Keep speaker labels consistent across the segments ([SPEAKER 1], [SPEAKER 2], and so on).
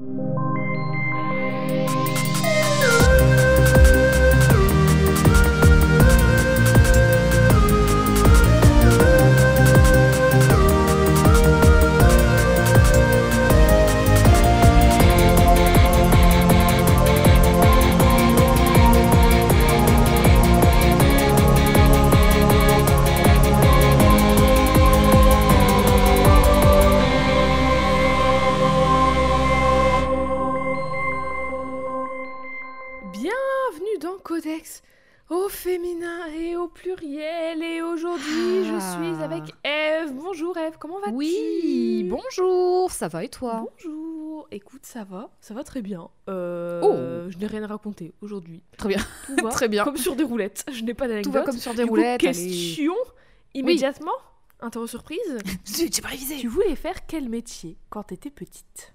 [SPEAKER 1] Bienvenue
[SPEAKER 2] ça va et toi?
[SPEAKER 1] Bonjour. Écoute, ça va, ça va très bien. Euh,
[SPEAKER 2] Oh.
[SPEAKER 1] Je n'ai rien à raconter aujourd'hui.
[SPEAKER 2] Très bien,
[SPEAKER 1] Tout va
[SPEAKER 2] très bien.
[SPEAKER 1] comme sur des roulettes. Je n'ai pas
[SPEAKER 2] Tout
[SPEAKER 1] d'anecdote.
[SPEAKER 2] va comme sur des
[SPEAKER 1] Du coup,
[SPEAKER 2] roulettes. allez.
[SPEAKER 1] question immédiatement. Interro surprise.
[SPEAKER 2] Zut, J'ai pas révisé.
[SPEAKER 1] tu voulais faire quel métier quand t'étais petite?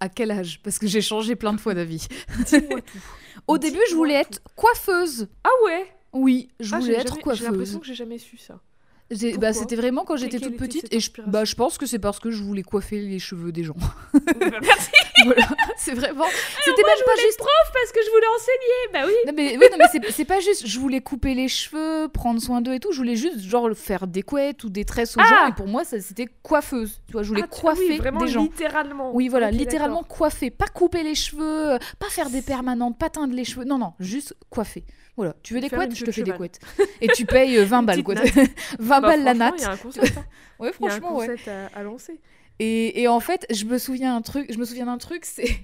[SPEAKER 2] À quel âge? Parce que j'ai changé plein de fois d'avis.
[SPEAKER 1] Dis-moi tout.
[SPEAKER 2] Au début, je voulais
[SPEAKER 1] tout.
[SPEAKER 2] être coiffeuse.
[SPEAKER 1] Ah ouais?
[SPEAKER 2] Oui, je
[SPEAKER 1] Ah,
[SPEAKER 2] voulais être
[SPEAKER 1] jamais- J'ai l'impression
[SPEAKER 2] coiffeuse.
[SPEAKER 1] que j'ai jamais su ça.
[SPEAKER 2] Bah, c'était vraiment quand j'étais toute petite et je, bah, je pense que c'est parce que je voulais coiffer les cheveux des gens.
[SPEAKER 1] Merci
[SPEAKER 2] voilà, c'est vraiment. C'était même pas juste.
[SPEAKER 1] prof parce que je voulais enseigner. Bah oui.
[SPEAKER 2] Non mais, oui, non, mais c'est- pas juste. Je voulais couper les cheveux, prendre soin d'eux et tout. Je voulais juste genre faire des couettes ou des tresses aux
[SPEAKER 1] Ah
[SPEAKER 2] gens. Et pour moi, ça c'était coiffeuse. Tu vois, je voulais
[SPEAKER 1] Ah, tu-
[SPEAKER 2] coiffer
[SPEAKER 1] oui, vraiment
[SPEAKER 2] des gens.
[SPEAKER 1] littéralement.
[SPEAKER 2] Oui, voilà, littéralement coiffer, pas couper les cheveux, euh, pas faire des permanentes, pas teindre les cheveux. Non, non, juste coiffer. Voilà, tu veux des couettes, je te fais des couettes. Et tu payes euh, 20 balles,
[SPEAKER 1] petite
[SPEAKER 2] quoi. 20
[SPEAKER 1] Bah,
[SPEAKER 2] balles la natte.
[SPEAKER 1] Il y a un concept. hein.
[SPEAKER 2] Ouais, franchement, ouais.
[SPEAKER 1] à lancer.
[SPEAKER 2] Et, et en fait, je me souviens un truc, je me souviens d'un truc, c'est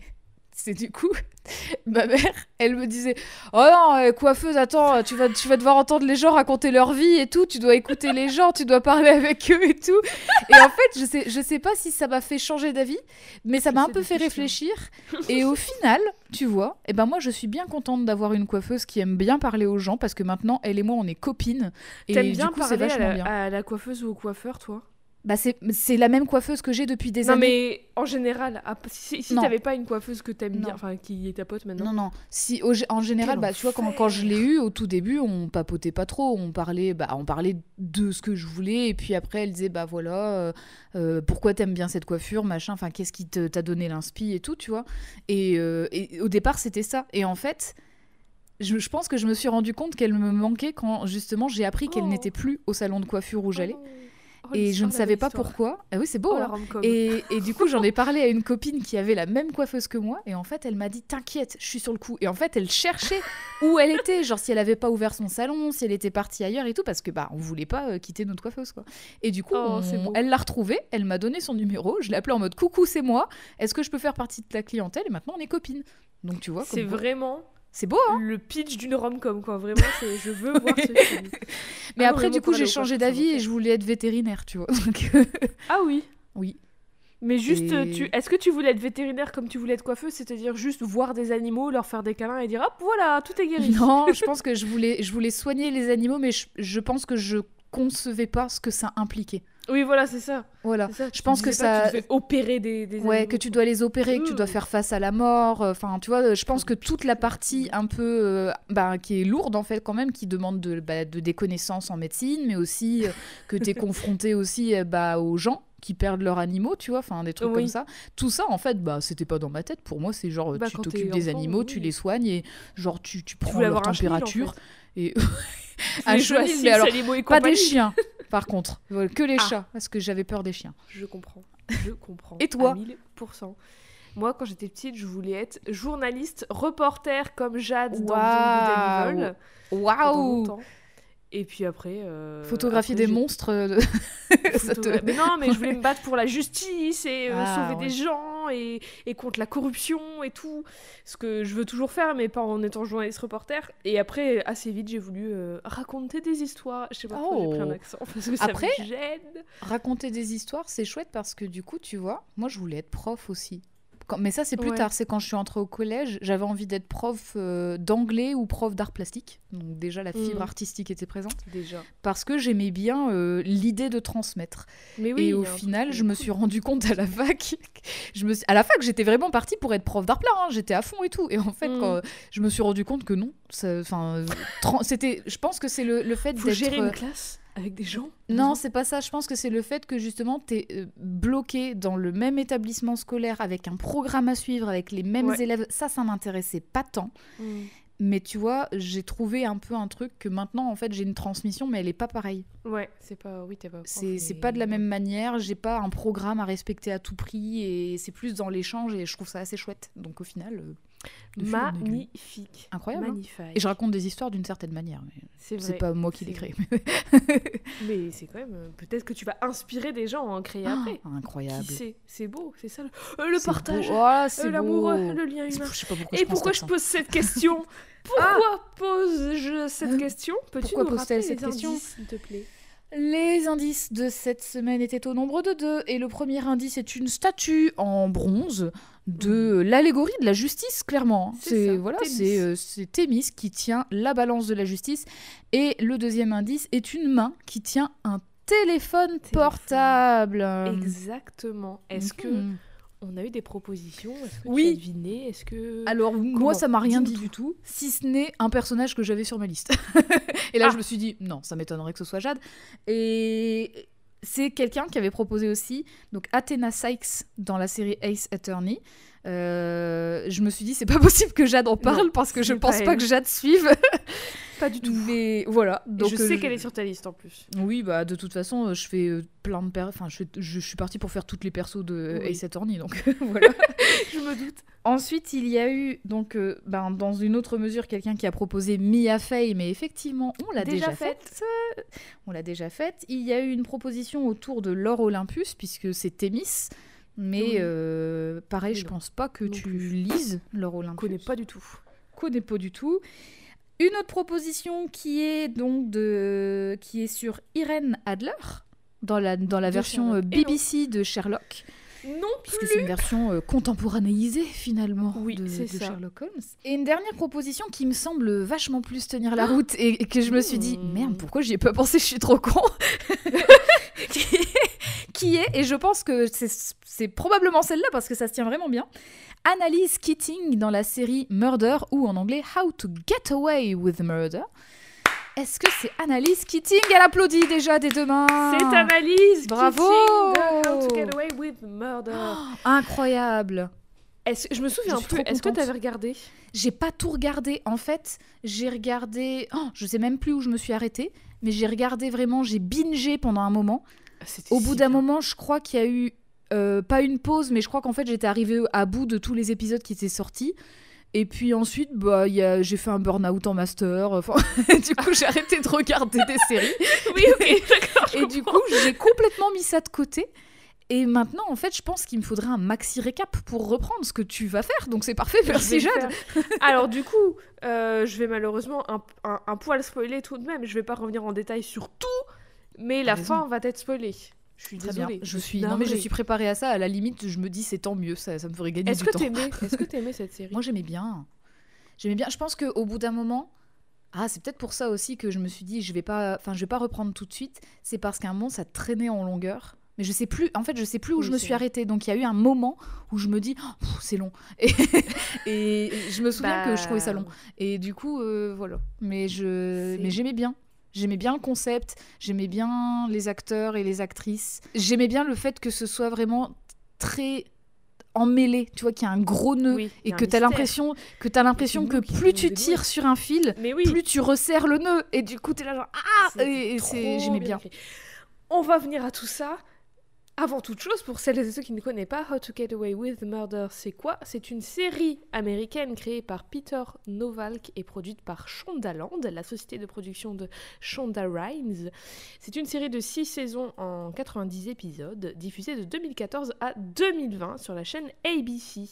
[SPEAKER 2] c'est du coup ma mère, elle me disait "Oh non, euh, coiffeuse, attends, tu vas tu vas devoir entendre les gens raconter leur vie et tout, tu dois écouter les gens, tu dois parler avec eux et tout." Et en fait, je sais je sais pas si ça m'a fait changer d'avis, mais ça m'a un peu fait réfléchir et au final, tu vois, et ben moi je suis bien contente d'avoir une coiffeuse qui aime bien parler aux gens parce que maintenant elle et moi on est copines et
[SPEAKER 1] T'aimes
[SPEAKER 2] du
[SPEAKER 1] bien
[SPEAKER 2] coup c'est
[SPEAKER 1] parler à
[SPEAKER 2] vachement
[SPEAKER 1] la,
[SPEAKER 2] bien.
[SPEAKER 1] à la coiffeuse ou au coiffeur, toi?
[SPEAKER 2] Bah c'est c'est la même coiffeuse que j'ai depuis des
[SPEAKER 1] Non,
[SPEAKER 2] années.
[SPEAKER 1] mais en général, si, si
[SPEAKER 2] Non.
[SPEAKER 1] t'avais pas une coiffeuse que t'aimes bien,
[SPEAKER 2] Non.
[SPEAKER 1] enfin qui est ta pote maintenant.
[SPEAKER 2] Non, non. Si, au en général,
[SPEAKER 1] Quel
[SPEAKER 2] bah, tu vois, quand, quand je l'ai eu au tout début, on papotait pas trop. On parlait, bah, on parlait de ce que je voulais. Et puis après, elle disait, bah voilà, euh, euh, pourquoi t'aimes bien cette coiffure, machin, enfin, qu'est-ce qui t'a donné l'inspi et tout, tu vois. Et, euh, et au départ, c'était ça. Et en fait, je, je pense que je me suis rendu compte qu'elle me manquait quand justement j'ai appris qu'elle
[SPEAKER 1] Oh.
[SPEAKER 2] n'était plus au salon de coiffure où j'allais.
[SPEAKER 1] Oh. Oh,
[SPEAKER 2] et je ne savais pas pourquoi. Ah oui, c'est beau.
[SPEAKER 1] Oh,
[SPEAKER 2] hein. Et, et du coup, j'en ai parlé à une copine qui avait la même coiffeuse que moi. Et en fait, elle m'a dit T'inquiète, je suis sur le coup. Et en fait, elle cherchait où elle était. Genre, si elle avait pas ouvert son salon, si elle était partie ailleurs et tout. Parce que, bah, on voulait pas euh, quitter notre coiffeuse, quoi. Et du coup,
[SPEAKER 1] Oh,
[SPEAKER 2] on- elle l'a retrouvée. Elle m'a donné son numéro. Je l'ai appelée en mode Coucou, c'est moi. Est-ce que je peux faire partie de ta clientèle? Et maintenant, on est copines. Donc, tu vois,
[SPEAKER 1] C'est vraiment
[SPEAKER 2] C'est beau, hein
[SPEAKER 1] le pitch d'une rom-com, quoi. Vraiment, c'est je veux voir ce film.
[SPEAKER 2] Mais
[SPEAKER 1] Ah
[SPEAKER 2] après, du coup, j'ai changé d'avis et je voulais être vétérinaire, tu vois. Donc, euh,
[SPEAKER 1] Ah oui
[SPEAKER 2] oui.
[SPEAKER 1] Mais juste,
[SPEAKER 2] Et-
[SPEAKER 1] tu... est-ce que tu voulais être vétérinaire comme tu voulais être coiffeuse, c'est-à-dire juste voir des animaux, leur faire des câlins et dire hop, voilà, tout est guéri
[SPEAKER 2] Non, je pense que je voulais, je voulais soigner les animaux, mais je, je pense que je concevais pas ce que ça impliquait.
[SPEAKER 1] Oui, voilà, c'est ça.
[SPEAKER 2] Voilà.
[SPEAKER 1] Ça.
[SPEAKER 2] Je pense que ça-
[SPEAKER 1] tu devais opérer des, des
[SPEAKER 2] Ouais,
[SPEAKER 1] animaux,
[SPEAKER 2] que tu dois les opérer, que tu dois
[SPEAKER 1] Ouh.
[SPEAKER 2] faire face à la mort. euh, Enfin, tu vois, je pense que toute la partie un peu, euh, bah, qui est lourde en fait quand même, qui demande de, bah, de des connaissances en médecine, mais aussi euh, que tu es confronté aussi euh, bah, aux gens qui perdent leurs animaux, tu vois, enfin des trucs
[SPEAKER 1] Oui.
[SPEAKER 2] comme ça. Tout ça, en fait, bah, c'était pas dans ma tête. Pour moi, c'est genre,
[SPEAKER 1] Bah,
[SPEAKER 2] tu t'occupes des
[SPEAKER 1] enfant,
[SPEAKER 2] animaux,
[SPEAKER 1] oui.
[SPEAKER 2] tu les soignes et genre, tu, tu prends leur
[SPEAKER 1] avoir un chenil, en
[SPEAKER 2] température. Et un
[SPEAKER 1] Sims,
[SPEAKER 2] mais alors, pas des chiens, par contre. Que les
[SPEAKER 1] Ah.
[SPEAKER 2] chats, parce que j'avais peur des chiens.
[SPEAKER 1] Je comprends. Je comprends.
[SPEAKER 2] Et toi
[SPEAKER 1] À 1000%. Moi, quand j'étais petite, je voulais être journaliste, reporter comme Jade dans
[SPEAKER 2] Waouh.
[SPEAKER 1] Et puis après. euh,
[SPEAKER 2] Photographier
[SPEAKER 1] après,
[SPEAKER 2] des monstres. euh, ça te-
[SPEAKER 1] Mais non, mais je voulais me battre pour la justice et euh,
[SPEAKER 2] Ah,
[SPEAKER 1] sauver
[SPEAKER 2] ouais.
[SPEAKER 1] des gens et, et contre la corruption et tout. Ce que je veux toujours faire, mais pas en étant journaliste reporter. Et après, assez vite, j'ai voulu euh, raconter des histoires. Je sais pas pourquoi j'ai pris un
[SPEAKER 2] Oh.
[SPEAKER 1] accent, parce que ça
[SPEAKER 2] Après-
[SPEAKER 1] me gêne.
[SPEAKER 2] Raconter des histoires, c'est chouette parce que du coup, tu vois, moi je voulais être prof aussi. Quand- Mais ça, c'est plus
[SPEAKER 1] Ouais.
[SPEAKER 2] tard. C'est quand je suis entrée au collège, j'avais envie d'être prof d'anglais ou prof d'art plastique. Donc déjà la fibre
[SPEAKER 1] Mm.
[SPEAKER 2] artistique était présente.
[SPEAKER 1] Déjà.
[SPEAKER 2] Parce que j'aimais bien euh, l'idée de transmettre.
[SPEAKER 1] Mais oui.
[SPEAKER 2] et au final, je me suis rendu compte à la fac, je me suis- à la fac, j'étais vraiment partie pour être prof d'art plat. hein. J'étais à fond et tout. Et en fait,
[SPEAKER 1] Mm.
[SPEAKER 2] quand je me suis rendu compte que non, enfin, euh, c'était. Je pense que c'est le, le fait d'être.
[SPEAKER 1] gérer
[SPEAKER 2] euh,
[SPEAKER 1] une classe avec des gens.
[SPEAKER 2] Non, c'est pas ça. Je pense que c'est le fait que justement, tu es bloqué dans le même établissement scolaire avec un programme à suivre, avec les mêmes
[SPEAKER 1] Ouais.
[SPEAKER 2] élèves. Ça, ça m'intéressait pas tant.
[SPEAKER 1] Mm.
[SPEAKER 2] Mais tu vois, j'ai trouvé un peu un truc que maintenant, en fait, j'ai une transmission, mais elle est pas pareille.
[SPEAKER 1] Ouais, c'est pas. Oui, t'es pas.
[SPEAKER 2] C'est pas de la même manière. J'ai pas un programme à respecter à tout prix et c'est plus dans l'échange et je trouve ça assez chouette. Donc au final, euh,
[SPEAKER 1] Magnifique.
[SPEAKER 2] Incroyable, hein. Et je raconte des histoires d'une certaine manière.
[SPEAKER 1] C'est vrai.
[SPEAKER 2] C'est pas moi qui les crée.
[SPEAKER 1] Mais c'est quand même. euh, Peut-être que tu vas inspirer des gens à en créer après.
[SPEAKER 2] Ah, incroyable.
[SPEAKER 1] Qui sait? C'est beau, c'est ça le, euh, le partage,
[SPEAKER 2] Oh,
[SPEAKER 1] euh,
[SPEAKER 2] c'est
[SPEAKER 1] l'amour, le lien humain.
[SPEAKER 2] Je sais pas pourquoi
[SPEAKER 1] Et
[SPEAKER 2] je
[SPEAKER 1] pourquoi je pose cette question? Pourquoi pose-je cette question? Peux-tu
[SPEAKER 2] Pourquoi
[SPEAKER 1] nous
[SPEAKER 2] pose-t-elle
[SPEAKER 1] rappeler
[SPEAKER 2] cette question?
[SPEAKER 1] s'il te plaît?
[SPEAKER 2] Les indices de cette semaine étaient au nombre de deux, et le premier indice est une statue en bronze de l'allégorie de la justice, clairement.
[SPEAKER 1] C'est
[SPEAKER 2] voilà,
[SPEAKER 1] Thémis.
[SPEAKER 2] c'est euh, c'est Thémis qui tient la balance de la justice, et le deuxième indice est une main qui tient un téléphone, portable.
[SPEAKER 1] Exactement. Est-ce que
[SPEAKER 2] Mhm.
[SPEAKER 1] On a eu des propositions Est-ce que
[SPEAKER 2] Oui.
[SPEAKER 1] tu as deviné Est-ce que
[SPEAKER 2] Alors
[SPEAKER 1] Comment
[SPEAKER 2] moi ça m'a rien dit du tout, si ce n'est un personnage que j'avais sur ma liste. et là
[SPEAKER 1] Ah.
[SPEAKER 2] je me suis dit non, ça m'étonnerait que ce soit Jade. Et c'est quelqu'un qui avait proposé aussi donc Athena Sykes dans la série Ace Attorney. Euh, je me suis dit c'est pas possible que Jade en parle
[SPEAKER 1] Non,
[SPEAKER 2] parce que je pense
[SPEAKER 1] pas
[SPEAKER 2] que Jade suive.
[SPEAKER 1] pas du tout
[SPEAKER 2] Mais voilà. Donc
[SPEAKER 1] Je
[SPEAKER 2] euh,
[SPEAKER 1] sais qu'elle est sur ta liste en plus.
[SPEAKER 2] Oui bah de toute façon euh, je fais euh, plein de per... enfin je, fais- je suis partie pour faire toutes les persos de
[SPEAKER 1] Oui.
[SPEAKER 2] Ace Attorney donc voilà.
[SPEAKER 1] Je me doute.
[SPEAKER 2] Ensuite, il y a eu, donc, euh, ben, dans une autre mesure, quelqu'un qui a proposé Mia Fey, mais effectivement, on l'a
[SPEAKER 1] Déjà
[SPEAKER 2] déjà, faite. On l'a déjà faite. Il y a eu une proposition autour de l'or Olympus, puisque c'est Thémis. Mais euh, pareil, je pense pas que
[SPEAKER 1] Non
[SPEAKER 2] tu
[SPEAKER 1] plus.
[SPEAKER 2] lises l'or Olympus.
[SPEAKER 1] connais pas du tout.
[SPEAKER 2] Connais pas du tout. Une autre proposition qui est donc de, qui est sur Irene Adler dans la dans la
[SPEAKER 1] De
[SPEAKER 2] version
[SPEAKER 1] Sherlock.
[SPEAKER 2] euh. BBC de Sherlock
[SPEAKER 1] Non
[SPEAKER 2] puisque
[SPEAKER 1] plus.
[SPEAKER 2] c'est une version euh, contemporanéisée finalement
[SPEAKER 1] Oui,
[SPEAKER 2] de. Sherlock Holmes. Et une dernière proposition qui me semble vachement plus tenir la route et, et que je me suis dit
[SPEAKER 1] Mmh.
[SPEAKER 2] merde pourquoi j'y ai pas pensé? Je suis trop con qui, qui est et je pense que c'est probablement celle-là parce que ça se tient vraiment bien Annalise Keating dans la série Murder ou en anglais How to Get Away with Murder. Est-ce que c'est Annalise Keating? Elle applaudit déjà des deux mains.
[SPEAKER 1] C'est Annalise
[SPEAKER 2] Bravo
[SPEAKER 1] Keating de How to Get Away with Murder.
[SPEAKER 2] Oh, incroyable.
[SPEAKER 1] Je me souviens plus. Est-ce que tu avais regardé?
[SPEAKER 2] J'ai pas tout regardé. En fait, j'ai regardé. Oh, je sais même plus où je me suis arrêtée, mais j'ai regardé vraiment. J'ai bingé pendant un moment. Au bout d'un moment, je crois qu'il y a eu euh, pas une pause, mais je crois qu'en fait j'étais arrivée à bout de tous les épisodes qui étaient sortis. Et puis ensuite, bah, a- j'ai fait un burn-out en master. Enfin, du coup, j'ai arrêté de regarder des séries.
[SPEAKER 1] Oui, ok, d'accord.
[SPEAKER 2] Et du coup, j'ai complètement mis ça de côté. Et maintenant, en fait, je pense qu'il me faudrait un maxi récap pour reprendre ce que tu vas faire. Donc c'est parfait, merci Jade.
[SPEAKER 1] Alors du coup, euh, je vais malheureusement un, un- un poil spoiler tout de même. Je vais pas revenir en détail sur tout, mais la
[SPEAKER 2] raison.
[SPEAKER 1] fin va être spoilée. Je suis
[SPEAKER 2] Très
[SPEAKER 1] désolée.
[SPEAKER 2] bien. Je suis... Non, mais je suis préparée à ça. À la limite, je me dis c'est tant mieux. Ça, ça me ferait gagner
[SPEAKER 1] Est-ce
[SPEAKER 2] du
[SPEAKER 1] que
[SPEAKER 2] temps.
[SPEAKER 1] t'aimais Est-ce que t'aimais cette série?
[SPEAKER 2] Moi, j'aimais bien. J'aimais bien. Je pense qu'au bout d'un moment, ah, c'est peut-être pour ça aussi que je me suis dit, je vais pas, enfin, je vais pas reprendre tout de suite. C'est parce qu'à un moment, ça traînait en longueur. Mais je sais plus. En fait, je sais plus où
[SPEAKER 1] Oui,
[SPEAKER 2] je me suis
[SPEAKER 1] vrai.
[SPEAKER 2] arrêtée. Donc, il y a eu un moment où je me dis, Oh, c'est long. Et, et je me souviens que je trouvais ça long. Et du coup, euh, voilà. Mais je, mais j'aimais bien. J'aimais bien le concept. J'aimais bien les acteurs et les actrices. J'aimais bien le fait que ce soit vraiment très emmêlé. Tu vois, qu'il y a un gros nœud
[SPEAKER 1] Oui,
[SPEAKER 2] et que tu as l'impression que tu l'impression que plus tu tires sur un fil,
[SPEAKER 1] Mais oui.
[SPEAKER 2] plus tu resserres le nœud et du coup tu es là genre ah et, et j'aimais bien.
[SPEAKER 1] On va venir à tout ça. Avant toute chose, pour celles et ceux qui ne connaissent pas, How to Get Away with Murder, c'est quoi? C'est une série américaine créée par Peter Novalk et produite par Shondaland, la société de production de Shonda Rhimes. C'est une série de 6 saisons en 90 épisodes, diffusée de 2014 à 2020 sur la chaîne ABC.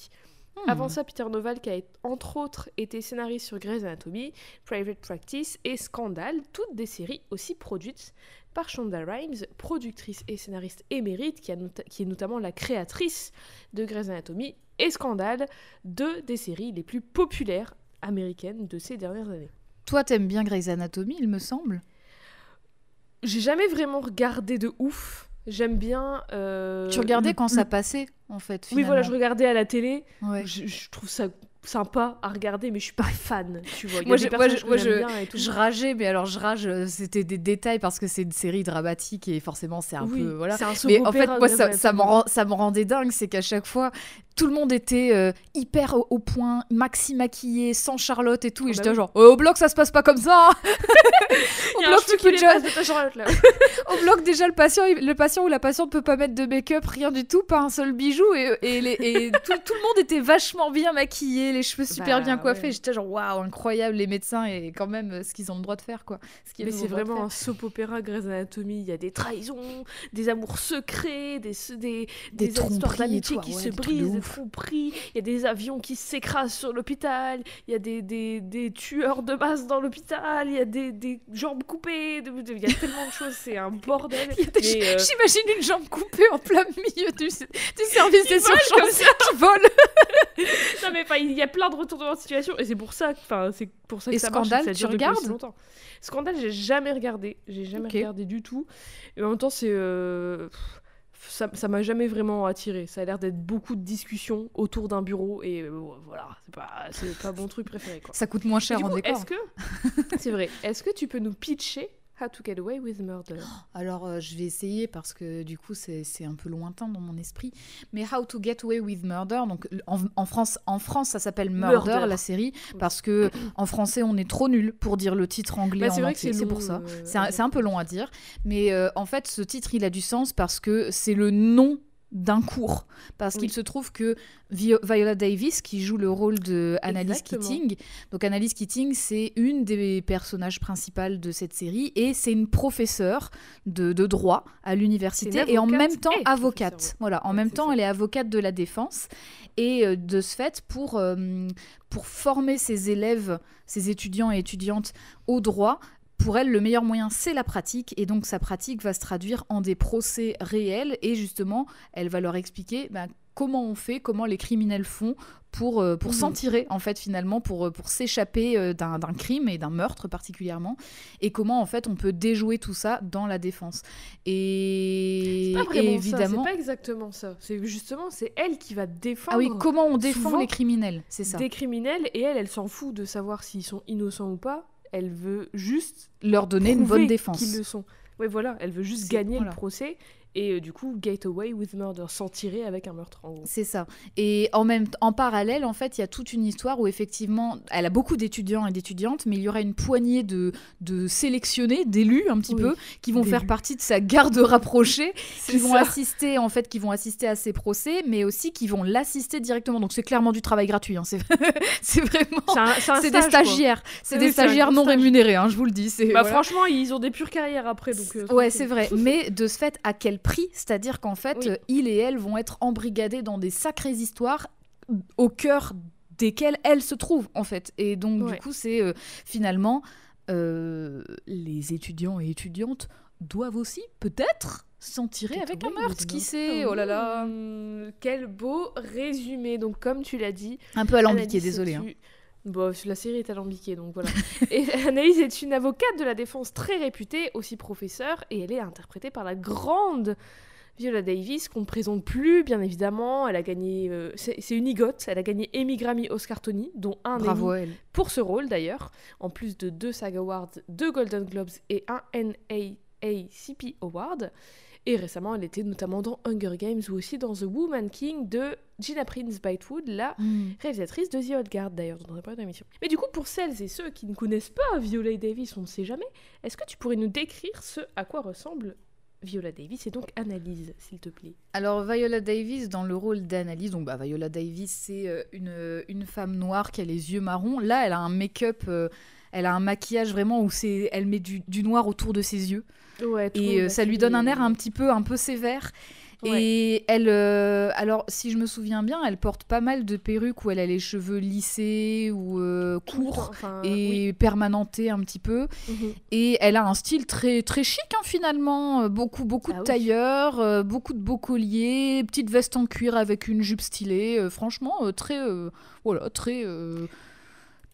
[SPEAKER 2] Hmm.
[SPEAKER 1] Avant ça, Peter Novalk a entre autres été scénariste sur Grey's Anatomy, Private Practice et Scandal, toutes des séries aussi produites par Shonda Rhimes, productrice et scénariste émérite, qui, a nota- qui est notamment la créatrice de Grey's Anatomy et Scandal, deux des séries les plus populaires américaines de ces dernières années.
[SPEAKER 2] Toi, t'aimes bien Grey's Anatomy, il me semble?
[SPEAKER 1] J'ai jamais vraiment regardé de ouf. J'aime bien. euh,
[SPEAKER 2] tu regardais
[SPEAKER 1] le-
[SPEAKER 2] quand
[SPEAKER 1] le-
[SPEAKER 2] ça passait, en fait.
[SPEAKER 1] Oui, voilà, je regardais à la télé.
[SPEAKER 2] Ouais.
[SPEAKER 1] Je, je trouve ça sympa à regarder, mais je suis pas fan. Tu vois,
[SPEAKER 2] Moi, je- moi, je- moi, je- rageais, mais alors je rage, euh, c'était des détails parce que c'est une série dramatique et forcément c'est un
[SPEAKER 1] oui,
[SPEAKER 2] peu voilà.
[SPEAKER 1] c'est un
[SPEAKER 2] Mais en fait, moi, ça, ça, me rend- ça me rendait dingue, c'est qu'à chaque fois, tout le monde était euh, hyper au, au point, maxi maquillé, sans Charlotte et tout, et
[SPEAKER 1] bah
[SPEAKER 2] j'étais
[SPEAKER 1] oui.
[SPEAKER 2] genre, Oh, au bloc, ça se passe pas comme ça hein. Au bloc, tu peux déjà-. Au bloc, déjà, le patient, le patient ou la patiente peut pas mettre de make-up, rien du tout, pas un seul bijou, et, et, les- et tout, tout le monde était vachement bien maquillé, les cheveux super
[SPEAKER 1] Bah,
[SPEAKER 2] bien coiffés,
[SPEAKER 1] ouais.
[SPEAKER 2] j'étais genre, waouh, incroyable, les médecins, et quand même, euh, ce qu'ils ont le droit de faire, quoi. Ce qu'ils
[SPEAKER 1] Mais c'est vraiment un soap opéra Grey's Anatomy. Il y a des trahisons, des amours secrets, des, des,
[SPEAKER 2] Des
[SPEAKER 1] histoires
[SPEAKER 2] et
[SPEAKER 1] d'amitié qui
[SPEAKER 2] ouais,
[SPEAKER 1] se
[SPEAKER 2] des de
[SPEAKER 1] brisent, des tromperies. Il y a des avions qui s'écrasent sur l'hôpital. Il y a des, des, des tueurs de masse dans l'hôpital. Il y a des, des jambes coupées. Il y a tellement de choses. C'est un bordel.
[SPEAKER 2] Des-
[SPEAKER 1] euh,
[SPEAKER 2] J'imagine une jambe coupée en plein milieu du, du service des urgences qui vole.
[SPEAKER 1] Non mais enfin, il y a plein de retournements de situation et c'est pour ça, enfin c'est pour ça que
[SPEAKER 2] Et
[SPEAKER 1] ça marche, et ça
[SPEAKER 2] tu regardes
[SPEAKER 1] longtemps. Scandale, j'ai jamais regardé, j'ai jamais regardé du tout. Et en même temps, c'est euh, ça ça m'a jamais vraiment attiré. Ça a l'air d'être beaucoup de discussions autour d'un bureau et euh, voilà, c'est pas c'est pas mon truc préféré quoi.
[SPEAKER 2] Ça coûte moins cher en
[SPEAKER 1] coup,
[SPEAKER 2] décor.
[SPEAKER 1] est-ce que c'est vrai Est-ce que tu peux nous pitcher How to Get Away with Murder
[SPEAKER 2] Alors, euh, je vais essayer parce que du coup, c'est un peu lointain dans mon esprit. Mais How to Get Away with Murder, donc en, en France, en France, ça s'appelle Murder,
[SPEAKER 1] Murder.
[SPEAKER 2] la série, parce que en français, on est trop nul pour dire le titre anglais
[SPEAKER 1] Bah,
[SPEAKER 2] en
[SPEAKER 1] vrai
[SPEAKER 2] entier.
[SPEAKER 1] c'est
[SPEAKER 2] pour ça.
[SPEAKER 1] euh,
[SPEAKER 2] C'est un, c'est un peu long à dire, mais euh, en fait, ce titre, il a du sens parce que c'est le nom d'un cours. Parce
[SPEAKER 1] Oui.
[SPEAKER 2] qu'il se trouve que Vi- Viola Davis, qui joue le rôle de Annalise. Keating, donc Annalise Keating, c'est une des personnages principales de cette série et c'est une professeure de, de droit à l'université et en même temps
[SPEAKER 1] professeure,
[SPEAKER 2] avocate. Voilà, en
[SPEAKER 1] Ouais,
[SPEAKER 2] même temps,
[SPEAKER 1] ça.
[SPEAKER 2] elle est avocate de la défense et euh, de ce fait, pour, euh, pour former ses élèves, ses étudiants et étudiantes au droit, pour elle, le meilleur moyen, c'est la pratique. Et donc, sa pratique va se traduire en des procès réels. Et justement, elle va leur expliquer ben, comment on fait, comment les criminels font pour, euh, pour
[SPEAKER 1] Mhm.
[SPEAKER 2] s'en tirer, en fait, finalement, pour, euh, pour s'échapper euh, d'un crime et d'un meurtre particulièrement. Et comment, en fait, on peut déjouer tout ça dans la défense. Et,
[SPEAKER 1] C'est pas
[SPEAKER 2] et évidemment.
[SPEAKER 1] c'est pas exactement ça. C'est justement c'est elle qui va défendre
[SPEAKER 2] Ah oui, comment on défend les criminels, c'est ça.
[SPEAKER 1] des criminels et elle, elle s'en fout de savoir s'ils sont innocents ou pas. Elle veut juste
[SPEAKER 2] Leur donner une bonne défense.
[SPEAKER 1] qu'ils le sont. Ouais, voilà, elle veut juste gagner
[SPEAKER 2] voilà.
[SPEAKER 1] le procès et euh, du coup get away with murder, s'en tirer avec un meurtre en gros.
[SPEAKER 2] C'est ça. Et en même en parallèle, en fait, il y a toute une histoire où effectivement, elle a beaucoup d'étudiants et d'étudiantes, mais il y aura une poignée de, de sélectionnés, d'élus un petit
[SPEAKER 1] Oui,
[SPEAKER 2] peu, qui vont faire partie de sa garde rapprochée, qui vont
[SPEAKER 1] ça.
[SPEAKER 2] assister en fait, qui vont assister à ses procès, mais aussi qui vont l'assister directement. Donc c'est clairement du travail gratuit. hein. C'est vraiment.
[SPEAKER 1] C'est
[SPEAKER 2] des stagiaires, c'est
[SPEAKER 1] Oui,
[SPEAKER 2] des
[SPEAKER 1] oui,
[SPEAKER 2] stagiaires non
[SPEAKER 1] stage.
[SPEAKER 2] rémunérés, hein, je vous le dis.
[SPEAKER 1] Bah
[SPEAKER 2] voilà.
[SPEAKER 1] franchement, ils ont des pures carrières après donc. euh,
[SPEAKER 2] Ouais, c'est vrai. Mais de ce fait, à quel prix C'est-à-dire qu'en fait,
[SPEAKER 1] Oui.
[SPEAKER 2] euh, il et elle vont être embrigadés dans des sacrées histoires au cœur desquelles elles se trouvent, en fait. Et donc,
[SPEAKER 1] Ouais.
[SPEAKER 2] du coup, c'est euh, finalement euh, les étudiants et étudiantes doivent aussi, peut-être, s'en tirer avec un meurtre. Qui
[SPEAKER 1] murder.
[SPEAKER 2] sait Oh là là
[SPEAKER 1] Quel beau résumé. Donc comme tu l'as dit,
[SPEAKER 2] Un peu alambiqué, désolé. hein.
[SPEAKER 1] Bon, la série est alambiquée, donc voilà. et Anaïs est une avocate de la défense très réputée, aussi professeure, et elle est interprétée par la grande Viola Davis, qu'on ne présente plus, bien évidemment. Elle a gagné... euh, c'est une igote, elle a gagné Emmy, Grammy, Oscar, Tony, dont un
[SPEAKER 2] Bravo
[SPEAKER 1] Emmy
[SPEAKER 2] elle.
[SPEAKER 1] pour ce rôle d'ailleurs, en plus de deux SAG Awards, deux Golden Globes et un NAACP Award. Et récemment, elle était notamment dans Hunger Games ou aussi dans The Woman King de Gina Prince Bythewood, la
[SPEAKER 2] Mm.
[SPEAKER 1] réalisatrice de The Old Guard d'ailleurs, dont on a parlé dans l'émission. Mais du coup, pour celles et ceux qui ne connaissent pas Viola Davis, on ne sait jamais, est-ce que tu pourrais nous décrire ce à quoi ressemble Viola Davis et donc Analyse, s'il te plaît?
[SPEAKER 2] Alors Viola Davis dans le rôle d'Analyse, donc bah, Viola Davis c'est euh, une, une femme noire qui a les yeux marrons. Là elle a un make-up, euh, elle a un maquillage vraiment où c'est, elle met du, du noir autour de ses yeux
[SPEAKER 1] Ouais,
[SPEAKER 2] et euh, ça lui donne un air un petit peu un peu sévère.
[SPEAKER 1] Ouais.
[SPEAKER 2] Et elle, euh, alors si je me souviens bien, elle porte pas mal de perruques où elle a les cheveux lissés ou euh, courts
[SPEAKER 1] enfin,
[SPEAKER 2] et
[SPEAKER 1] oui.
[SPEAKER 2] permanentés un petit peu.
[SPEAKER 1] Mhm.
[SPEAKER 2] Et elle a un style très très chic hein, finalement, beaucoup beaucoup
[SPEAKER 1] Ah
[SPEAKER 2] de
[SPEAKER 1] oui.
[SPEAKER 2] tailleurs, euh, beaucoup de beaux colliers, petite veste en cuir avec une jupe stylée. franchement, très voilà, très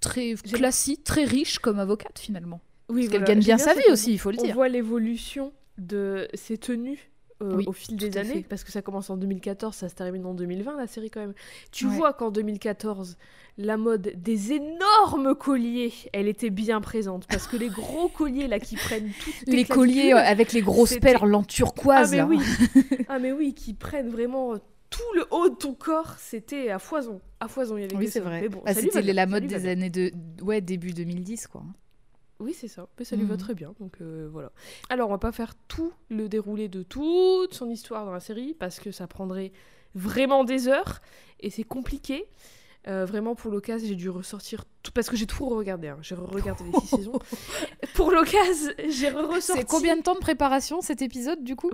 [SPEAKER 2] très classique, très riche comme avocate finalement.
[SPEAKER 1] Oui,
[SPEAKER 2] Parce qu'elle
[SPEAKER 1] voilà.
[SPEAKER 2] gagne bien sa vie aussi, il faut le
[SPEAKER 1] On
[SPEAKER 2] dire.
[SPEAKER 1] voit l'évolution de ses tenues euh,
[SPEAKER 2] Oui,
[SPEAKER 1] au fil des années,
[SPEAKER 2] fait.
[SPEAKER 1] parce que ça commence en 2014, ça se termine en 2020, la série quand même. Tu
[SPEAKER 2] Ouais.
[SPEAKER 1] vois qu'en 2014, la mode des énormes colliers, elle était bien présente, parce que les gros colliers là qui prennent toutes tes
[SPEAKER 2] Les colliers avec les grosses perles en
[SPEAKER 1] ah
[SPEAKER 2] turquoise.
[SPEAKER 1] mais
[SPEAKER 2] là.
[SPEAKER 1] oui, ah mais oui, qui prennent vraiment tout le haut de ton corps, c'était à foison, à foison, il y avait
[SPEAKER 2] Oui, c'est vrai.
[SPEAKER 1] Bon,
[SPEAKER 2] Bah,
[SPEAKER 1] va
[SPEAKER 2] C'était la mode des années de ouais début 2010 quoi.
[SPEAKER 1] Oui, c'est ça. Mais ça lui va
[SPEAKER 2] Mhm.
[SPEAKER 1] très bien. Donc euh, voilà. Alors, on va pas faire tout le déroulé de toute son histoire dans la série parce que ça prendrait vraiment des heures et c'est compliqué. Euh, vraiment, pour l'occasion, j'ai dû ressortir tout parce que j'ai tout regardé. J'ai regardé les six saisons. Pour l'occasion, j'ai ressorti
[SPEAKER 2] C'est combien de temps de préparation cet épisode du coup?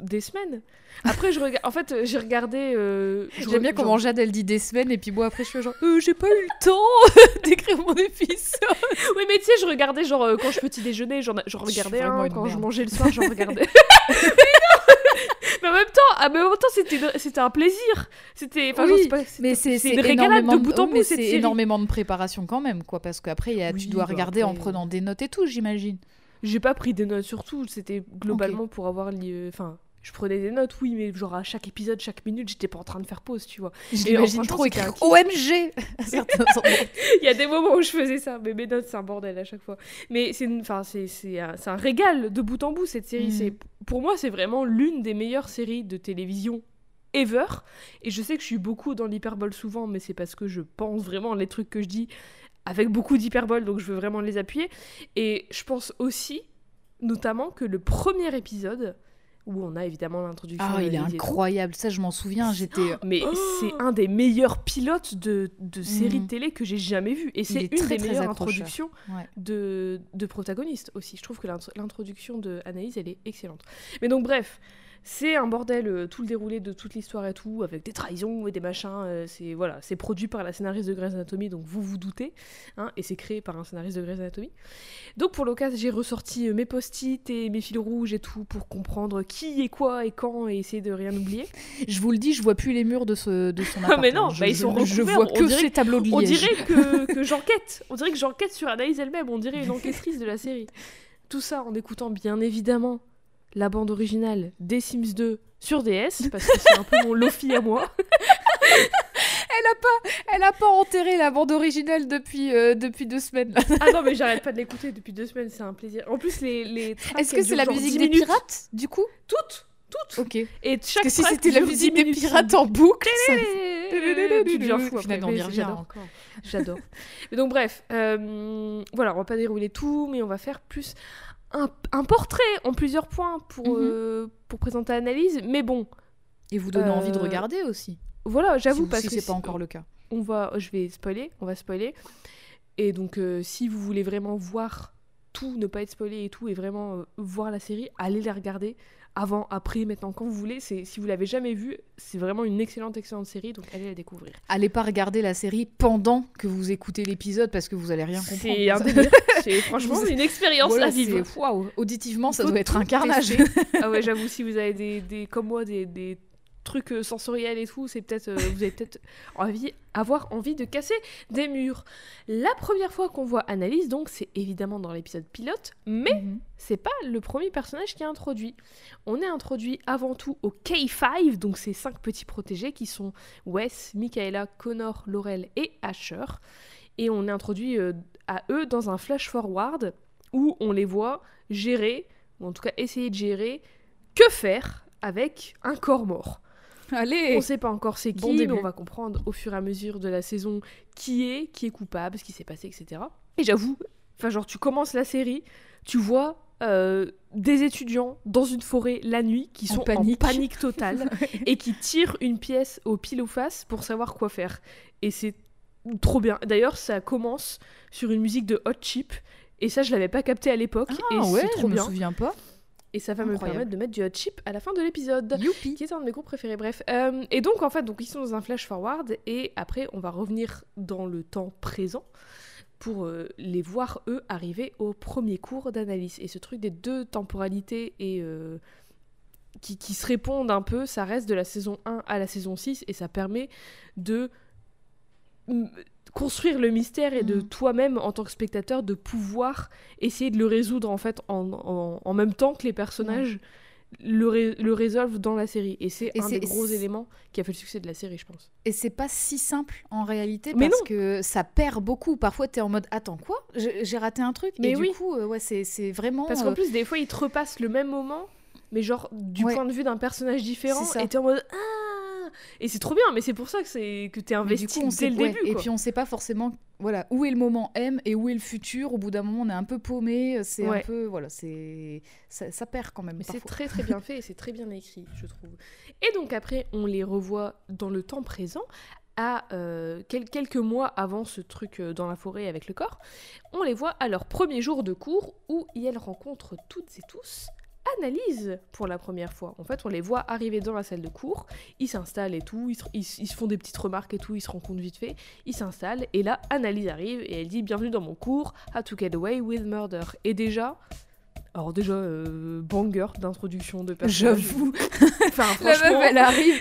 [SPEAKER 1] Des semaines. Après, je regarde. En fait, euh, j'ai regardé. euh,
[SPEAKER 2] J'aime bien comment Jade elle dit des semaines et puis moi après je suis genre Euh, j'ai pas eu le temps d'écrire mon épisode.
[SPEAKER 1] Oui, mais tu sais, je regardais genre euh, quand je petit déjeuner, j'en regardais
[SPEAKER 2] vraiment
[SPEAKER 1] un. Quand je mangeais le soir, j'en regardais. mais en même temps, ah, mais en même temps, c'était c'était un plaisir. C'était. Enfin,
[SPEAKER 2] Oui,
[SPEAKER 1] pas-
[SPEAKER 2] Mais c'est
[SPEAKER 1] une régalade de bout en
[SPEAKER 2] oh,
[SPEAKER 1] bout
[SPEAKER 2] mais c'est énormément de préparation quand même quoi parce qu'après tu dois
[SPEAKER 1] bah,
[SPEAKER 2] regarder en prenant des notes et tout j'imagine.
[SPEAKER 1] J'ai pas pris des notes sur tout. C'était globalement pour avoir. li- Enfin. Je prenais des notes, oui, mais genre à chaque épisode, chaque minute, j'étais pas en train de faire pause, tu vois.
[SPEAKER 2] J'imagine trop écrire. OMG.
[SPEAKER 1] Il y a des moments où je faisais ça, mais mes notes, c'est un bordel à chaque fois. Mais c'est un, un régal de bout en bout, cette série. C'est Pour moi, c'est vraiment l'une des meilleures séries de télévision ever. Et je sais que je suis beaucoup dans l'hyperbole souvent, mais c'est parce que je pense vraiment les trucs que je dis avec beaucoup d'hyperbole, donc je veux vraiment les appuyer. Et je pense aussi, notamment, que le premier épisode, où on a évidemment l'introduction...
[SPEAKER 2] Ah il est incroyable ça je m'en souviens j'étais
[SPEAKER 1] mais
[SPEAKER 2] Oh
[SPEAKER 1] c'est un des meilleurs pilotes de, de séries
[SPEAKER 2] Mhm.
[SPEAKER 1] de télé que j'ai jamais vu. Et c'est
[SPEAKER 2] est
[SPEAKER 1] une
[SPEAKER 2] très,
[SPEAKER 1] des
[SPEAKER 2] très
[SPEAKER 1] meilleures introductions
[SPEAKER 2] Ouais.
[SPEAKER 1] de, de protagonistes aussi. Je trouve que l'intro- l'introduction de Anaïs, elle est excellente. Mais donc, bref, c'est un bordel, euh, tout le déroulé de toute l'histoire et tout, avec des trahisons et des machins. euh, c'est voilà, c'est produit par la scénariste de Grey's Anatomy, donc vous vous doutez. hein, et c'est créé par un scénariste de Grey's Anatomy. Donc, pour l'occasion, j'ai ressorti euh, mes post-it et mes fils rouges et tout pour comprendre qui est quoi et quand et essayer de rien oublier.
[SPEAKER 2] Je vous le dis, je vois plus les murs de, ce, de son
[SPEAKER 1] Ah, mais non,
[SPEAKER 2] je,
[SPEAKER 1] bah, ils
[SPEAKER 2] je-
[SPEAKER 1] sont
[SPEAKER 2] je
[SPEAKER 1] recouverts,
[SPEAKER 2] vois
[SPEAKER 1] on
[SPEAKER 2] que
[SPEAKER 1] dirait-
[SPEAKER 2] ces tableaux de liège.
[SPEAKER 1] On dirait que, que j'enquête. On dirait que j'enquête sur Anaïs elle-même. On dirait une enquêtrice de la série. Tout ça en écoutant bien évidemment la bande originale des Sims 2 sur DS, parce que c'est un peu mon Lofi à moi.
[SPEAKER 2] Elle a pas enterré la bande originale depuis, euh, depuis deux semaines. là.
[SPEAKER 1] Ah non, mais j'arrête pas de l'écouter depuis deux semaines, c'est un plaisir. En plus, les. les
[SPEAKER 2] Est-ce que c'est la musique
[SPEAKER 1] 10
[SPEAKER 2] des pirates, du coup?
[SPEAKER 1] Toutes Toutes
[SPEAKER 2] Ok.
[SPEAKER 1] Et chaque
[SPEAKER 2] Parce que si c'était la musique
[SPEAKER 1] 10
[SPEAKER 2] des pirates en boucle, ça...
[SPEAKER 1] Tu deviens fou j'adore. J'adore. Donc bref, euh, voilà, on va pas dérouler tout, mais on va faire plus un, un portrait en plusieurs points pour,
[SPEAKER 2] Mhm.
[SPEAKER 1] euh, pour présenter l'analyse. Mais bon,
[SPEAKER 2] Et vous donner envie de
[SPEAKER 1] Euh,
[SPEAKER 2] regarder aussi.
[SPEAKER 1] voilà, j'avoue
[SPEAKER 2] si,
[SPEAKER 1] parce
[SPEAKER 2] si
[SPEAKER 1] que
[SPEAKER 2] c'est
[SPEAKER 1] si-
[SPEAKER 2] pas encore le cas.
[SPEAKER 1] on va, je vais spoiler, on va spoiler. Et donc euh, si vous voulez vraiment voir tout, ne pas être spoilé et tout, et vraiment voir la série, allez la regarder avant, après, maintenant, quand vous voulez. C'est si vous l'avez jamais vue, c'est vraiment une excellente, excellente série, donc allez la découvrir.
[SPEAKER 2] Allez pas regarder la série pendant que vous écoutez l'épisode parce que vous allez rien comprendre.
[SPEAKER 1] C'est un délire. C'est franchement une expérience
[SPEAKER 2] Voilà,
[SPEAKER 1] à vivre.
[SPEAKER 2] waouh, auditivement, ça doit être un carnage.
[SPEAKER 1] ah ouais, j'avoue, si vous avez des, des comme moi, des, des trucs euh, sensoriels et tout, c'est peut-être, euh, vous avez peut-être envie, avoir envie de casser des murs. La première fois qu'on voit Annalise, donc, c'est évidemment dans l'épisode pilote, mais
[SPEAKER 2] Mhm.
[SPEAKER 1] c'est pas le premier personnage qui est introduit. On est introduit avant tout au K5, donc ces cinq petits protégés qui sont Wes, Michaela, Connor, Laurel et Asher. Et on est introduit euh, à eux dans un flash forward où on les voit gérer, ou en tout cas essayer de gérer, que faire avec un corps mort.
[SPEAKER 2] Allez
[SPEAKER 1] On sait pas encore c'est qui,
[SPEAKER 2] Bon
[SPEAKER 1] mais on va comprendre au fur et à mesure de la saison qui est, qui est coupable, ce qui s'est passé, etc. Et j'avoue, enfin genre tu commences la série, tu vois euh, des étudiants dans une forêt la nuit qui
[SPEAKER 2] En
[SPEAKER 1] sont
[SPEAKER 2] panique.
[SPEAKER 1] en panique totale et qui tirent une pièce au pile ou face pour savoir quoi faire. Et c'est trop bien. D'ailleurs, ça commence sur une musique de Hot Chip. Et ça, je l'avais pas capté à l'époque. et
[SPEAKER 2] Ah ouais,
[SPEAKER 1] c'est
[SPEAKER 2] je me souviens pas.
[SPEAKER 1] Et ça va me permettre de mettre du Hot Chip à la fin de l'épisode
[SPEAKER 2] Youpi
[SPEAKER 1] qui est un de mes groupes préférés. Bref, Euh, et donc en fait, donc ils sont dans un flash forward et après on va revenir dans le temps présent pour euh, les voir eux arriver au premier cours d'analyse. Et ce truc des deux temporalités et euh, qui, qui se répondent un peu, ça reste de la saison 1 à la saison 6 et ça permet de construire le mystère et de
[SPEAKER 2] Mm.
[SPEAKER 1] toi-même en tant que spectateur de pouvoir essayer de le résoudre en fait en, en- en même temps que les personnages le, ré- le résolvent dans la série et c'est un des gros éléments qui a fait le succès de la série je pense
[SPEAKER 2] Et c'est pas si simple en réalité
[SPEAKER 1] Mais
[SPEAKER 2] parce
[SPEAKER 1] non.
[SPEAKER 2] que ça perd beaucoup. Parfois, t'es en mode Attends, quoi? J'ai raté un truc
[SPEAKER 1] Mais
[SPEAKER 2] Et
[SPEAKER 1] oui.
[SPEAKER 2] du coup, euh, ouais, c'est vraiment.
[SPEAKER 1] parce
[SPEAKER 2] euh,
[SPEAKER 1] qu'en plus des fois ils te repassent le même moment mais genre du
[SPEAKER 2] Ouais.
[SPEAKER 1] point de vue d'un personnage différent et t'es en mode ah et c'est trop bien mais c'est pour ça que c'est que t'es investi
[SPEAKER 2] du coup, on
[SPEAKER 1] dès
[SPEAKER 2] sait,
[SPEAKER 1] le
[SPEAKER 2] ouais,
[SPEAKER 1] début
[SPEAKER 2] Et puis, on sait pas forcément voilà, où est le moment M et où est le futur. Au bout d'un moment, on est un peu paumé. C'est
[SPEAKER 1] Ouais.
[SPEAKER 2] un peu. Voilà, c'est. Ça, ça perd quand même.
[SPEAKER 1] Mais c'est très très bien fait et c'est très bien écrit, je trouve. Et donc après, on les revoit dans le temps présent, à euh, quel- quelques mois avant ce truc euh, dans la forêt avec le corps. On les voit à leur premier jour de cours où elles rencontrent toutes et tous Analyse pour la première fois. En fait, on les voit arriver dans la salle de cours, ils s'installent et tout, ils se, ils se- ils se font des petites remarques et tout, ils se rencontrent vite fait, ils s'installent, et là, Analyse arrive et elle dit Bienvenue dans mon cours, How to Get Away with Murder. Et déjà, alors déjà, euh, banger d'introduction de personnage.
[SPEAKER 2] J'avoue.
[SPEAKER 1] Enfin,
[SPEAKER 2] La
[SPEAKER 1] franchement,
[SPEAKER 2] meuf, elle arrive,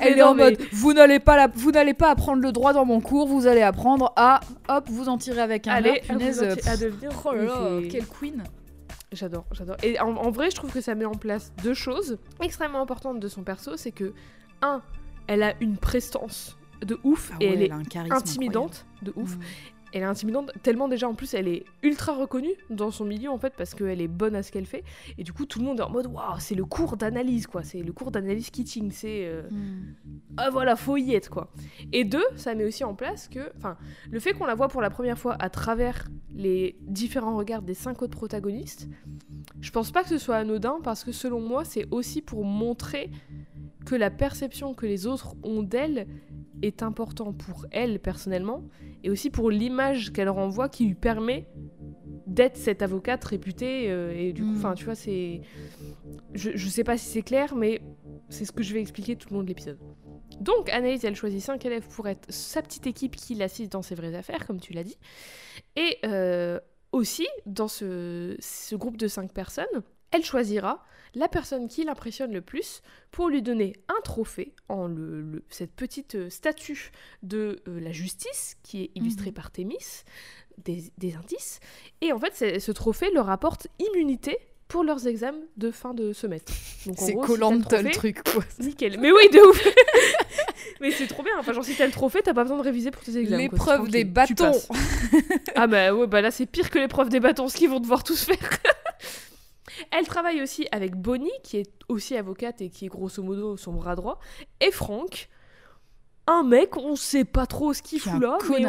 [SPEAKER 2] elle, est en
[SPEAKER 1] mais-
[SPEAKER 2] mode vous n'allez pas la- vous n'allez pas apprendre le droit dans mon cours, vous allez apprendre à hop vous en tirer avec un
[SPEAKER 1] allez, à, vous à devenir.
[SPEAKER 2] Oh là quelle queen
[SPEAKER 1] J'adore, j'adore. Et en, en vrai, je trouve que ça met en place deux choses extrêmement importantes de son perso. C'est que, un, elle a une prestance de ouf
[SPEAKER 2] Ah
[SPEAKER 1] et elle est intimidante de ouf.
[SPEAKER 2] incroyable.
[SPEAKER 1] Elle est intimidante tellement déjà en plus elle est ultra reconnue dans son milieu en fait parce qu'elle est bonne à ce qu'elle fait et du coup tout le monde est en mode waouh c'est le cours d'analyse quoi c'est le cours d'analyse kitching c'est euh,
[SPEAKER 2] Mm.
[SPEAKER 1] ah voilà, faut y être quoi. Et deux, ça met aussi en place que, enfin, le fait qu'on la voit pour la première fois à travers les différents regards des cinq autres protagonistes, je pense pas que ce soit anodin parce que selon moi, c'est aussi pour montrer que la perception que les autres ont d'elle est important pour elle personnellement et aussi pour l'image qu'elle renvoie qui lui permet d'être cette avocate réputée euh, et du coup
[SPEAKER 2] Mm.
[SPEAKER 1] enfin tu vois c'est je, je sais pas si c'est clair mais c'est ce que je vais expliquer tout le long de l'épisode donc Anaïs elle choisit cinq élèves pour être sa petite équipe qui l'assiste dans ses vraies affaires comme tu l'as dit et euh, aussi dans ce, ce groupe de cinq personnes elle choisira la personne qui l'impressionne le plus pour lui donner un trophée en le, le- cette petite euh, statue de euh, la justice qui est illustrée
[SPEAKER 2] Mhm.
[SPEAKER 1] par Thémis, des, des indices. Et en fait, ce trophée leur apporte immunité pour leurs examens de fin de semestre.
[SPEAKER 2] C'est
[SPEAKER 1] si
[SPEAKER 2] collant
[SPEAKER 1] le
[SPEAKER 2] truc quoi.
[SPEAKER 1] Nickel. Mais oui, de ouf Mais c'est trop bien. Enfin, genre, si t'as le trophée, t'as pas besoin de réviser pour tes examens.
[SPEAKER 2] L'épreuve des bâtons.
[SPEAKER 1] Ah bah ouais, bah là c'est pire que l'épreuve des bâtons, ce qu'ils vont devoir tous faire. Elle travaille aussi avec Bonnie, qui est aussi avocate et qui est grosso modo son bras droit, et Frank, un mec, on sait pas trop ce qu'il fout là, mais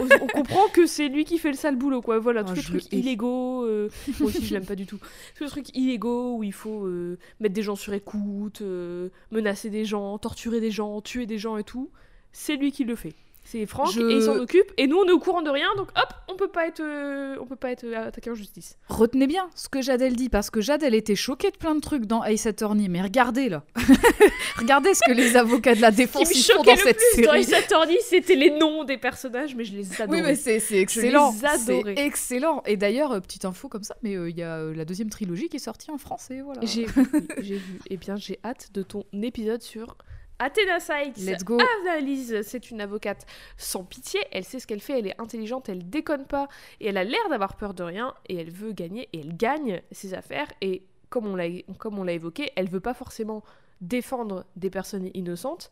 [SPEAKER 1] on, on- on comprend que c'est lui qui fait le sale boulot, quoi. Voilà,
[SPEAKER 2] Oh,
[SPEAKER 1] tous les
[SPEAKER 2] je le
[SPEAKER 1] trucs illégaux, euh, moi aussi je l'aime pas du tout. Tous les trucs illégaux où il faut euh, mettre des gens sur écoute, euh, menacer des gens, torturer des gens, tuer des gens et tout, c'est lui qui le fait. C'est Franck
[SPEAKER 2] Je-
[SPEAKER 1] et il s'en occupe et nous on est au courant de rien donc hop on peut pas être euh, on peut pas être euh, attaqué en justice.
[SPEAKER 2] Retenez bien ce que Jade elle dit parce que Jade elle était choquée de plein de trucs dans Ace Attorney mais regardez là. regardez ce que les avocats de la défense ils font dans
[SPEAKER 1] le
[SPEAKER 2] cette
[SPEAKER 1] plus dans
[SPEAKER 2] série.
[SPEAKER 1] Ace Attorney c'était les noms des personnages mais je les adorais.
[SPEAKER 2] Oui, mais c'est excellent.
[SPEAKER 1] les adorais.
[SPEAKER 2] C'est excellent. Et d'ailleurs, euh, petite info comme ça, mais euh, il y a la deuxième trilogie qui est sortie en français. Voilà.
[SPEAKER 1] J'ai vu, oui, j'ai vu. Eh bien j'ai hâte de ton épisode sur Athena Sykes.
[SPEAKER 2] Let's go.
[SPEAKER 1] Analyse, c'est une avocate sans pitié, elle sait ce qu'elle fait, elle est intelligente, elle déconne pas, et elle a l'air d'avoir peur de rien, et elle veut gagner, et elle gagne ses affaires, et comme on l'a, comme on l'a évoqué, elle veut pas forcément défendre des personnes innocentes,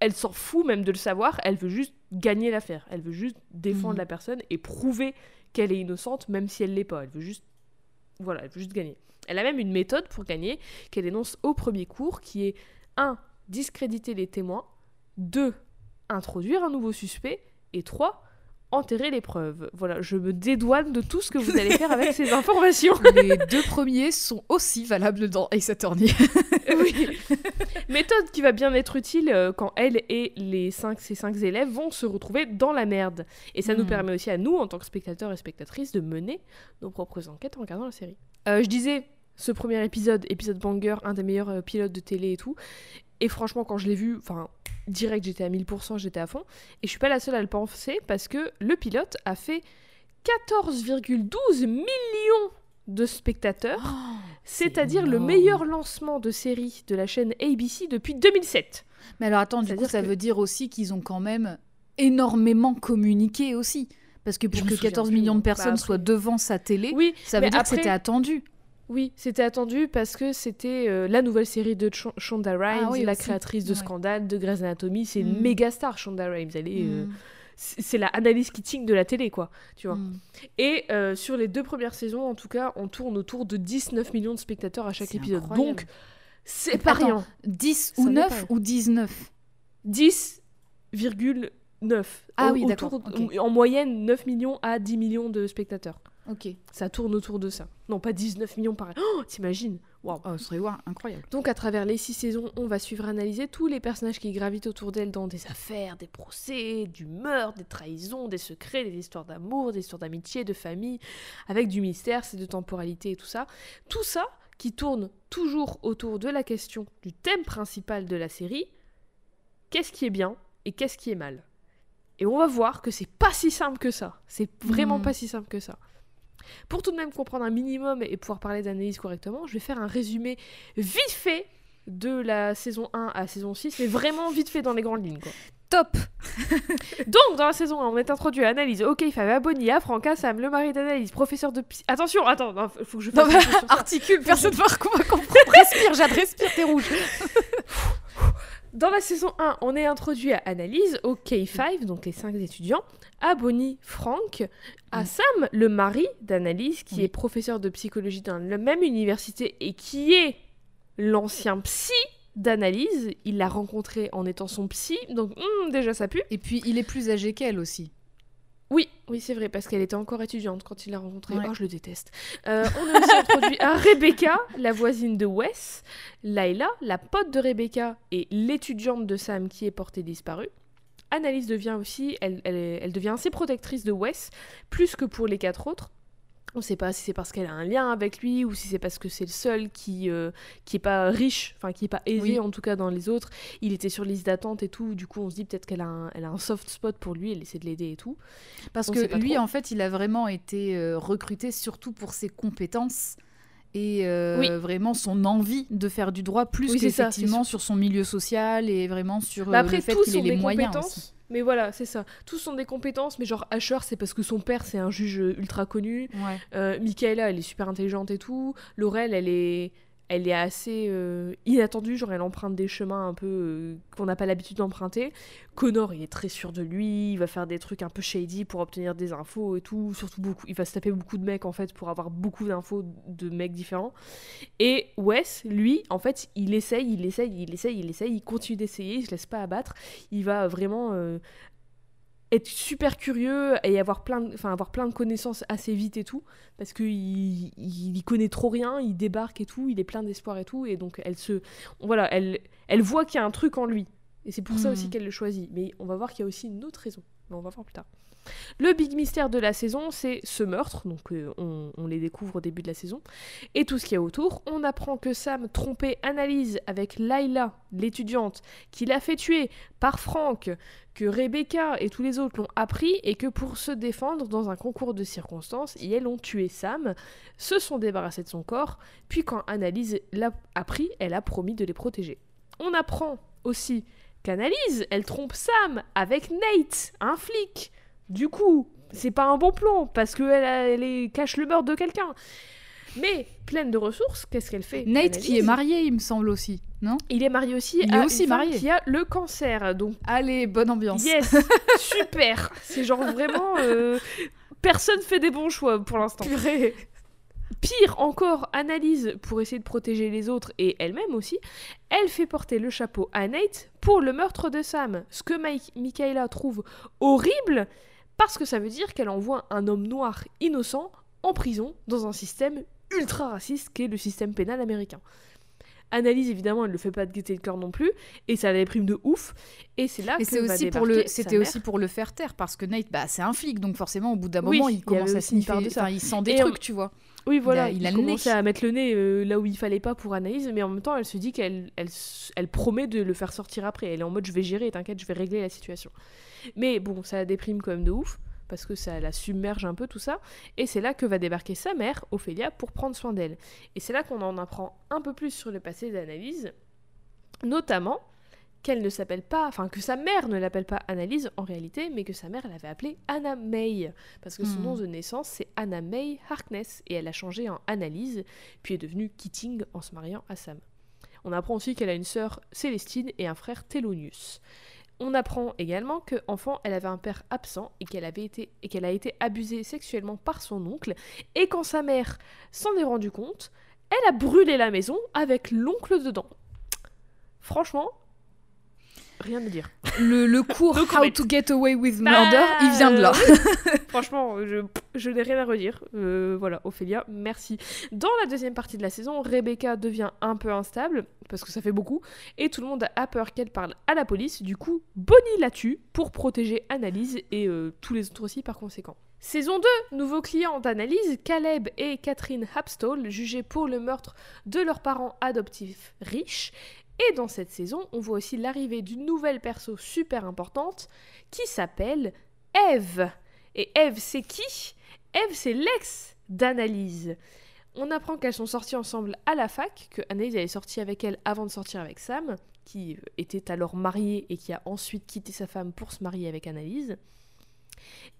[SPEAKER 1] elle s'en fout même de le savoir, elle veut juste gagner l'affaire, elle veut juste défendre
[SPEAKER 2] Mhm.
[SPEAKER 1] la personne et prouver qu'elle est innocente, même si elle l'est pas, elle veut juste... Voilà, elle veut juste gagner. Elle a même une méthode pour gagner qu'elle énonce au premier cours, qui est 1 discréditer les témoins, 2. introduire un nouveau suspect, et 3. enterrer les preuves. Voilà, je me dédouane de tout ce que vous allez faire avec ces informations.
[SPEAKER 2] Les deux premiers sont aussi valables dans Ace Attorney.
[SPEAKER 1] oui. Méthode qui va bien être utile euh, quand elle et les cinq, ses cinq élèves vont se retrouver dans la merde. Et ça nous
[SPEAKER 2] Hmm.
[SPEAKER 1] permet aussi à nous, en tant que spectateurs et spectatrices, de mener nos propres enquêtes en regardant la série. Euh, je disais, ce premier épisode, épisode banger, un des meilleurs euh, pilotes de télé et tout. Et franchement, quand je l'ai vu, enfin, direct, j'étais à 1000%, j'étais à fond. Et je suis pas la seule à le penser parce que le pilote a fait 14,12 millions de spectateurs. C'est-à-dire le meilleur lancement de série de la chaîne ABC depuis 2007.
[SPEAKER 2] Mais alors attends, du coup, ça
[SPEAKER 1] que-
[SPEAKER 2] veut dire aussi qu'ils ont quand même énormément communiqué aussi. Parce que pour que
[SPEAKER 1] souviens
[SPEAKER 2] 14
[SPEAKER 1] plus,
[SPEAKER 2] millions de.
[SPEAKER 1] Bah,
[SPEAKER 2] personnes
[SPEAKER 1] après-
[SPEAKER 2] soient devant sa télé,
[SPEAKER 1] Oui,
[SPEAKER 2] ça veut dire
[SPEAKER 1] après-
[SPEAKER 2] que c'était attendu.
[SPEAKER 1] Oui, c'était attendu parce que c'était euh, la nouvelle série de Ch- Shonda Rhimes,
[SPEAKER 2] Ah oui,
[SPEAKER 1] la
[SPEAKER 2] aussi.
[SPEAKER 1] créatrice de
[SPEAKER 2] Ouais.
[SPEAKER 1] Scandale, de Grey's Anatomy. C'est une
[SPEAKER 2] Mm.
[SPEAKER 1] méga star, Shonda Rhimes. Elle est, euh,
[SPEAKER 2] Mm.
[SPEAKER 1] c'est c'est la analyse kitting de la télé, quoi. Tu vois.
[SPEAKER 2] Mm.
[SPEAKER 1] Et euh, sur les deux premières saisons, en tout cas, on tourne autour de 19 millions de spectateurs à chaque épisode.
[SPEAKER 2] incroyable.
[SPEAKER 1] Donc, c'est pas
[SPEAKER 2] Attends.
[SPEAKER 1] rien.
[SPEAKER 2] 10
[SPEAKER 1] Ça
[SPEAKER 2] ou
[SPEAKER 1] dépend.
[SPEAKER 2] 9 ou 19
[SPEAKER 1] 10,9.
[SPEAKER 2] Ah oui, d'accord.
[SPEAKER 1] En moyenne, 9 millions à 10 millions de spectateurs.
[SPEAKER 2] Ok.
[SPEAKER 1] Ça tourne autour de ça. Non, pas 19 millions pareil. Oh, t'imagines Waouh.
[SPEAKER 2] Oh, ce serait ouais, incroyable.
[SPEAKER 1] Donc à travers les six saisons, on va suivre analyser tous les personnages qui gravitent autour d'elle dans des affaires, des procès, du meurtre, des trahisons, des secrets, des histoires d'amour, des histoires d'amitié, de famille, avec du mystère, c'est de temporalité et tout ça. Tout ça qui tourne toujours autour de la question du thème principal de la série, qu'est-ce qui est bien et qu'est-ce qui est mal. Et on va voir que c'est pas si simple que ça. C'est vraiment
[SPEAKER 2] Mhm.
[SPEAKER 1] pas si simple que ça. Pour tout de même comprendre un minimum et pouvoir parler d'analyse correctement, je vais faire un résumé vite fait de la saison 1 à saison 6, mais vraiment vite fait dans les grandes lignes. Quoi.
[SPEAKER 2] Top
[SPEAKER 1] Donc, dans la saison 1, on est introduit à Analyse, ok, Fabien Bonny, à Franca Sam, le mari d'Analyse, professeur de psy... Attention, attends, non, faut que je fasse
[SPEAKER 2] Non,
[SPEAKER 1] ça.
[SPEAKER 2] Articule, personne va va comprendre. Respire, Jade, respire, t'es rouge.
[SPEAKER 1] Dans la saison 1, on est introduit à Analyse, au K5, donc les 5 étudiants, à Bonnie Frank, à
[SPEAKER 2] Mm.
[SPEAKER 1] Sam, le mari d'Analyse, qui
[SPEAKER 2] Oui.
[SPEAKER 1] est professeur de psychologie dans la même université et qui est l'ancien psy d'Analyse. Il l'a rencontré en étant son psy, donc hmm, déjà ça pue.
[SPEAKER 2] Et puis, il est plus âgé qu'elle aussi.
[SPEAKER 1] Oui, oui, c'est vrai, parce qu'elle était encore étudiante quand il l'a rencontrée.
[SPEAKER 2] Ouais.
[SPEAKER 1] Oh, je le déteste. Euh, on a aussi introduit à Rebecca, la voisine de Wes, Layla, la pote de Rebecca et l'étudiante de Sam qui est portée disparue. Annalise devient aussi, elle, elle devient assez protectrice de Wes, plus que pour les quatre autres. On ne sait pas si c'est parce qu'elle a un lien avec lui ou si c'est parce que c'est le seul qui euh, qui est pas riche, enfin qui est pas aisé
[SPEAKER 2] Oui.
[SPEAKER 1] en tout cas dans les autres. Il était sur liste d'attente et tout. Du coup, on se dit peut-être qu'elle a, un, elle a un soft spot pour lui. Elle essaie de l'aider et tout.
[SPEAKER 2] Parce
[SPEAKER 1] On
[SPEAKER 2] que lui,
[SPEAKER 1] trop.
[SPEAKER 2] en fait, il a vraiment été euh, recruté surtout pour ses compétences et euh,
[SPEAKER 1] Oui.
[SPEAKER 2] vraiment son envie de faire du droit, plus
[SPEAKER 1] Oui,
[SPEAKER 2] qu'effectivement sur son milieu social et vraiment sur
[SPEAKER 1] Bah
[SPEAKER 2] euh,
[SPEAKER 1] après,
[SPEAKER 2] le fait qu'il ait les
[SPEAKER 1] des
[SPEAKER 2] moyens aussi.
[SPEAKER 1] Mais voilà, c'est ça. Tous sont des compétences, mais genre Asher, c'est parce que son père, c'est un juge euh, ultra connu.
[SPEAKER 2] Ouais.
[SPEAKER 1] Euh, Michaela, elle est super intelligente et tout. Laurel, elle est, elle est assez euh, inattendue, genre elle emprunte des chemins un peu euh, qu'on n'a pas l'habitude d'emprunter. Connor, il est très sûr de lui, il va faire des trucs un peu shady pour obtenir des infos et tout. Surtout beaucoup, il va se taper beaucoup de mecs en fait pour avoir beaucoup d'infos de mecs différents. Et Wes, lui, en fait, il essaye, il essaye, il essaye, il essaye, il continue d'essayer, il se laisse pas abattre. Il va vraiment euh, être super curieux et avoir plein, de, enfin, avoir plein de connaissances assez vite et tout, parce qu'il il, il y connaît trop rien, il débarque et tout, il est plein d'espoir et tout, et donc elle se, voilà, elle, elle voit qu'il y a un truc en lui, et c'est pour ça
[SPEAKER 2] Mhm.
[SPEAKER 1] aussi qu'elle le choisit. Mais on va voir qu'il y a aussi une autre raison, mais on va voir plus tard. Le big mystère de la saison, c'est ce meurtre, donc euh, on, les découvre au début de la saison, et tout ce qu'il y a autour. On apprend que Sam trompait Analyse avec Layla, l'étudiante, qui l'a fait tuer par Frank, que Rebecca et tous les autres l'ont appris, et que pour se défendre dans un concours de circonstances, elles ont tué Sam, se sont débarrassés de son corps, puis quand Analyse l'a appris, elle a promis de les protéger. On apprend aussi qu'Analyse, elle trompe Sam avec Nate, un flic. Du coup, c'est pas un bon plan parce qu'elle elle cache le meurtre de quelqu'un. Mais pleine de ressources, qu'est-ce qu'elle fait?
[SPEAKER 2] Nate qui est marié, il me semble aussi, non?
[SPEAKER 1] Il est marié aussi
[SPEAKER 2] Il est
[SPEAKER 1] à
[SPEAKER 2] aussi
[SPEAKER 1] une
[SPEAKER 2] marié.
[SPEAKER 1] qui a le cancer. Donc
[SPEAKER 2] Allez, bonne ambiance.
[SPEAKER 1] yes, super. C'est genre vraiment euh, personne fait des bons choix pour l'instant.
[SPEAKER 2] Purée.
[SPEAKER 1] Pire encore, Analyse, pour essayer de protéger les autres et elle-même aussi, elle fait porter le chapeau à Nate pour le meurtre de Sam. Ce que Mike, Michaela trouve horrible parce que ça veut dire qu'elle envoie un homme noir innocent en prison dans un système ultra raciste qu'est le système pénal américain. Analyse, évidemment, elle ne le fait pas de gaieté de cœur non plus, et ça la déprime de ouf. Et c'est là
[SPEAKER 2] Et
[SPEAKER 1] que
[SPEAKER 2] c'est aussi pour le, c'était aussi pour le faire taire parce que Nate, bah c'est un flic, donc forcément au bout d'un
[SPEAKER 1] Oui,
[SPEAKER 2] moment
[SPEAKER 1] il
[SPEAKER 2] commence à
[SPEAKER 1] de ça.
[SPEAKER 2] enfin il sent des
[SPEAKER 1] Et
[SPEAKER 2] trucs, tu vois.
[SPEAKER 1] Oui, voilà,
[SPEAKER 2] il
[SPEAKER 1] il
[SPEAKER 2] a
[SPEAKER 1] commencé à mettre le nez euh, là où il fallait pas pour Anaïs, mais en même temps, elle se dit qu'elle elle, elle promet de le faire sortir après. Elle est en mode je vais gérer, t'inquiète, je vais régler la situation. Mais bon, ça la déprime quand même de ouf, parce que ça la submerge un peu tout ça. Et c'est là que va débarquer sa mère, Ophélia, pour prendre soin d'elle. Et c'est là qu'on en apprend un peu plus sur le passé d'Analyse, notamment qu'elle ne s'appelle pas, enfin que sa mère ne l'appelle pas Annalise en réalité, mais que sa mère l'avait appelée Anna May, parce que son
[SPEAKER 2] Hmm.
[SPEAKER 1] nom de naissance c'est Anna May Harkness, et elle a changé en Annalise, puis est devenue Keating en se mariant à Sam. On apprend aussi qu'elle a une sœur Célestine et un frère Thelonius. On apprend également que enfant, elle avait un père absent et qu'elle avait été et qu'elle a été abusée sexuellement par son oncle et quand sa mère s'en est rendue compte, elle a brûlé la maison avec l'oncle dedans. Franchement, rien à dire.
[SPEAKER 2] Le, le cours
[SPEAKER 1] No
[SPEAKER 2] How to Get Away with
[SPEAKER 1] Bah,
[SPEAKER 2] Murder, il vient de là.
[SPEAKER 1] Franchement, je, je n'ai rien à redire. Euh, voilà, Ophélia, merci. Dans la deuxième partie de la saison, Rebecca devient un peu instable, parce que ça fait beaucoup, et tout le monde a peur qu'elle parle à la police. Du coup, Bonnie la tue pour protéger Annalise et euh, tous les autres aussi par conséquent. Saison 2, nouveaux clients d'analyse, Caleb et Catherine Hapstall, jugés pour le meurtre de leurs parents adoptifs riches. Et dans cette saison, on voit aussi l'arrivée d'une nouvelle perso super importante qui s'appelle Eve. Et Eve, c'est qui? Eve, c'est l'ex d'Analyse. On apprend qu'elles sont sorties ensemble à la fac, que elle est sortie avec elle avant de sortir avec Sam, qui était alors marié et qui a ensuite quitté sa femme pour se marier avec Analyse.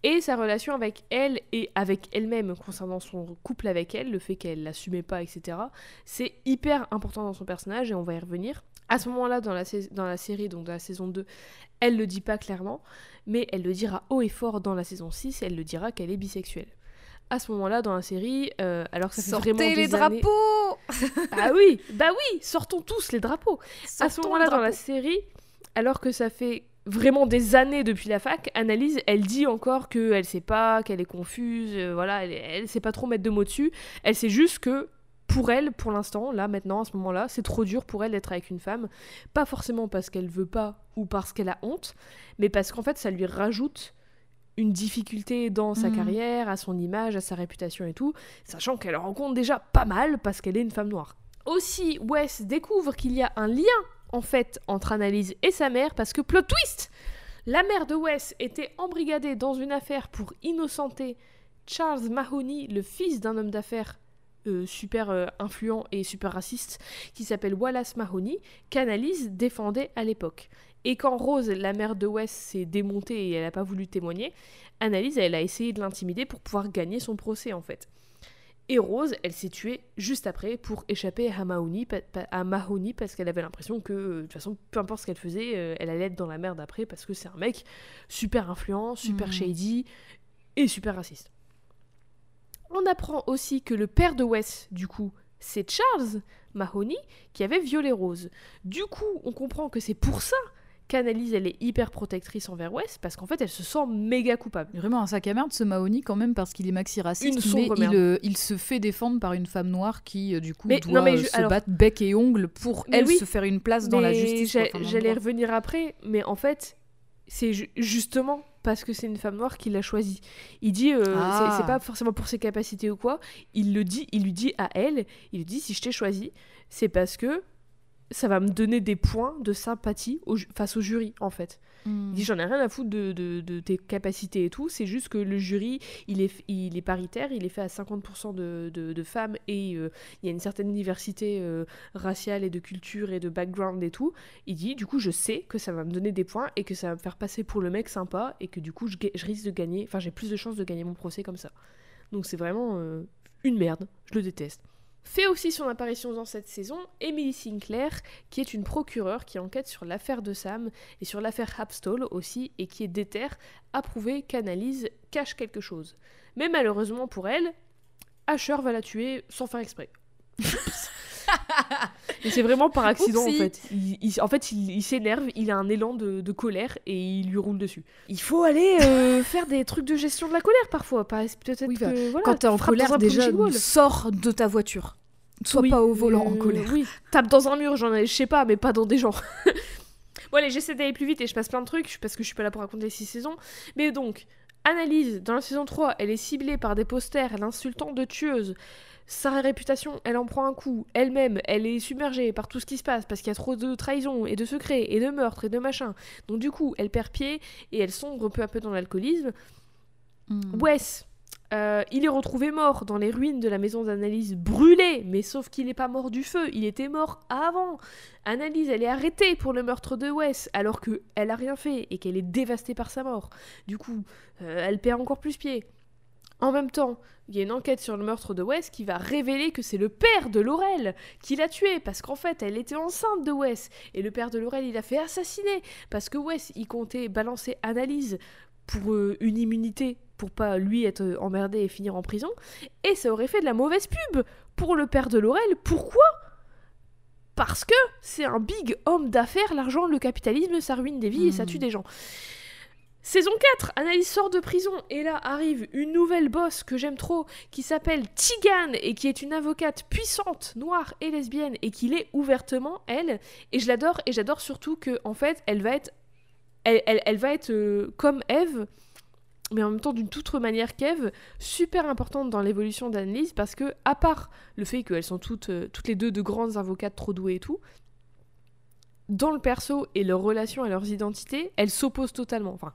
[SPEAKER 1] Et sa relation avec elle et avec elle-même concernant son couple avec elle, le fait qu'elle l'assumait pas, etc. C'est hyper important dans son personnage et on va y revenir. À ce moment-là, dans la, dans la série, donc dans la saison 2, elle le dit pas clairement, mais elle le dira haut et fort dans la saison 6, elle le dira qu'elle est bisexuelle. À ce moment-là, dans la série, euh, alors que ça fait vraiment
[SPEAKER 2] Sortez
[SPEAKER 1] des
[SPEAKER 2] les
[SPEAKER 1] années-
[SPEAKER 2] drapeaux
[SPEAKER 1] Ah oui, bah oui, sortons tous les drapeaux à ce
[SPEAKER 2] Sortons
[SPEAKER 1] moment-là dans la série, alors que ça fait vraiment des années depuis la fac, Analyse, elle dit encore qu'elle sait pas, qu'elle est confuse, euh, voilà, elle, elle sait pas trop mettre de mots dessus. Elle sait juste que pour elle, pour l'instant, là, maintenant, à ce moment-là, c'est trop dur pour elle d'être avec une femme. Pas forcément parce qu'elle veut pas ou parce qu'elle a honte, mais parce qu'en fait, ça lui rajoute une difficulté dans sa
[SPEAKER 2] Mhm.
[SPEAKER 1] carrière, à son image, à sa réputation et tout, sachant qu'elle rencontre déjà pas mal parce qu'elle est une femme noire. Aussi, Wes découvre qu'il y a un lien en fait entre Annalise et sa mère parce que plot twist La mère de Wes était embrigadée dans une affaire pour innocenter Charles Mahoney, le fils d'un homme d'affaires euh, super euh, influent et super raciste qui s'appelle Wallace Mahoney, qu'Annalise défendait à l'époque. Et quand Rose, la mère de Wes, s'est démontée et elle n'a pas voulu témoigner, Annalise, elle a essayé de l'intimider pour pouvoir gagner son procès en fait. Et Rose, elle s'est tuée juste après pour échapper à Mahoney, à parce qu'elle avait l'impression que, euh, de toute façon, peu importe ce qu'elle faisait, euh, elle allait être dans la merde après parce que c'est un mec super influent, super
[SPEAKER 2] Mhm.
[SPEAKER 1] shady et super raciste. On apprend aussi que le père de Wes, du coup, c'est Charles Mahoney qui avait violé Rose. Du coup, on comprend que c'est pour ça qu'Annalise, elle est hyper protectrice envers Wes parce qu'en fait, elle se sent méga coupable.
[SPEAKER 2] Vraiment un sac à merde, ce Mahoney, quand même, parce qu'il est maxi raciste,
[SPEAKER 1] Une
[SPEAKER 2] mais il, euh, il se fait défendre par une femme noire qui, euh, du coup,
[SPEAKER 1] Mais-
[SPEAKER 2] doit
[SPEAKER 1] non, mais
[SPEAKER 2] euh,
[SPEAKER 1] je-
[SPEAKER 2] se
[SPEAKER 1] alors-
[SPEAKER 2] battre bec et ongle pour, elle,
[SPEAKER 1] oui,
[SPEAKER 2] se faire une place dans la justice.
[SPEAKER 1] J'allais revenir après, mais en fait, c'est ju- justement parce que c'est une femme noire qui l'a choisi. Il dit, euh, c'est-
[SPEAKER 2] Ah.
[SPEAKER 1] c'est pas forcément pour ses capacités ou quoi. Il le dit, il lui dit à elle, il lui dit si je t'ai choisi, c'est parce que ça va me donner des points de sympathie au face au jury en fait.
[SPEAKER 2] Hmm.
[SPEAKER 1] Il dit j'en ai rien à foutre de, de- de tes capacités et tout, c'est juste que le jury il est, il est paritaire, il est fait à 50% de, femmes et euh, il y a une certaine diversité euh, raciale et de culture et de background et tout. Il dit du coup je sais que ça va me donner des points et que ça va me faire passer pour le mec sympa et que du coup je risque de gagner, enfin j'ai plus de chances de gagner mon procès comme ça. Donc c'est vraiment euh, une merde, je le déteste. Fait aussi son apparition dans cette saison Emily Sinclair, qui est une procureure qui enquête sur l'affaire de Sam et sur l'affaire Hapstall aussi, et qui est déterre à prouver qu'Analyse cache quelque chose. Mais malheureusement pour elle, Asher va la tuer sans faire exprès. et c'est vraiment par accident en fait. Il, il- en fait, il, il s'énerve, il a un élan de, de colère et il lui roule dessus. Il faut aller euh, faire des trucs de gestion de la colère parfois. Peut-être
[SPEAKER 2] Oui, bah,
[SPEAKER 1] que voilà,
[SPEAKER 2] Quand t'es en colère, déjà, sors de ta voiture. Sois
[SPEAKER 1] Oui,
[SPEAKER 2] pas au volant en
[SPEAKER 1] euh,
[SPEAKER 2] colère.
[SPEAKER 1] Oui, tape dans un mur, j'en ai, je sais pas, mais pas dans des gens. bon, allez, j'essaie d'aller plus vite et je passe plein de trucs parce que je suis pas là pour raconter les six saisons. Mais donc, Analyse, dans la saison 3, elle est ciblée par des posters l'insultant de tueuse. Sa réputation, elle en prend un coup. Elle-même, elle est submergée par tout ce qui se passe parce qu'il y a trop de trahison et de secrets et de meurtres et de machins. Donc, du coup, elle perd pied et elle sombre peu à peu dans l'alcoolisme.
[SPEAKER 2] Hmm.
[SPEAKER 1] Wes, Euh, il est retrouvé mort dans les ruines de la maison d'Analyse, brûlé, mais sauf qu'il n'est pas mort du feu, il était mort avant. Analyse, elle est arrêtée pour le meurtre de Wes, alors qu'elle a rien fait et qu'elle est dévastée par sa mort. Du coup, euh, elle perd encore plus pied. En même temps, il y a une enquête sur le meurtre de Wes qui va révéler que c'est le père de Laurel qui l'a tué parce qu'en fait elle était enceinte de Wes et le père de Laurel il a fait assassiner parce que Wes il comptait balancer Analyse pour euh, une immunité pour pas lui être emmerdé et finir en prison et ça aurait fait de la mauvaise pub pour le père de Laurel. Pourquoi? Parce que c'est un big homme d'affaires, l'argent, le capitalisme, ça ruine des vies et ça tue des gens. Saison 4, Annalise sort de prison et là arrive une nouvelle boss que j'aime trop qui s'appelle Tigan et qui est une avocate puissante, noire et lesbienne et qui l'est ouvertement elle et je l'adore et j'adore surtout que en fait elle va être elle, va être euh, comme Eve mais en même temps d'une toute autre manière qu'Eve, super importante dans l'évolution d'Annalise parce que à part le fait qu'elles sont toutes, euh, toutes les deux de grandes avocates trop douées et tout, dans le perso et leur relation et leurs identités, elles s'opposent totalement. Enfin,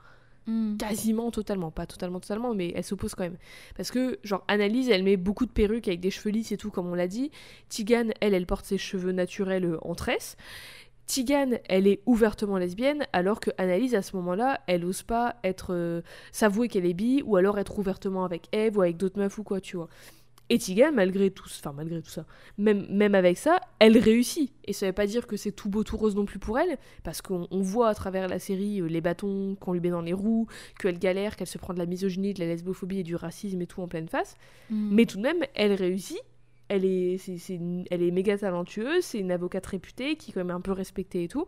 [SPEAKER 1] Hmm. Quasiment totalement, pas totalement totalement, mais elle s'oppose quand même. Parce que, genre, Analyse, elle met beaucoup de perruques avec des cheveux lisses et tout, comme on l'a dit. Tigan, elle, elle porte ses cheveux naturels euh, en tresse. Tigan, elle est ouvertement lesbienne, alors que Analyse, à ce moment-là, elle ose pas être euh, s'avouer qu'elle est bi, ou alors être ouvertement avec Eve ou avec d'autres meufs ou quoi, tu vois. Et Tigan, malgré tout, enfin malgré tout ça, même, même avec ça, elle réussit. Et ça veut pas dire que c'est tout beau tout rose non plus pour elle, parce qu'on voit à travers la série euh, les bâtons qu'on lui met dans les roues, qu'elle galère, qu'elle se prend de la misogynie, de la lesbophobie et du racisme et tout en pleine face. Mm. Mais tout de même, elle réussit. Elle est, elle est méga talentueuse, c'est une avocate réputée qui est quand même un peu respectée et tout.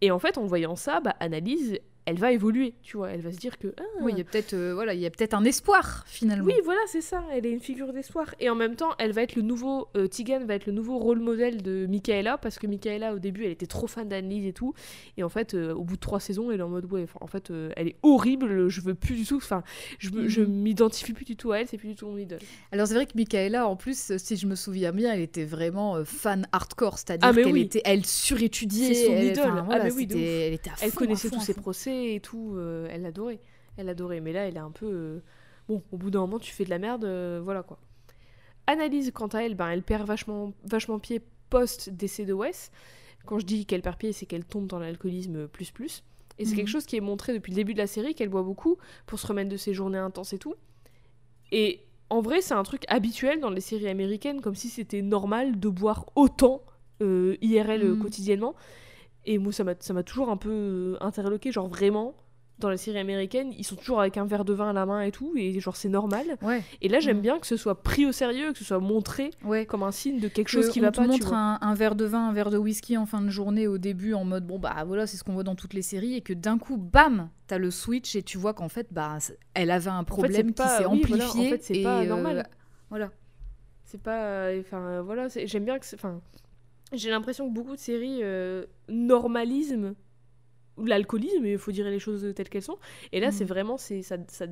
[SPEAKER 1] Et en fait, en voyant ça, bah, Analyse, elle va évoluer, tu vois. Elle va se dire que. Ah,
[SPEAKER 2] oui, il y a peut-être euh, voilà, peut-être un espoir finalement.
[SPEAKER 1] Oui, voilà, c'est ça. Elle est une figure d'espoir. Et en même temps, elle va être le nouveau. Euh, Tigan va être le nouveau rôle modèle de Michaela parce que Michaela, au début, elle était trop fan d'Annelise et tout. Et en fait, euh, au bout de trois saisons, elle est en mode ouais, en fait, elle est horrible. Je veux plus du tout. Enfin, je, mhm. m'identifie plus du tout à elle. C'est plus du tout mon idole.
[SPEAKER 2] Alors c'est vrai que Michaela, en plus, si je me souviens bien, elle était vraiment fan hardcore, c'est-à-dire ah, qu'elle était, elle surétudiait.
[SPEAKER 1] C'est son idole.
[SPEAKER 2] ah, mais oui, elle était
[SPEAKER 1] Elle connaissait tous ses procès et tout, euh, elle adorait. Elle adorait. Mais là, elle est un peu. Euh, bon, au bout d'un moment, tu fais de la merde, euh, voilà quoi. Analyse, quant à elle, ben, elle perd vachement, vachement pied post-décès de Wes. Quand je dis qu'elle perd pied, c'est qu'elle tombe dans l'alcoolisme plus plus. Et c'est mhm. quelque chose qui est montré depuis le début de la série, qu'elle boit beaucoup pour se remettre de ses journées intenses et tout. Et en vrai, c'est un truc habituel dans les séries américaines, comme si c'était normal de boire autant IRL mhm. quotidiennement. Et moi, ça m'a toujours un peu euh, interloqué, genre vraiment, dans la série américaine, ils sont toujours avec un verre de vin à la main et tout, et genre c'est normal.
[SPEAKER 2] Ouais.
[SPEAKER 1] Et là, j'aime mm. bien que ce soit pris au sérieux, que ce soit montré comme un signe de quelque chose qui va
[SPEAKER 2] te
[SPEAKER 1] pas.
[SPEAKER 2] montre un, un, verre de vin, un verre de whisky en fin de journée au début, en mode bon bah voilà, c'est ce qu'on voit dans toutes les séries, et que d'un coup, bam, t'as le switch et tu vois qu'en fait, bah, elle avait un problème qui s'est amplifié.
[SPEAKER 1] en fait, c'est pas
[SPEAKER 2] euh,
[SPEAKER 1] normal.
[SPEAKER 2] Voilà.
[SPEAKER 1] C'est pas, enfin voilà, j'aime bien que, enfin j'ai l'impression que beaucoup de séries euh, normalisent l'alcoolisme, il faut dire les choses telles qu'elles sont. Et là, c'est mm. vraiment, c'est ça, ça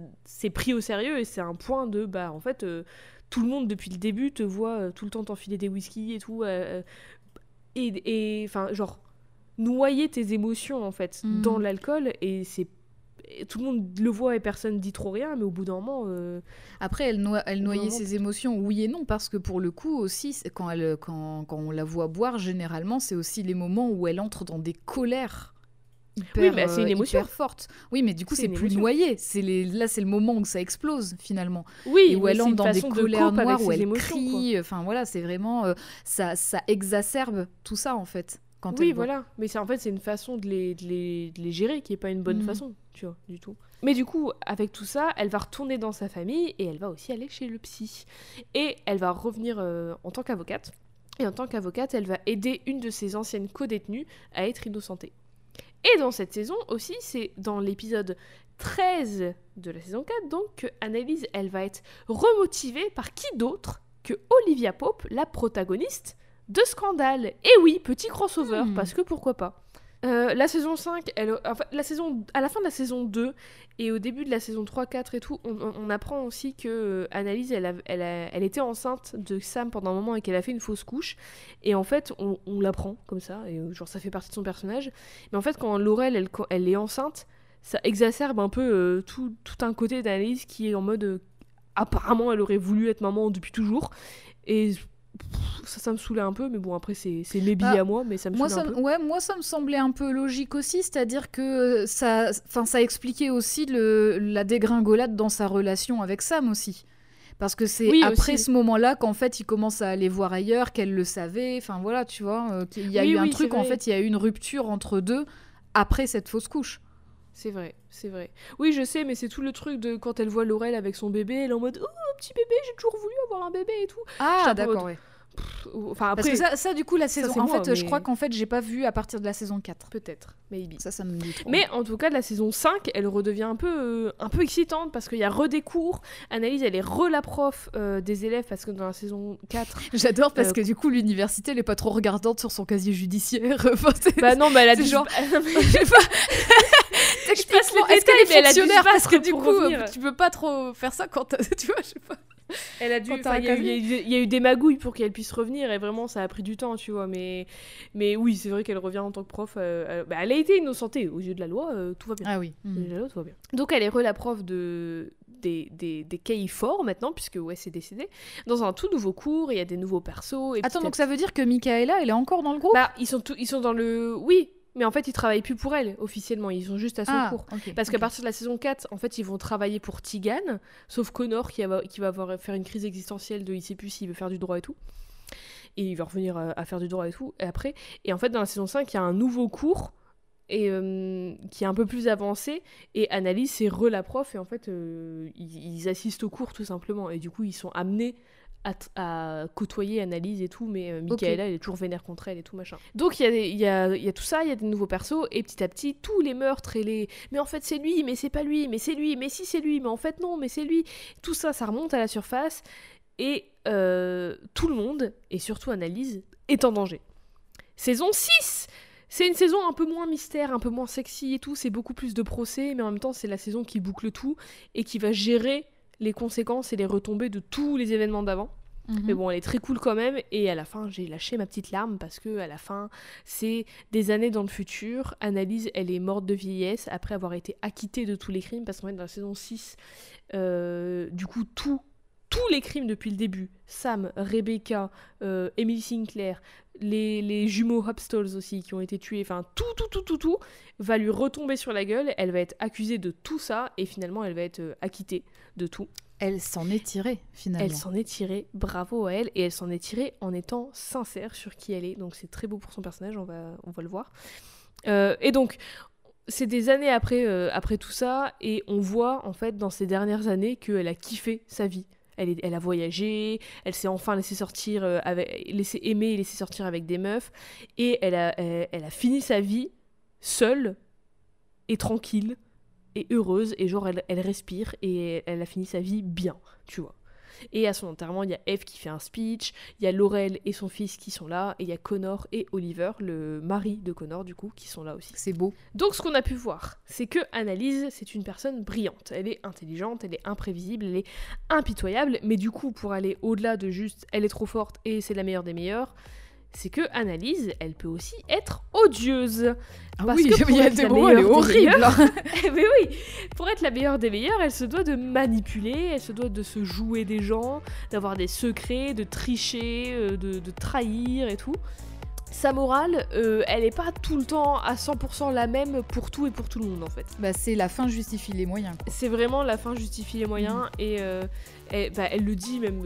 [SPEAKER 1] pris au sérieux et c'est un point de, bah, en fait, euh, tout le monde depuis le début te voit euh, tout le temps t'enfiler des whisky et tout. et, enfin, genre, noyer tes émotions, en fait, mm. dans l'alcool et c'est tout le monde le voit et personne dit trop rien, mais au bout d'un moment. Euh,
[SPEAKER 2] Après, elle, elle noyait ses émotions, oui et non, parce que pour le coup aussi, quand, elle, quand, quand on la voit boire, généralement, c'est aussi les moments où elle entre dans des colères hyper, oui, c'est une euh, émotion forte. Oui, mais du coup, c'est plus noyé. C'est les... Là, c'est le moment où ça explose finalement.
[SPEAKER 1] Oui,
[SPEAKER 2] et où elle entre dans des colères noires, où elle crie. Enfin voilà, c'est vraiment euh, ça, ça exacerbe tout ça en fait
[SPEAKER 1] oui, voilà. Mais c'est en fait, c'est une façon de les, de les, de les, gérer qui est pas une bonne mm. façon, tu vois, du tout. Mais du coup, avec tout ça, elle va retourner dans sa famille et elle va aussi aller chez le psy. Et elle va revenir euh, en tant qu'avocate. Et en tant qu'avocate, elle va aider une de ses anciennes co-détenues à être innocentée. Et dans cette saison aussi, c'est dans l'épisode 13 de la saison 4, donc que Annalise, elle va être remotivée par qui d'autre que Olivia Pope, la protagoniste de scandale. Et oui, petit crossover, hmm. parce que pourquoi pas. Euh, la saison 5, elle, enfin, la saison, à la fin de la saison 2 et au début de la saison 3, 4 et tout, on, apprend aussi que euh, Annalise, elle, elle, elle, était enceinte de Sam pendant un moment et qu'elle a fait une fausse couche. Et en fait, on, on l'apprend comme ça, et euh, genre ça fait partie de son personnage. Mais en fait, quand Laurel, elle, elle est enceinte, ça exacerbe un peu tout, tout, un côté d'Annalise qui est en mode apparemment elle aurait voulu être maman depuis toujours. Et ça, ça me saoulait un peu, mais bon, après, c'est mes billets
[SPEAKER 2] Bah,
[SPEAKER 1] à moi, mais ça me
[SPEAKER 2] Moi
[SPEAKER 1] saoulait
[SPEAKER 2] ça,
[SPEAKER 1] un peu.
[SPEAKER 2] ouais, moi, ça me semblait un peu logique aussi, c'est-à-dire que ça, enfin, ça expliquait aussi le, la dégringolade dans sa relation avec Sam aussi. Parce que c'est
[SPEAKER 1] Oui,
[SPEAKER 2] après
[SPEAKER 1] aussi.
[SPEAKER 2] ce moment-là qu'en fait il commence à aller voir ailleurs, qu'elle le savait, enfin voilà, tu vois, euh, qu'il y a
[SPEAKER 1] Oui,
[SPEAKER 2] eu un truc, en fait, il y a eu une rupture entre deux après cette fausse couche.
[SPEAKER 1] C'est vrai, c'est vrai. Oui, je sais, mais c'est tout le truc de quand elle voit Laurel avec son bébé, elle est en mode Oh, petit bébé, j'ai toujours voulu avoir un bébé et tout.
[SPEAKER 2] Ah, d'accord, ouais.
[SPEAKER 1] Pff, Enfin,
[SPEAKER 2] Parce
[SPEAKER 1] après,
[SPEAKER 2] que ça, ça, du coup, la
[SPEAKER 1] ça,
[SPEAKER 2] saison,
[SPEAKER 1] c'est
[SPEAKER 2] en
[SPEAKER 1] moi,
[SPEAKER 2] fait, je crois qu'en fait, j'ai pas vu à partir de la saison 4.
[SPEAKER 1] peut-être, maybe.
[SPEAKER 2] Ça, ça me dit trop.
[SPEAKER 1] Mais en tout cas, de la saison 5, elle redevient un peu, euh, un peu excitante parce qu'il y a re des cours. Analyse, elle est re la prof euh, des élèves parce que dans la saison 4.
[SPEAKER 2] J'adore parce
[SPEAKER 1] Euh,
[SPEAKER 2] que du coup, l'université, elle est pas trop regardante sur son casier judiciaire.
[SPEAKER 1] Bah non, mais elle a dit
[SPEAKER 2] genre-
[SPEAKER 1] je passe les
[SPEAKER 2] Techniquement, est-ce qu'elle
[SPEAKER 1] détails, mais elle a
[SPEAKER 2] Parce que du coup,
[SPEAKER 1] revenir.
[SPEAKER 2] tu peux pas trop faire ça quand t'as- tu vois, je sais pas.
[SPEAKER 1] Elle a dû. Il y, a eu- y a des magouilles pour qu'elle puisse revenir et vraiment ça a pris du temps, tu vois. Mais, mais oui, c'est vrai qu'elle revient en tant que prof. euh, elle, bah, elle a été innocentée aux yeux de la loi, euh, tout va bien.
[SPEAKER 2] Ah oui.
[SPEAKER 1] Aux yeux de la loi, tout va bien. Donc elle est re la prof de des des, des KI4 maintenant puisque ouais c'est décédé dans un tout nouveau cours. Il y a des nouveaux persos. Et
[SPEAKER 2] Attends, donc ça veut dire que Michaela, elle est encore dans le groupe?
[SPEAKER 1] Bah, ils sont, tous- ils sont dans le. Oui, mais en fait, ils travaillent plus pour elle, officiellement. Ils sont juste à son
[SPEAKER 2] Ah,
[SPEAKER 1] cours. Parce qu'à partir de la saison 4, en fait, ils vont travailler pour Tigan, sauf Connor qui va, qui va avoir, faire une crise existentielle de il sait plus s'il veut faire du droit et tout. Et il va revenir à, à faire du droit et tout, et après. Et en fait, dans la saison 5, il y a un nouveau cours. Et euh, qui est un peu plus avancé et Annalise c'est re la prof et en fait euh, ils, ils assistent au cours tout simplement et du coup ils sont amenés à, côtoyer Annalise et tout mais euh, Michaela elle est toujours vénère contre elle et tout machin. Donc il y, a des- il y, a, il y a tout ça il y a des nouveaux persos et petit à petit tous les meurtres et les mais en fait c'est lui mais c'est pas lui mais c'est lui mais si c'est lui mais en fait non mais c'est lui tout ça ça remonte à la surface et euh, tout le monde et surtout Annalise est en danger. Saison 6 c'est une saison un peu moins mystère, un peu moins sexy et tout, c'est beaucoup plus de procès, mais en même temps c'est la saison qui boucle tout et qui va gérer les conséquences et les retombées de tous les événements d'avant.
[SPEAKER 2] Mhm.
[SPEAKER 1] Mais bon, elle est très cool quand même. Et à la fin, j'ai lâché ma petite larme parce que à la fin, c'est des années dans le futur. Analyse, elle est morte de vieillesse après avoir été acquittée de tous les crimes. Parce qu'en fait, dans la saison 6, euh, du coup, tout, tous les crimes depuis le début, Sam, Rebecca, euh, Emily Sinclair, les, les jumeaux Hopstalls aussi qui ont été tués, enfin tout, tout, tout, tout, tout, va lui retomber sur la gueule. Elle va être accusée de tout ça et finalement, elle va être euh, acquittée de tout.
[SPEAKER 2] Elle s'en est tirée, finalement.
[SPEAKER 1] Elle s'en est tirée, bravo à elle, et elle s'en est tirée en étant sincère sur qui elle est. Donc c'est très beau pour son personnage, on va, on va le voir. Euh, et donc, c'est des années après, après tout ça, et on voit en fait dans ces dernières années qu'elle a kiffé sa vie. Elle, a voyagé, elle s'est enfin laissé sortir, euh, avec, laissé aimer et laisser sortir avec des meufs, et elle a, elle, a fini sa vie seule et tranquille et heureuse, et genre elle respire et elle a fini sa vie bien, tu vois. Et à son enterrement, il y a Eve qui fait un speech, il y a Laurel et son fils qui sont là, et il y a Connor et Oliver, le mari de Connor du coup, qui sont là aussi.
[SPEAKER 2] C'est beau.
[SPEAKER 1] Donc ce qu'on a pu voir, c'est que Annalise, c'est une personne brillante. Elle est intelligente, elle est imprévisible, elle est impitoyable, mais du coup, pour aller au-delà de juste elle est trop forte et c'est la meilleure des meilleures, c'est que Annalise, elle peut aussi être odieuse.
[SPEAKER 2] Ah
[SPEAKER 1] Parce
[SPEAKER 2] oui,
[SPEAKER 1] que pour
[SPEAKER 2] il y a
[SPEAKER 1] être
[SPEAKER 2] des moments, elle est horrible. hein.
[SPEAKER 1] Eh mais oui, pour être la meilleure des meilleures, elle se doit de manipuler, elle se doit de se jouer des gens, d'avoir des secrets, de tricher, euh, de, de trahir et tout. Sa morale, euh, elle n'est pas tout le temps à 100% la même pour tout et pour tout le monde en fait.
[SPEAKER 2] Bah, c'est la fin justifie les moyens.
[SPEAKER 1] C'est vraiment la fin justifie les moyens et, euh, et, bah, elle le dit même,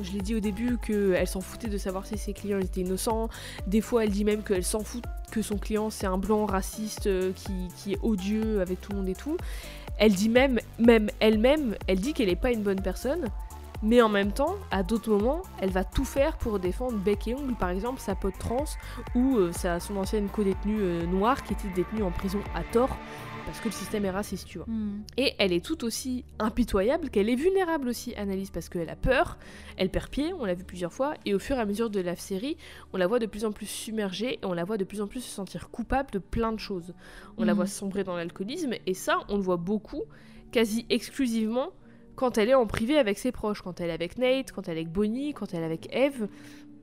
[SPEAKER 1] je l'ai dit au début, qu'elle s'en foutait de savoir si ses clients étaient innocents. Des fois elle dit même qu'elle s'en fout que son client c'est un blanc raciste euh, qui, qui est odieux avec tout le monde et tout. Elle dit même, même elle-même, elle dit qu'elle n'est pas une bonne personne. Mais en même temps, à d'autres moments, elle va tout faire pour défendre bec et ongle, par exemple sa pote trans ou euh, sa, son ancienne co-détenue euh, noire qui était détenue en prison à tort parce que le système est raciste, tu vois. Et elle est tout aussi impitoyable qu'elle est vulnérable aussi, Annalise, parce qu'elle a peur, elle perd pied, on l'a vu plusieurs fois, et au fur et à mesure de la série, on la voit de plus en plus submergée, et on la voit de plus en plus se sentir coupable de plein de choses. On la
[SPEAKER 2] Mhm.
[SPEAKER 1] voit sombrer dans l'alcoolisme, et ça, on le voit beaucoup, quasi exclusivement, quand elle est en privé avec ses proches, quand elle est avec Nate, quand elle est avec Bonnie, quand elle est avec Eve,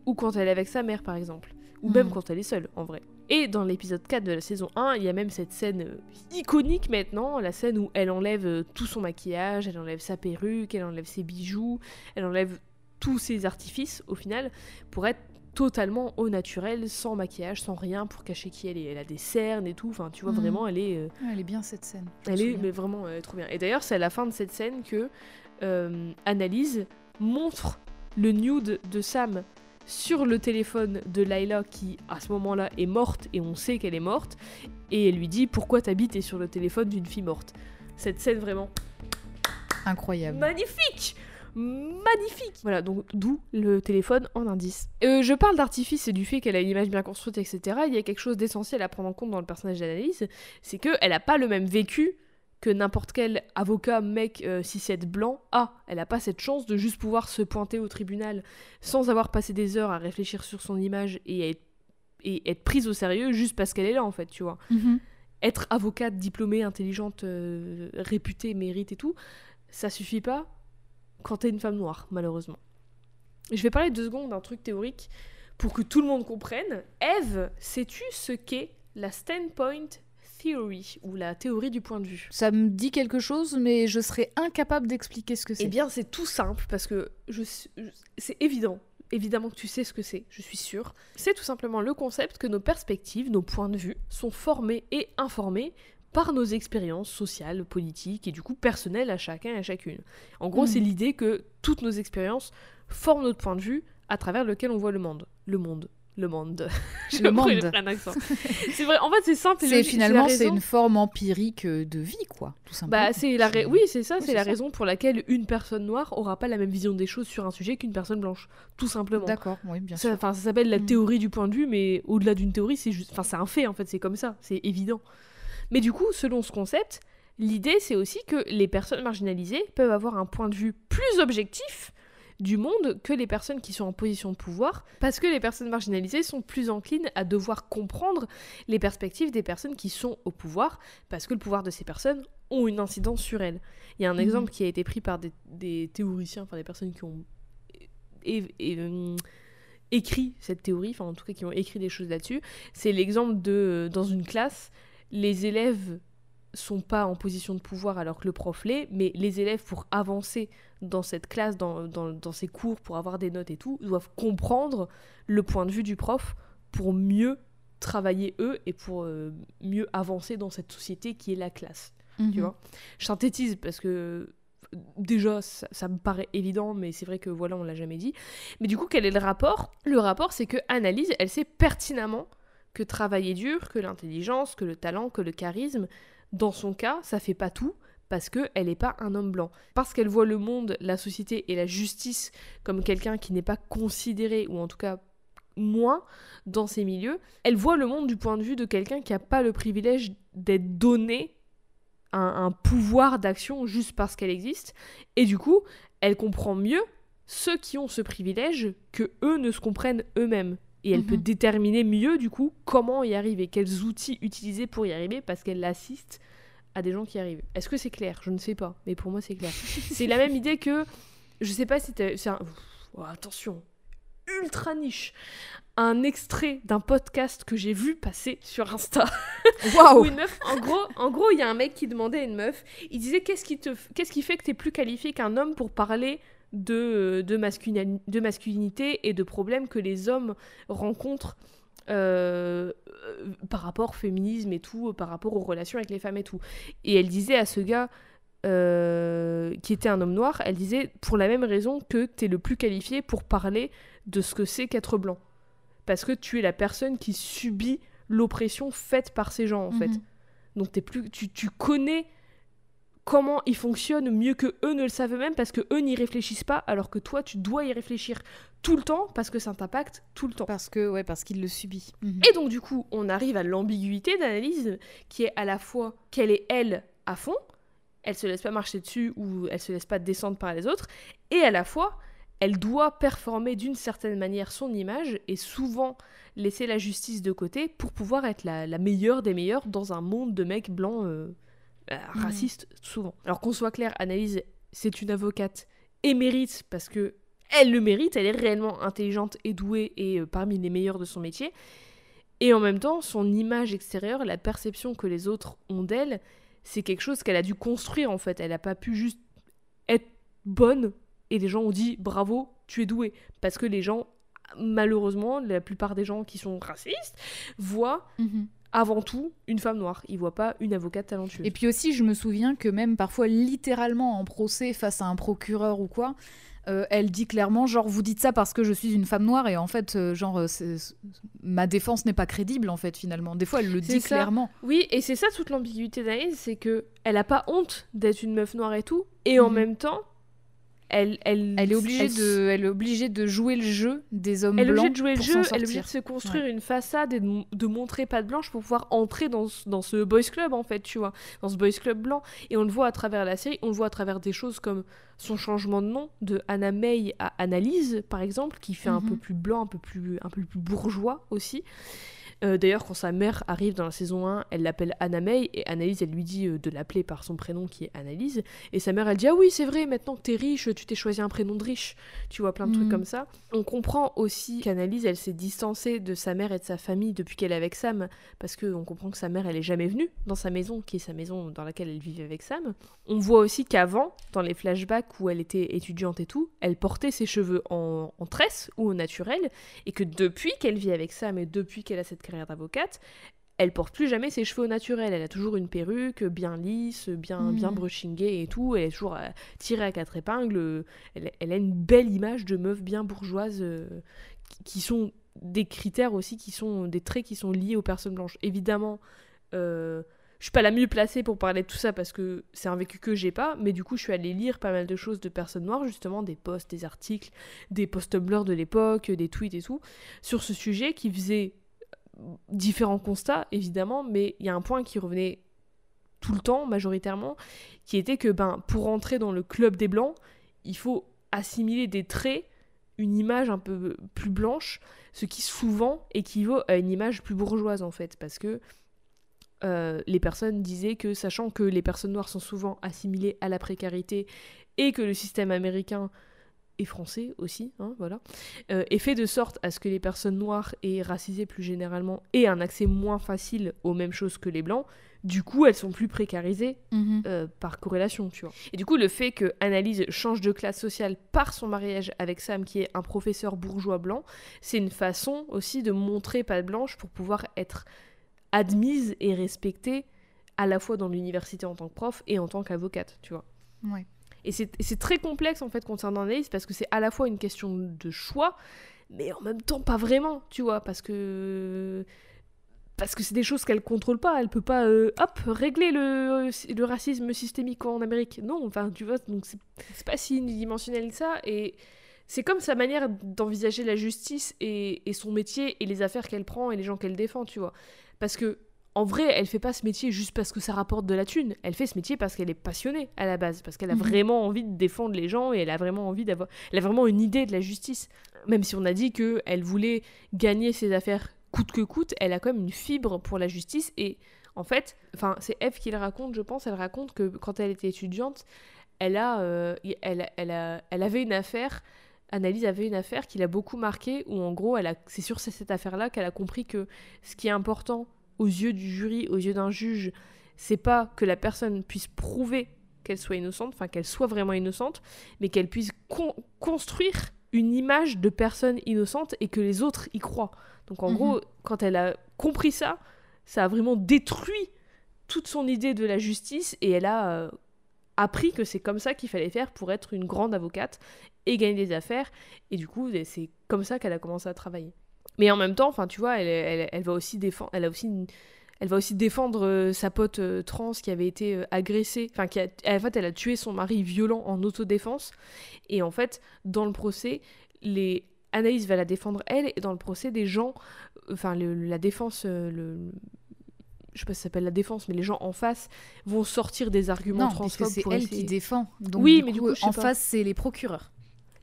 [SPEAKER 1] ou quand elle est avec sa mère, par exemple. Ou même
[SPEAKER 2] Mhm.
[SPEAKER 1] quand elle est seule, en vrai. Et dans l'épisode 4 de la saison 1, il y a même cette scène euh, iconique maintenant, la scène où elle enlève euh, tout son maquillage, elle enlève sa perruque, elle enlève ses bijoux, elle enlève tous ses artifices au final pour être totalement au naturel, sans maquillage, sans rien, pour cacher qui elle est. Elle a des cernes et tout, enfin tu vois
[SPEAKER 2] Mhm.
[SPEAKER 1] vraiment, elle est... euh,
[SPEAKER 2] Ouais, elle est bien cette scène.
[SPEAKER 1] elle est mais vraiment euh, trop bien. Et d'ailleurs, c'est à la fin de cette scène que euh, Annalise montre le nude de Sam sur le téléphone de Layla qui, à ce moment-là, est morte et on sait qu'elle est morte. Et elle lui dit Pourquoi t'habites sur le téléphone d'une fille morte? Cette scène vraiment
[SPEAKER 2] Incroyable.
[SPEAKER 1] magnifique Magnifique Voilà, donc d'où le téléphone en indice. Euh, je parle d'artifice et du fait qu'elle a une image bien construite, etc. Il y a quelque chose d'essentiel à prendre en compte dans le personnage d'Analyse, c'est qu'elle n'a pas le même vécu que n'importe quel avocat, mec, euh, 6-7 blanc a. Elle n'a pas cette chance de juste pouvoir se pointer au tribunal sans avoir passé des heures à réfléchir sur son image et être, et être prise au sérieux juste parce qu'elle est là, en fait, tu vois
[SPEAKER 2] Mhm.
[SPEAKER 1] être avocate diplômée, intelligente, euh, réputée, mérite et tout, ça suffit pas quand t'es une femme noire, malheureusement. Je vais parler deux secondes d'un truc théorique pour que tout le monde comprenne. Eve, sais-tu ce qu'est la standpoint theory ou la théorie du point de vue?
[SPEAKER 2] Ça me dit quelque chose, mais je serais incapable d'expliquer ce que
[SPEAKER 1] Eh
[SPEAKER 2] c'est.
[SPEAKER 1] bien, c'est tout simple parce que je, je- c'est évident. Évidemment que tu sais ce que c'est, je suis sûre. C'est tout simplement le concept que nos perspectives, nos points de vue, sont formés et informés par nos expériences sociales, politiques et du coup personnelles à chacun et à chacune. En gros,
[SPEAKER 2] Mhm.
[SPEAKER 1] c'est l'idée que toutes nos expériences forment notre point de vue à travers lequel on voit le monde. Le monde. Le monde.
[SPEAKER 2] Le monde.
[SPEAKER 1] c'est vrai, en fait, c'est simple.
[SPEAKER 2] C'est finalement c'est une forme empirique euh, de vie, quoi, tout simplement.
[SPEAKER 1] bah, c'est la ra- oui, c'est ça,
[SPEAKER 2] Oui,
[SPEAKER 1] c'est la
[SPEAKER 2] ça.
[SPEAKER 1] raison pour laquelle une personne noire aura pas la même vision des choses sur un sujet qu'une personne blanche, tout simplement.
[SPEAKER 2] D'accord, oui, bien sûr.
[SPEAKER 1] enfin, ça s'appelle la
[SPEAKER 2] Mm.
[SPEAKER 1] théorie du point de vue, mais au-delà d'une théorie, c'est juste, enfin, c'est un fait en fait, c'est comme ça, c'est évident. Mais du coup, selon ce concept, l'idée c'est aussi que les personnes marginalisées peuvent avoir un point de vue plus objectif du monde que les personnes qui sont en position de pouvoir, parce que les personnes marginalisées sont plus enclines à devoir comprendre les perspectives des personnes qui sont au pouvoir, parce que le pouvoir de ces personnes ont une incidence sur elles. Il y a un
[SPEAKER 2] Mhm.
[SPEAKER 1] exemple qui a été pris par des, des théoriciens, enfin des personnes qui ont é- é- écrit cette théorie, enfin en tout cas qui ont écrit des choses là-dessus. C'est l'exemple de, dans une classe, les élèves sont pas en position de pouvoir alors que le prof l'est, mais les élèves pour avancer dans cette classe, dans, dans, dans ces cours, pour avoir des notes et tout, doivent comprendre le point de vue du prof pour mieux travailler eux et pour euh, mieux avancer dans cette société qui est la classe tu
[SPEAKER 2] Mhm.
[SPEAKER 1] vois? Je synthétise parce que déjà ça, ça me paraît évident, mais c'est vrai que voilà, on l'a jamais dit. Mais du coup, quel est le rapport? Le rapport, c'est que Analyse, elle sait pertinemment que travailler dur, que l'intelligence, que le talent, que le charisme, dans son cas, ça fait pas tout parce qu'elle n'est pas un homme blanc. Parce qu'elle voit le monde, la société et la justice comme quelqu'un qui n'est pas considéré, ou en tout cas moins dans ces milieux, elle voit le monde du point de vue de quelqu'un qui n'a pas le privilège d'être donné un, un pouvoir d'action juste parce qu'elle existe. Et du coup, elle comprend mieux ceux qui ont ce privilège que eux ne se comprennent eux-mêmes. Et elle
[SPEAKER 2] Mhm.
[SPEAKER 1] peut déterminer mieux, du coup, comment y arriver, quels outils utiliser pour y arriver, parce qu'elle assiste à des gens qui y arrivent. Est-ce que c'est clair? Je ne sais pas, mais pour moi, c'est clair. c'est la même idée que. Je sais pas si c'est un- Oh, attention, ultra niche. Un extrait d'un podcast que j'ai vu passer sur Insta.
[SPEAKER 2] Waouh
[SPEAKER 1] une meuf, en gros, en gros, il y a un mec qui demandait à une meuf, il disait qu'est-ce qui te, qu'est-ce qui fait que t'es plus qualifié qu'un homme pour parler de de, masculini- de masculinité et de problèmes que les hommes rencontrent euh, euh, par rapport au féminisme et tout, par rapport aux relations avec les femmes et tout. Et elle disait à ce gars euh, qui était un homme noir, elle disait pour la même raison que t'es le plus qualifié pour parler de ce que c'est qu'être blanc. Parce que tu es la personne qui subit l'oppression faite par ces gens en fait.
[SPEAKER 2] Mhm.
[SPEAKER 1] Donc t'es plus, tu, tu connais comment ils fonctionnent mieux que eux ne le savent eux-mêmes parce que eux n'y réfléchissent pas alors que toi tu dois y réfléchir tout le temps parce que ça t'impacte tout le temps.
[SPEAKER 2] Parce que, ouais, parce qu'il le subit. Mhm.
[SPEAKER 1] Et donc du coup, on arrive à l'ambiguïté d'analyse qui est à la fois qu'elle est elle à fond, elle se laisse pas marcher dessus ou elle se laisse pas descendre par les autres, et à la fois elle doit performer d'une certaine manière son image et souvent laisser la justice de côté pour pouvoir être la, la meilleure des meilleures dans un monde de mecs blancs euh, euh,
[SPEAKER 2] Mhm.
[SPEAKER 1] racistes souvent. Alors qu'on soit clair, Analyse, c'est une avocate émérite parce que elle le mérite, elle est réellement intelligente et douée et euh, parmi les meilleures de son métier. Et en même temps, son image extérieure, la perception que les autres ont d'elle, c'est quelque chose qu'elle a dû construire en fait. Elle n'a pas pu juste être bonne et les gens ont dit bravo, tu es douée. Parce que les gens, malheureusement, la plupart des gens qui sont racistes, voient
[SPEAKER 2] Mhm.
[SPEAKER 1] Avant tout une femme noire. Ils voient pas une avocate talentueuse.
[SPEAKER 2] Et puis aussi, je me souviens que même parfois, littéralement en procès face à un procureur ou quoi, euh, elle dit clairement, genre, vous dites ça parce que je suis une femme noire, et en fait, euh, genre, euh, ma défense n'est pas crédible, en fait, finalement. Des fois, elle le dit
[SPEAKER 1] ça.
[SPEAKER 2] clairement.
[SPEAKER 1] Oui, et c'est ça toute l'ambiguïté d'Anaïs, c'est que elle a pas honte d'être une meuf noire et tout, et en
[SPEAKER 2] Mhm.
[SPEAKER 1] même temps, elle, elle,
[SPEAKER 2] Elle est obligée,
[SPEAKER 1] elle-
[SPEAKER 2] de, elle est obligée de jouer le jeu des hommes
[SPEAKER 1] Elle est obligée
[SPEAKER 2] blancs
[SPEAKER 1] de jouer le jeu, elle est obligée de se construire une façade et de, de montrer patte blanche pour pouvoir entrer dans, ce- dans ce boys club en fait, tu vois, dans ce boys club blanc. Et on le voit à travers la série, on le voit à travers des choses comme son changement de nom de Anna May à Annalise par exemple, qui fait un
[SPEAKER 2] Mhm.
[SPEAKER 1] peu plus blanc, un peu plus, un peu plus bourgeois aussi. Euh, D'ailleurs, quand sa mère arrive dans la saison 1, elle l'appelle Anna May et Annalise, elle lui dit euh, de l'appeler par son prénom qui est Annalise. Et sa mère, elle dit Ah oui, c'est vrai, maintenant que t'es riche, tu t'es choisi un prénom de riche. Tu vois, plein de trucs
[SPEAKER 2] Mhm.
[SPEAKER 1] comme ça. On comprend aussi qu'Annalise, elle s'est distancée de sa mère et de sa famille depuis qu'elle est avec Sam, parce qu'on comprend que sa mère, elle est jamais venue dans sa maison, qui est sa maison dans laquelle elle vivait avec Sam. On voit aussi qu'avant, dans les flashbacks où elle était étudiante et tout, elle portait ses cheveux en, en tresse ou au naturel, et que depuis qu'elle vit avec Sam et depuis qu'elle a cette carrière d'avocate, elle porte plus jamais ses cheveux au naturel. Elle a toujours une perruque bien lisse, bien,
[SPEAKER 2] Mhm.
[SPEAKER 1] bien brushingée et tout. Elle est toujours euh, tirée à quatre épingles. Elle, elle a une belle image de meuf bien bourgeoise euh, qui, qui sont des critères aussi, qui sont des traits qui sont liés aux personnes blanches. Évidemment, euh, je suis pas la mieux placée pour parler de tout ça parce que c'est un vécu que j'ai pas, mais du coup, je suis allée lire pas mal de choses de personnes noires, justement, des posts, des articles, des posts Tumblr de l'époque, des tweets et tout, sur ce sujet qui faisait différents constats, évidemment, mais il y a un point qui revenait tout le temps, majoritairement, qui était que ben, pour entrer dans le club des Blancs, il faut assimiler des traits, une image un peu plus blanche, ce qui souvent équivaut à une image plus bourgeoise, en fait, parce que euh, les personnes disaient que, sachant que les personnes noires sont souvent assimilées à la précarité et que le système américain et français aussi, hein, voilà, euh, est fait de sorte à ce que les personnes noires et racisées plus généralement aient un accès moins facile aux mêmes choses que les blancs. Du coup, elles sont plus précarisées
[SPEAKER 2] Mhm.
[SPEAKER 1] euh, par corrélation, tu vois. Et du coup, le fait que Annalise change de classe sociale par son mariage avec Sam, qui est un professeur bourgeois blanc, c'est une façon aussi de montrer patte blanche pour pouvoir être admise et respectée à la fois dans l'université en tant que prof et en tant qu'avocate, tu vois.
[SPEAKER 2] Ouais.
[SPEAKER 1] Et c'est très complexe en fait concernant Annalise parce que c'est à la fois une question de choix, mais en même temps pas vraiment, tu vois, parce que parce que c'est des choses qu'elle contrôle pas, elle peut pas euh, hop régler le, racisme systémique en Amérique. Non, enfin tu vois, donc c'est c'est pas si unidimensionnel que ça et c'est comme sa manière d'envisager la justice et, et son métier et les affaires qu'elle prend et les gens qu'elle défend, tu vois. Parce que en vrai, elle fait pas ce métier juste parce que ça rapporte de la thune. Elle fait ce métier parce qu'elle est passionnée à la base, parce qu'elle a
[SPEAKER 2] Mhm.
[SPEAKER 1] vraiment envie de défendre les gens et elle a vraiment envie d'avoir, elle a vraiment une idée de la justice. Même si on a dit que elle voulait gagner ses affaires coûte que coûte, elle a quand même une fibre pour la justice et en fait, enfin c'est Eve qui le raconte, je pense. Elle raconte que quand elle était étudiante, elle a, euh, elle, elle a, elle avait une affaire. Annalise avait une affaire qui l'a beaucoup marquée, où en gros, elle a, c'est sur cette affaire-là qu'elle a compris que ce qui est important aux yeux du jury, aux yeux d'un juge, c'est pas que la personne puisse prouver qu'elle soit innocente, enfin qu'elle soit vraiment innocente, mais qu'elle puisse con- construire une image de personne innocente et que les autres y croient. Donc en
[SPEAKER 2] Mhm.
[SPEAKER 1] gros, quand elle a compris ça, ça a vraiment détruit toute son idée de la justice et elle a euh, appris que c'est comme ça qu'il fallait faire pour être une grande avocate et gagner des affaires. Et du coup, c'est comme ça qu'elle a commencé à travailler. Mais en même temps, enfin, tu vois, elle, elle, elle va aussi défendre, elle a aussi une- elle va aussi défendre euh, sa pote euh, trans qui avait été euh, agressée, enfin qui a, en fait elle a tué son mari violent en autodéfense et en fait dans le procès les Anaïs va la défendre elle et dans le procès des gens, enfin le- la défense, le je sais pas si ça s'appelle la défense, mais les gens en face vont sortir des arguments
[SPEAKER 2] Non,
[SPEAKER 1] transphobes
[SPEAKER 2] c'est elle
[SPEAKER 1] essayer-
[SPEAKER 2] qui défend. Donc,
[SPEAKER 1] Oui,
[SPEAKER 2] du
[SPEAKER 1] mais du
[SPEAKER 2] coup, en
[SPEAKER 1] pas.
[SPEAKER 2] face, c'est les procureurs.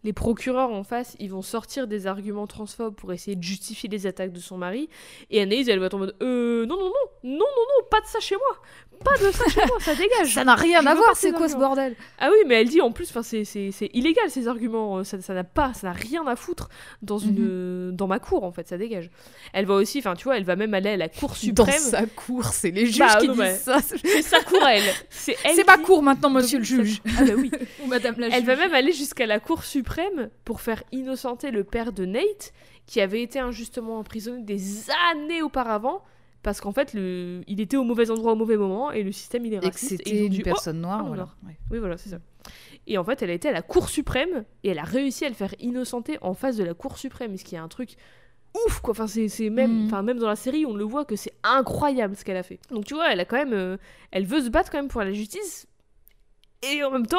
[SPEAKER 1] Les procureurs en face, ils vont sortir des arguments transphobes pour essayer de justifier les attaques de son mari. Et Anaïs, elle va être en mode euh, non, non, non, non, non, non, pas de ça chez moi. Pas de ça chez moi, ça dégage.
[SPEAKER 2] Ça n'a rien
[SPEAKER 1] Je
[SPEAKER 2] à voir, c'est quoi ce
[SPEAKER 1] arguments.
[SPEAKER 2] bordel
[SPEAKER 1] Ah oui, mais elle dit en plus, enfin c'est c'est c'est illégal ces arguments, euh, ça ça n'a pas, ça n'a rien à foutre dans une euh, dans ma cour en fait, ça dégage. Elle va aussi, enfin tu vois, elle va même aller à la Cour
[SPEAKER 2] Dans
[SPEAKER 1] suprême.
[SPEAKER 2] sa cour, c'est les juges
[SPEAKER 1] Bah,
[SPEAKER 2] qui
[SPEAKER 1] non,
[SPEAKER 2] disent ça.
[SPEAKER 1] C'est sa cour à elle. C'est.
[SPEAKER 2] C'est ma cour maintenant, monsieur le juge.
[SPEAKER 1] Ah bah oui.
[SPEAKER 2] Ou madame la
[SPEAKER 1] Elle va même aller jusqu'à la Cour suprême pour faire innocenter le père de Nate, qui avait été injustement emprisonné des années auparavant, parce qu'en fait, le... il était au mauvais endroit au mauvais moment, et le système, il est raciste. et
[SPEAKER 2] c'était
[SPEAKER 1] dit,
[SPEAKER 2] une
[SPEAKER 1] Oh
[SPEAKER 2] personne noire,
[SPEAKER 1] oh,
[SPEAKER 2] voilà. Ouais.
[SPEAKER 1] Oui, voilà, c'est ça. Et en fait, elle a été à la Cour suprême, et elle a réussi à le faire innocenter en face de la Cour suprême, ce qui est un truc ouf, quoi. Enfin, c'est même,
[SPEAKER 2] Mhm.
[SPEAKER 1] enfin, même dans la série, on le voit que c'est incroyable ce qu'elle a fait. Donc, tu vois, elle a quand même... euh, Elle veut se battre quand même pour la justice, et en même temps,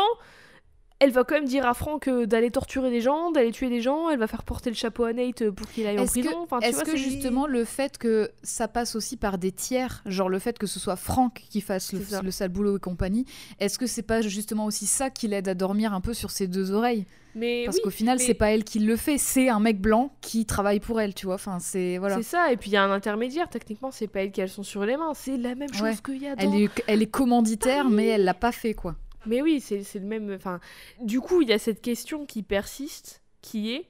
[SPEAKER 1] elle va quand même dire à Franck euh, d'aller torturer des gens, d'aller tuer des gens, elle va faire porter le chapeau à Nate euh, pour qu'il aille en
[SPEAKER 2] que-
[SPEAKER 1] prison. Enfin,
[SPEAKER 2] Est-ce que justement le fait que ça passe aussi par des tiers, genre le fait que ce soit Franck qui fasse le, sale boulot et compagnie, est-ce que c'est pas justement aussi ça qui l'aide à dormir un peu sur ses deux oreilles?
[SPEAKER 1] Mais
[SPEAKER 2] Parce
[SPEAKER 1] oui,
[SPEAKER 2] qu'au final,
[SPEAKER 1] mais-
[SPEAKER 2] c'est pas elle qui le fait, c'est un mec blanc qui travaille pour elle, tu vois. Enfin, c'est voilà.
[SPEAKER 1] c'est ça. Et puis il y a un intermédiaire. Techniquement, c'est pas elle qui a le son sur les mains. C'est la même chose
[SPEAKER 2] Ouais.
[SPEAKER 1] qu'il y a dans.
[SPEAKER 2] Elle est, elle est commanditaire, mais elle l'a pas fait, quoi.
[SPEAKER 1] Mais oui, c'est le même. Enfin, du coup, il y a cette question qui persiste, qui est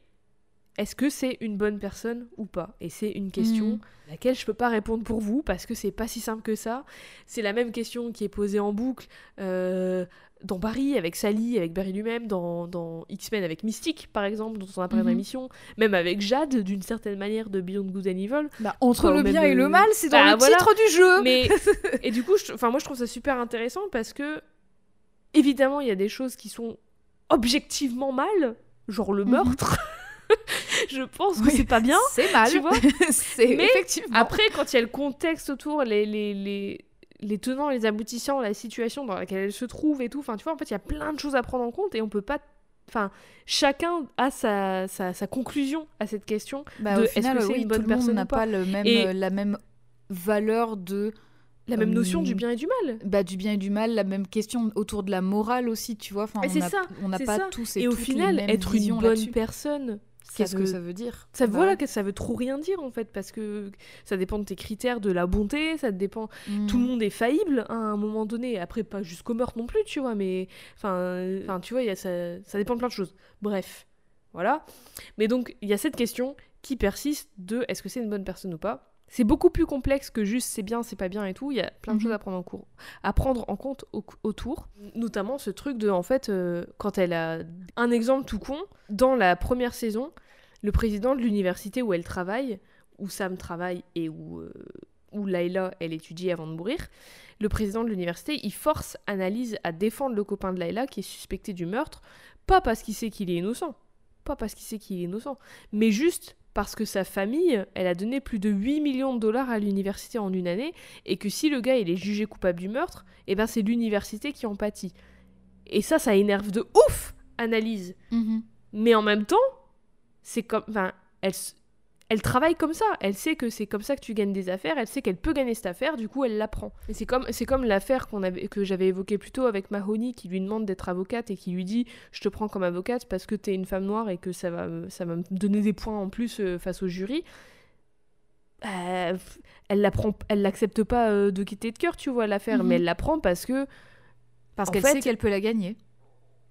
[SPEAKER 1] est-ce que c'est une bonne personne ou pas? Et c'est une question
[SPEAKER 2] Mhm.
[SPEAKER 1] à laquelle je peux pas répondre pour vous parce que c'est pas si simple que ça. C'est la même question qui est posée en boucle euh, dans Barry avec Sally, avec Barry lui-même, dans, dans X-Men avec Mystique par exemple, dont on a parlé dans
[SPEAKER 2] Mhm.
[SPEAKER 1] l'émission, même avec Jade d'une certaine manière de Beyond Good and Evil.
[SPEAKER 2] Bah, entre le bien et le mal, c'est dans
[SPEAKER 1] bah,
[SPEAKER 2] le
[SPEAKER 1] voilà.
[SPEAKER 2] titre du jeu.
[SPEAKER 1] Mais et du coup, enfin moi je trouve ça super intéressant parce que évidemment il y a des choses qui sont objectivement mal, genre le
[SPEAKER 2] Mhm.
[SPEAKER 1] meurtre. je pense que
[SPEAKER 2] Oui.
[SPEAKER 1] c'est pas bien.
[SPEAKER 2] C'est mal.
[SPEAKER 1] Tu vois
[SPEAKER 2] c'est
[SPEAKER 1] Mais
[SPEAKER 2] effectivement.
[SPEAKER 1] Après, quand il y a le contexte autour, les, les, les, les tenants, les aboutissants, la situation dans laquelle elle se trouve et tout, enfin tu vois, en fait il y a plein de choses à prendre en compte et on peut pas. Enfin, chacun a sa, sa, sa conclusion à cette question.
[SPEAKER 2] Bah,
[SPEAKER 1] de
[SPEAKER 2] au
[SPEAKER 1] est-ce que c'est
[SPEAKER 2] oui,
[SPEAKER 1] une bonne
[SPEAKER 2] tout le monde
[SPEAKER 1] personne
[SPEAKER 2] n'a
[SPEAKER 1] ou pas
[SPEAKER 2] pas le même,
[SPEAKER 1] Et-
[SPEAKER 2] euh, la même valeur de
[SPEAKER 1] La même notion
[SPEAKER 2] Hum,
[SPEAKER 1] du bien et du mal.
[SPEAKER 2] bah, du bien et du mal, la même question autour de la morale aussi, tu vois. Enfin,
[SPEAKER 1] Et
[SPEAKER 2] on
[SPEAKER 1] c'est
[SPEAKER 2] a-
[SPEAKER 1] ça,
[SPEAKER 2] on n'a pas
[SPEAKER 1] ça.
[SPEAKER 2] tous
[SPEAKER 1] Et,
[SPEAKER 2] et,
[SPEAKER 1] au final, être une bonne personne,
[SPEAKER 2] Qu'est-ce que ça veut dire
[SPEAKER 1] Ça,
[SPEAKER 2] Bah,
[SPEAKER 1] voilà, ça veut trop rien dire en fait, parce que ça dépend de tes critères de la bonté, ça dépend.
[SPEAKER 2] hmm.
[SPEAKER 1] Tout le monde est faillible à un moment donné, après pas jusqu'au meurtre non plus, tu vois, mais enfin, enfin tu vois, y a ça, ça dépend de plein de choses. Bref, voilà. Mais donc, il y a cette question qui persiste de est-ce que c'est une bonne personne ou pas c'est beaucoup plus complexe que juste c'est bien, c'est pas bien et tout. Il y a plein de
[SPEAKER 2] Mhm.
[SPEAKER 1] choses à prendre en, cours, à prendre en compte au- autour. Notamment ce truc de, en fait, euh, quand elle a un exemple tout con, dans la première saison, le président de l'université où elle travaille, où Sam travaille et où, euh, où Layla, elle étudie avant de mourir, le président de l'université, il force Annalise à défendre le copain de Layla qui est suspecté du meurtre, pas parce qu'il sait qu'il est innocent, pas parce qu'il sait qu'il est innocent, mais juste parce que sa famille, elle a donné plus de 8 millions de dollars à l'université en une année, et que si le gars il est jugé coupable du meurtre, eh ben c'est l'université qui en pâtit. Et ça, ça énerve de ouf Annalise.
[SPEAKER 2] Mhm.
[SPEAKER 1] Mais en même temps, c'est comme. Enfin, elle, elle travaille comme ça. Elle sait que c'est comme ça que tu gagnes des affaires. Elle sait qu'elle peut gagner cette affaire. Du coup, elle l'apprend. Et c'est comme, c'est comme l'affaire qu'on avait, que j'avais évoquée plus tôt avec Mahoney qui lui demande d'être avocate et qui lui dit Je te prends comme avocate parce que t'es une femme noire et que ça va, me- ça va me donner des points en plus euh, face au jury. Euh, elle l'apprend, elle l'accepte pas euh, de quitter de cœur, tu vois, l'affaire,
[SPEAKER 2] Mhm.
[SPEAKER 1] mais elle l'apprend parce que
[SPEAKER 2] Parce qu'elle sait qu'elle peut la gagner.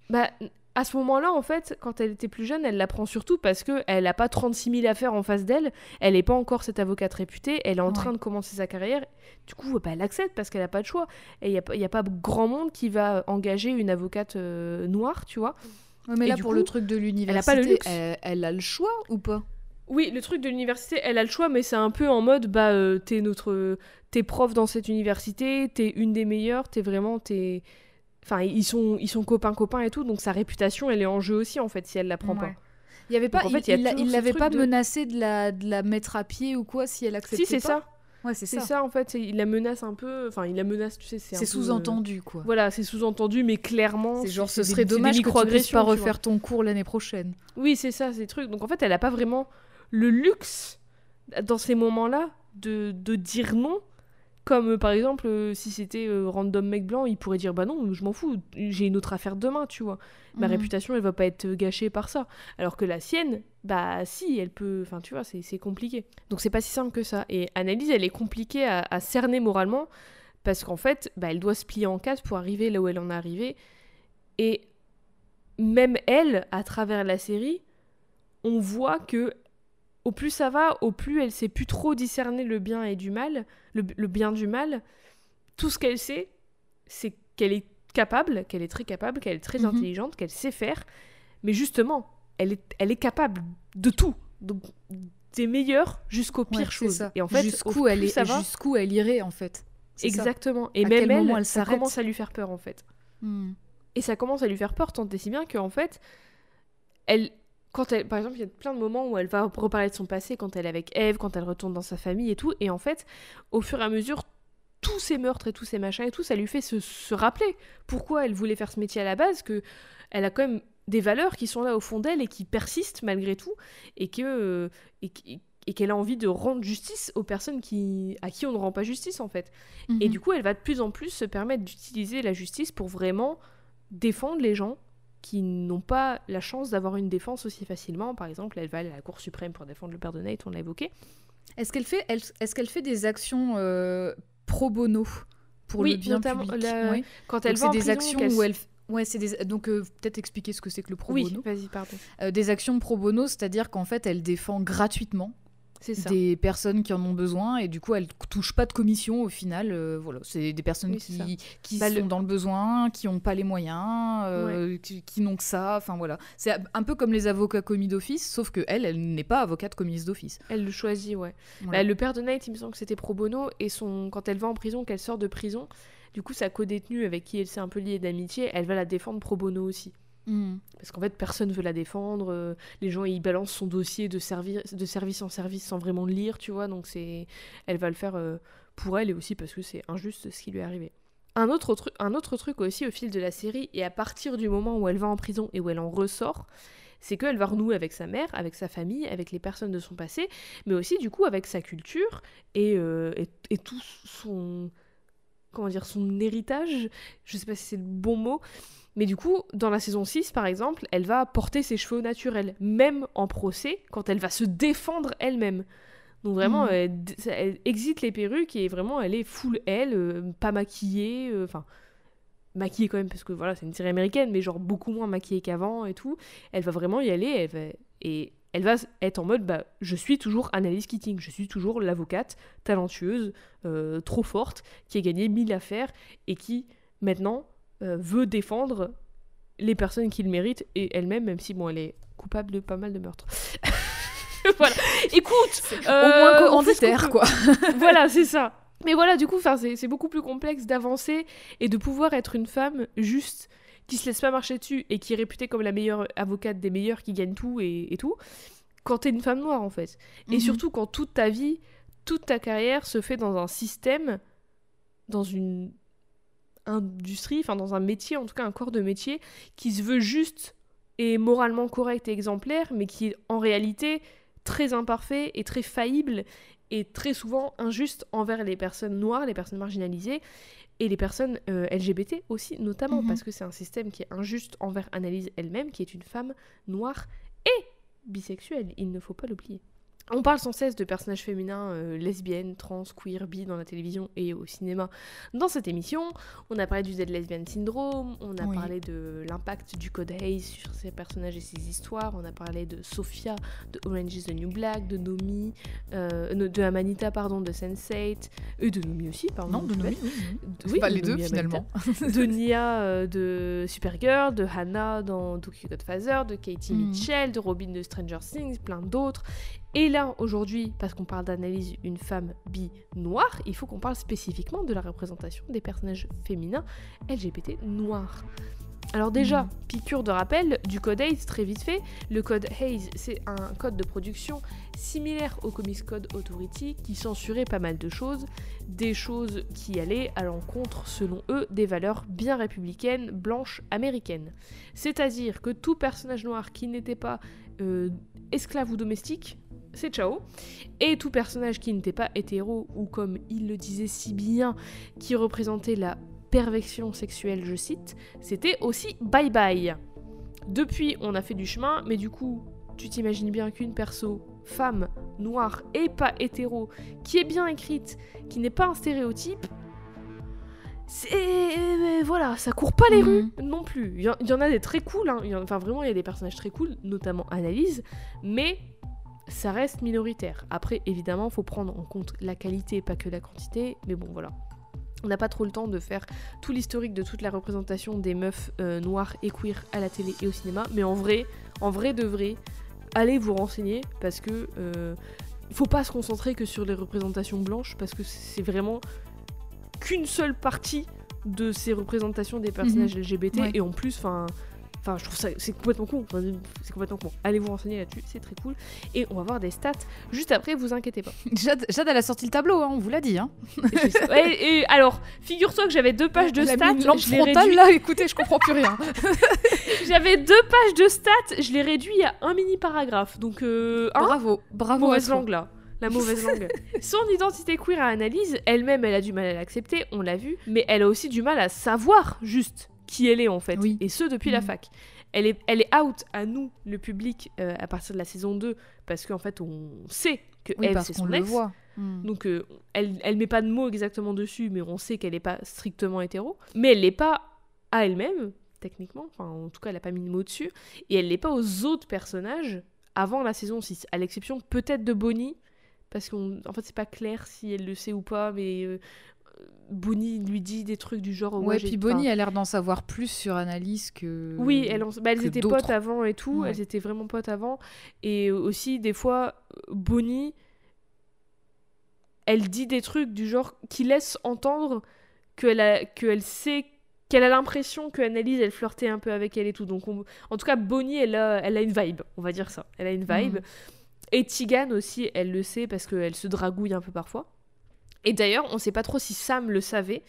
[SPEAKER 1] bah, à ce moment-là, en fait, quand elle était plus jeune, elle l'apprend surtout parce que elle n'a pas 36 000 affaires en face d'elle. Elle n'est pas encore cette avocate réputée. Elle est en
[SPEAKER 2] Ouais.
[SPEAKER 1] train de commencer sa carrière. Du coup, bah, elle accepte parce qu'elle n'a pas de choix. Et il n'y a, a pas grand monde qui va engager une avocate euh, noire, tu vois.
[SPEAKER 2] Ouais, mais
[SPEAKER 1] Et
[SPEAKER 2] là, pour
[SPEAKER 1] coup,
[SPEAKER 2] le truc de
[SPEAKER 1] a pas
[SPEAKER 2] l'université,
[SPEAKER 1] le luxe.
[SPEAKER 2] elle, elle a le choix ou pas?
[SPEAKER 1] Oui, le truc de l'université, elle a le choix, mais c'est un peu en mode, bah, euh, t'es notre, t'es prof dans cette université, t'es une des meilleures, t'es vraiment, t'es, enfin, ils sont, ils sont copains copains et tout, donc sa réputation, elle est en jeu aussi en fait si elle la prend
[SPEAKER 2] Ouais.
[SPEAKER 1] pas.
[SPEAKER 2] Il y avait pas,
[SPEAKER 1] Donc, en fait,
[SPEAKER 2] il-
[SPEAKER 1] a
[SPEAKER 2] l'avait pas
[SPEAKER 1] de-
[SPEAKER 2] menacé de la, de la mettre à pied ou quoi si elle acceptait
[SPEAKER 1] Si c'est ça,
[SPEAKER 2] Ouais, c'est
[SPEAKER 1] c'est
[SPEAKER 2] ça.
[SPEAKER 1] ça. en fait, il la menace un peu, enfin, il la menace, tu sais, c'est peu, euh,
[SPEAKER 2] sous-entendu quoi.
[SPEAKER 1] Voilà, c'est sous-entendu, mais clairement,
[SPEAKER 2] C'est genre, ce serait
[SPEAKER 1] des
[SPEAKER 2] dommage que tu puisses pas refaire ton cours l'année prochaine.
[SPEAKER 1] Oui, c'est ça, ces trucs. Donc en fait, elle n'a pas vraiment le luxe dans ces moments-là de, de dire non. Comme euh, par exemple, euh, si c'était euh, random mec blanc, il pourrait dire bah non, je m'en fous, j'ai une autre affaire demain, tu vois. Ma
[SPEAKER 2] Mhm.
[SPEAKER 1] réputation, elle va pas être gâchée par ça. Alors que la sienne, bah si, elle peut. Enfin, tu vois, c'est compliqué. Donc c'est pas si simple que ça. Et Annalise, elle est compliquée à, à cerner moralement Parce qu'en fait, bah, elle doit se plier en quatre pour arriver là où elle en est arrivée. Et même elle, à travers la série, on voit que au plus ça va, au plus elle sait plus trop discerner le bien et du mal, le, le bien du mal. Tout ce qu'elle sait, c'est qu'elle est capable, qu'elle est très capable, qu'elle est très
[SPEAKER 2] Mhm.
[SPEAKER 1] intelligente, qu'elle sait faire. Mais justement, elle est, elle est capable de tout. Donc, des meilleures jusqu'aux pires choses.
[SPEAKER 2] ça.
[SPEAKER 1] Et en fait,
[SPEAKER 2] jusqu'où elle est,
[SPEAKER 1] va,
[SPEAKER 2] elle irait en fait. Ça.
[SPEAKER 1] exactement. Et
[SPEAKER 2] À
[SPEAKER 1] même elle, ça commence à lui faire peur en fait.
[SPEAKER 2] Hmm.
[SPEAKER 1] Et ça commence à lui faire peur tant et si bien qu'en fait, elle, quand elle, par exemple, il y a plein de moments où elle va reparler de son passé quand elle est avec Eve, quand elle retourne dans sa famille et tout. Et en fait, au fur et à mesure, tous ces meurtres et tous ces machins et tout, ça lui fait se, se rappeler pourquoi elle voulait faire ce métier à la base, que elle a quand même des valeurs qui sont là au fond d'elle et qui persistent malgré tout, et que euh, et, et qu'elle a envie de rendre justice aux personnes qui, à qui on ne rend pas justice en fait. Et
[SPEAKER 2] Mhm.
[SPEAKER 1] du coup, elle va de plus en plus se permettre d'utiliser la justice pour vraiment défendre les gens qui n'ont pas la chance d'avoir une défense aussi facilement. Par exemple, elle va aller à la Cour suprême pour défendre le père de Nate, on l'a évoqué.
[SPEAKER 2] Est-ce qu'elle fait, elle- est-ce qu'elle fait des actions euh, pro bono pour
[SPEAKER 1] Oui,
[SPEAKER 2] le bien
[SPEAKER 1] notamment
[SPEAKER 2] public
[SPEAKER 1] la-
[SPEAKER 2] Ouais.
[SPEAKER 1] Quand elle
[SPEAKER 2] Donc
[SPEAKER 1] va
[SPEAKER 2] c'est
[SPEAKER 1] en
[SPEAKER 2] des
[SPEAKER 1] prison,
[SPEAKER 2] actions où elle, ouais, c'est des, donc euh, peut-être expliquer ce que c'est que le pro
[SPEAKER 1] Oui,
[SPEAKER 2] bono.
[SPEAKER 1] vas-y, pardon.
[SPEAKER 2] Euh, des actions pro bono, c'est-à-dire qu'en fait, elle défend gratuitement
[SPEAKER 1] ça.
[SPEAKER 2] des personnes qui en ont besoin et du coup, elle touche pas de commission au final. euh, voilà, c'est des personnes
[SPEAKER 1] Oui,
[SPEAKER 2] qui, qui
[SPEAKER 1] Bah,
[SPEAKER 2] sont
[SPEAKER 1] le-
[SPEAKER 2] dans le besoin, qui n'ont pas les moyens, euh, qui, qui n'ont que ça. Enfin voilà, c'est un peu comme les avocats commis d'office, sauf que elle, elle n'est pas avocate commise d'office.
[SPEAKER 1] Elle le choisit, ouais.
[SPEAKER 2] Voilà.
[SPEAKER 1] Bah, le père de Nate, il me semble que c'était pro bono, et son... quand elle va en prison, qu'elle sort de prison, du coup, sa co-détenue avec qui elle s'est un peu liée d'amitié, elle va la défendre pro bono aussi.
[SPEAKER 2] Mm.
[SPEAKER 1] Parce qu'en fait, personne veut la défendre. euh, les gens, ils balancent son dossier de, servi- de service en service sans vraiment le lire, tu vois. Donc, c'est, elle va le faire euh, pour elle et aussi parce que c'est injuste ce qui lui est arrivé. Un autre, tru- un autre truc aussi au fil de la série, et à partir du moment où elle va en prison et où elle en ressort, c'est qu'elle va renouer avec sa mère, avec sa famille, avec les personnes de son passé, mais aussi du coup avec sa culture et, euh, et, et tout son comment dire son héritage. Je sais pas si c'est le bon mot, mais du coup, dans la saison 6, par exemple, elle va porter ses cheveux naturels, même en procès, quand elle va se défendre elle-même. Donc vraiment,
[SPEAKER 2] Mhm.
[SPEAKER 1] elle, elle exite les perruques et vraiment, elle est full elle, euh, pas maquillée, euh, enfin maquillée quand même parce que voilà, c'est une série américaine, mais genre beaucoup moins maquillée qu'avant et tout. Elle va vraiment y aller, elle va, et elle va être en mode, bah, je suis toujours Annalise Keating, je suis toujours l'avocate talentueuse, euh, trop forte, qui a gagné mille affaires et qui maintenant euh, veut défendre les personnes qui le méritent et elle-même, même si bon, elle est coupable de pas mal de meurtres. voilà. Écoute,
[SPEAKER 2] Au
[SPEAKER 1] euh,
[SPEAKER 2] moins
[SPEAKER 1] qu'on
[SPEAKER 2] commanditaire,
[SPEAKER 1] peut.
[SPEAKER 2] quoi.
[SPEAKER 1] voilà, c'est ça. Mais voilà, du coup, c'est beaucoup plus complexe d'avancer et de pouvoir être une femme juste qui se laisse pas marcher dessus et qui est réputée comme la meilleure avocate des meilleurs qui gagne tout et, et tout, quand t'es une femme noire en fait. Et
[SPEAKER 2] Mhm.
[SPEAKER 1] surtout quand toute ta vie, toute ta carrière se fait dans un système, dans une industrie, enfin dans un métier, en tout cas un corps de métier, qui se veut juste et moralement correct et exemplaire, mais qui est en réalité très imparfait et très faillible et très souvent injuste envers les personnes noires, les personnes marginalisées et les personnes euh, LGBT aussi, notamment
[SPEAKER 2] Mhm.
[SPEAKER 1] parce que c'est un système qui est injuste envers Annalise elle-même, qui est une femme noire et bisexuelle, il ne faut pas l'oublier. On parle sans cesse de personnages féminins euh, lesbiennes, trans, queer, bi dans la télévision et au cinéma dans cette émission. On a parlé du Dead Lesbian Syndrome, on a
[SPEAKER 2] Oui.
[SPEAKER 1] parlé de l'impact du code Hayes sur ces personnages et ces histoires, on a parlé de Sophia, de Orange is the New Black, de Nomi, euh, de Amanita, pardon, de Sense8, et de Nomi aussi, pardon.
[SPEAKER 2] Non, de Nomi, oui, Pas
[SPEAKER 1] de
[SPEAKER 2] les deux
[SPEAKER 1] Amanita
[SPEAKER 2] finalement.
[SPEAKER 1] de Nia euh, de Supergirl, de Hannah dans Tokyo Godfather, de Katie
[SPEAKER 2] Mhm.
[SPEAKER 1] Mitchell, de Robin de Stranger Things, plein d'autres. Et là, aujourd'hui, parce qu'on parle d'analyse une femme bi noire, il faut qu'on parle spécifiquement de la représentation des personnages féminins LGBT noirs. Alors déjà,
[SPEAKER 2] Mhm.
[SPEAKER 1] piqûre de rappel du code Hayes, très vite fait. Le code Hayes, c'est un code de production similaire au Comics Code Authority qui censurait pas mal de choses, des choses qui allaient à l'encontre, selon eux, des valeurs bien républicaines, blanches, américaines. C'est-à-dire que tout personnage noir qui n'était pas euh, esclave ou domestique, c'est ciao. Et tout personnage qui n'était pas hétéro, ou comme il le disait si bien, qui représentait la perversion sexuelle, je cite, c'était aussi bye bye. Depuis, on a fait du chemin, mais du coup, tu t'imagines bien qu'une perso, femme, noire et pas hétéro, qui est bien écrite, qui n'est pas un stéréotype, c'est voilà, ça court pas les
[SPEAKER 2] Mhm.
[SPEAKER 1] rues non plus. Il y, en- il y en a des très cool, hein. Enfin vraiment il y a des personnages très cool, notamment Analyse, mais ça reste minoritaire. Après évidemment, faut prendre en compte la qualité, pas que la quantité, mais bon voilà. On n'a pas trop le temps de faire tout l'historique de toute la représentation des meufs euh, noires et queer à la télé et au cinéma, mais en vrai, en vrai de vrai, allez vous renseigner parce que euh, il faut pas se concentrer que sur les représentations blanches parce que c'est vraiment qu'une seule partie de ces représentations des personnages LGBT
[SPEAKER 2] Ouais.
[SPEAKER 1] et en plus enfin enfin je trouve ça c'est complètement con Enfin, c'est complètement con allez vous renseigner là-dessus c'est très cool et on va voir des stats juste après vous inquiétez pas
[SPEAKER 2] Jade, Jade, elle a sorti le tableau, hein, on vous l'a dit. Hein.
[SPEAKER 1] Ouais, et alors figure-toi que j'avais deux pages de stats
[SPEAKER 2] lampe frontale, là, écoutez, je comprends plus rien.
[SPEAKER 1] j'avais deux pages de stats je l'ai réduit à un mini paragraphe donc euh, un
[SPEAKER 2] bravo, bravo.
[SPEAKER 1] mauvaise langue là. La mauvaise langue. Son identité queer à analyse, elle-même, elle a du mal à l'accepter, on l'a vu, mais elle a aussi du mal à savoir juste qui elle est en fait.
[SPEAKER 2] Oui.
[SPEAKER 1] Et ce depuis la
[SPEAKER 2] Mhm.
[SPEAKER 1] fac. Elle est, elle est out à nous, le public, euh, à partir de la saison 2, parce qu'en fait, on sait que
[SPEAKER 2] Oui,
[SPEAKER 1] elle, c'est son
[SPEAKER 2] le
[SPEAKER 1] ex.
[SPEAKER 2] voit. Hmm.
[SPEAKER 1] Donc, euh, elle, elle met pas de mots exactement dessus, mais on sait qu'elle n'est pas strictement hétéro. Mais elle l'est pas à elle-même, techniquement. Enfin, en tout cas, elle a pas mis de mots dessus. Et elle l'est pas aux autres personnages avant la saison 6. À l'exception peut-être de Bonnie, parce qu'en en fait, c'est pas clair si elle le sait ou pas, mais euh, Bonnie lui dit des trucs du genre.
[SPEAKER 2] Ouais, puis Bonnie a l'air d'en savoir plus sur Annalise que.
[SPEAKER 1] oui, elles, ont- bah, elles
[SPEAKER 2] que
[SPEAKER 1] étaient potes avant et tout,
[SPEAKER 2] Ouais.
[SPEAKER 1] elles étaient vraiment potes avant. Et aussi, des fois, Bonnie, elle dit des trucs du genre qui laissent entendre qu'elle a, qu'elle sait, qu'elle a l'impression que Annalise, elle flirtait un peu avec elle et tout. Donc, on- en tout cas, Bonnie, elle a, elle a une vibe, on va dire ça. Elle a une vibe.
[SPEAKER 2] Mhm.
[SPEAKER 1] Et Tigan aussi, elle le sait parce qu'elle se dragouille un peu parfois. Et d'ailleurs, on sait pas trop si Sam le savait,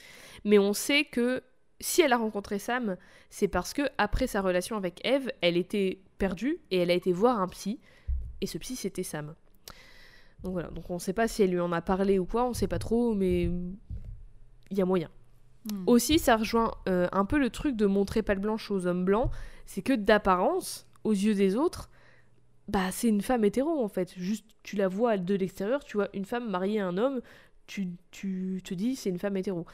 [SPEAKER 1] mais on sait que si elle a rencontré Sam, c'est parce que après sa relation avec Eve, elle était perdue et elle a été voir un psy. Et ce psy, c'était Sam. Donc voilà, donc on sait pas si elle lui en a parlé ou quoi, on sait pas trop, mais il y a moyen.
[SPEAKER 2] Hmm.
[SPEAKER 1] Aussi, ça rejoint euh, un peu le truc de montrer pas de blanche aux hommes blancs, c'est que d'apparence, aux yeux des autres, bah c'est une femme hétéro en fait. Juste, tu la vois de l'extérieur, tu vois une femme mariée à un homme, tu, te dis c'est une femme hétéro.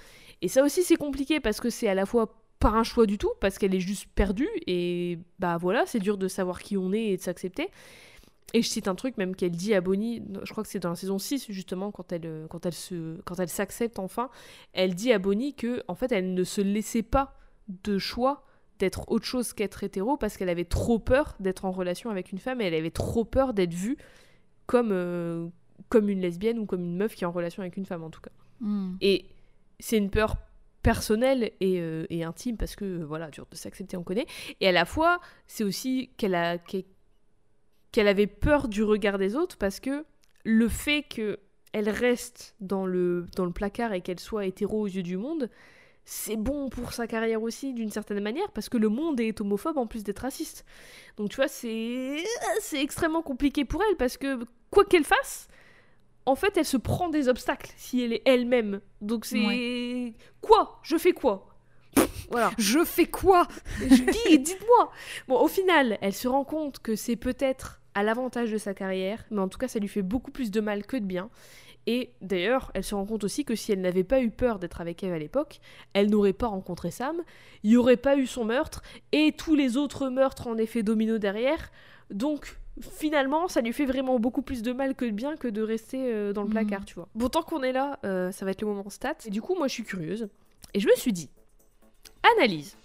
[SPEAKER 1] Et ça aussi c'est compliqué parce que c'est à la fois pas un choix du tout, parce qu'elle est juste perdue, et bah voilà, c'est dur de savoir qui on est et de s'accepter. Et je cite un truc même qu'elle dit à Bonnie, je crois que c'est dans la saison 6 justement, quand elle s'accepte enfin, elle dit à Bonnie que en fait elle ne se laissait pas de choix d'être autre chose qu'être hétéro parce qu'elle avait trop peur d'être en relation avec une femme et elle avait trop peur d'être vue comme, euh, comme une lesbienne ou comme une meuf qui est en relation avec une femme en tout cas.
[SPEAKER 2] Hmm.
[SPEAKER 1] Et c'est une peur personnelle et, euh, et intime parce que euh, voilà, dur de s'accepter, on connaît. Et à la fois, c'est aussi qu'elle a qu'elle avait peur du regard des autres parce que le fait que elle reste dans le dans le placard et qu'elle soit hétéro aux yeux du monde, c'est bon pour sa carrière aussi d'une certaine manière parce que le monde est homophobe en plus d'être raciste. Donc tu vois, c'est c'est extrêmement compliqué pour elle parce que quoi qu'elle fasse, en fait, elle se prend des obstacles si elle est elle-même. Donc c'est quoi? Je fais quoi? Voilà.
[SPEAKER 2] Je fais quoi?
[SPEAKER 1] Je dis, dites-moi. Bon, au final, elle se rend compte que c'est peut-être à l'avantage de sa carrière, mais en tout cas, ça lui fait beaucoup plus de mal que de bien. Et d'ailleurs, elle se rend compte aussi que si elle n'avait pas eu peur d'être avec Eve à l'époque, elle n'aurait pas rencontré Sam, il n'y aurait pas eu son meurtre, et tous les autres meurtres en effet domino derrière. Donc, finalement, ça lui fait vraiment beaucoup plus de mal que de bien que de rester euh, dans le
[SPEAKER 2] Mhm.
[SPEAKER 1] placard, tu vois. Bon, tant qu'on est là, euh, ça va être le moment stat. Et du coup, moi, je suis curieuse. Et je me suis dit, analyse.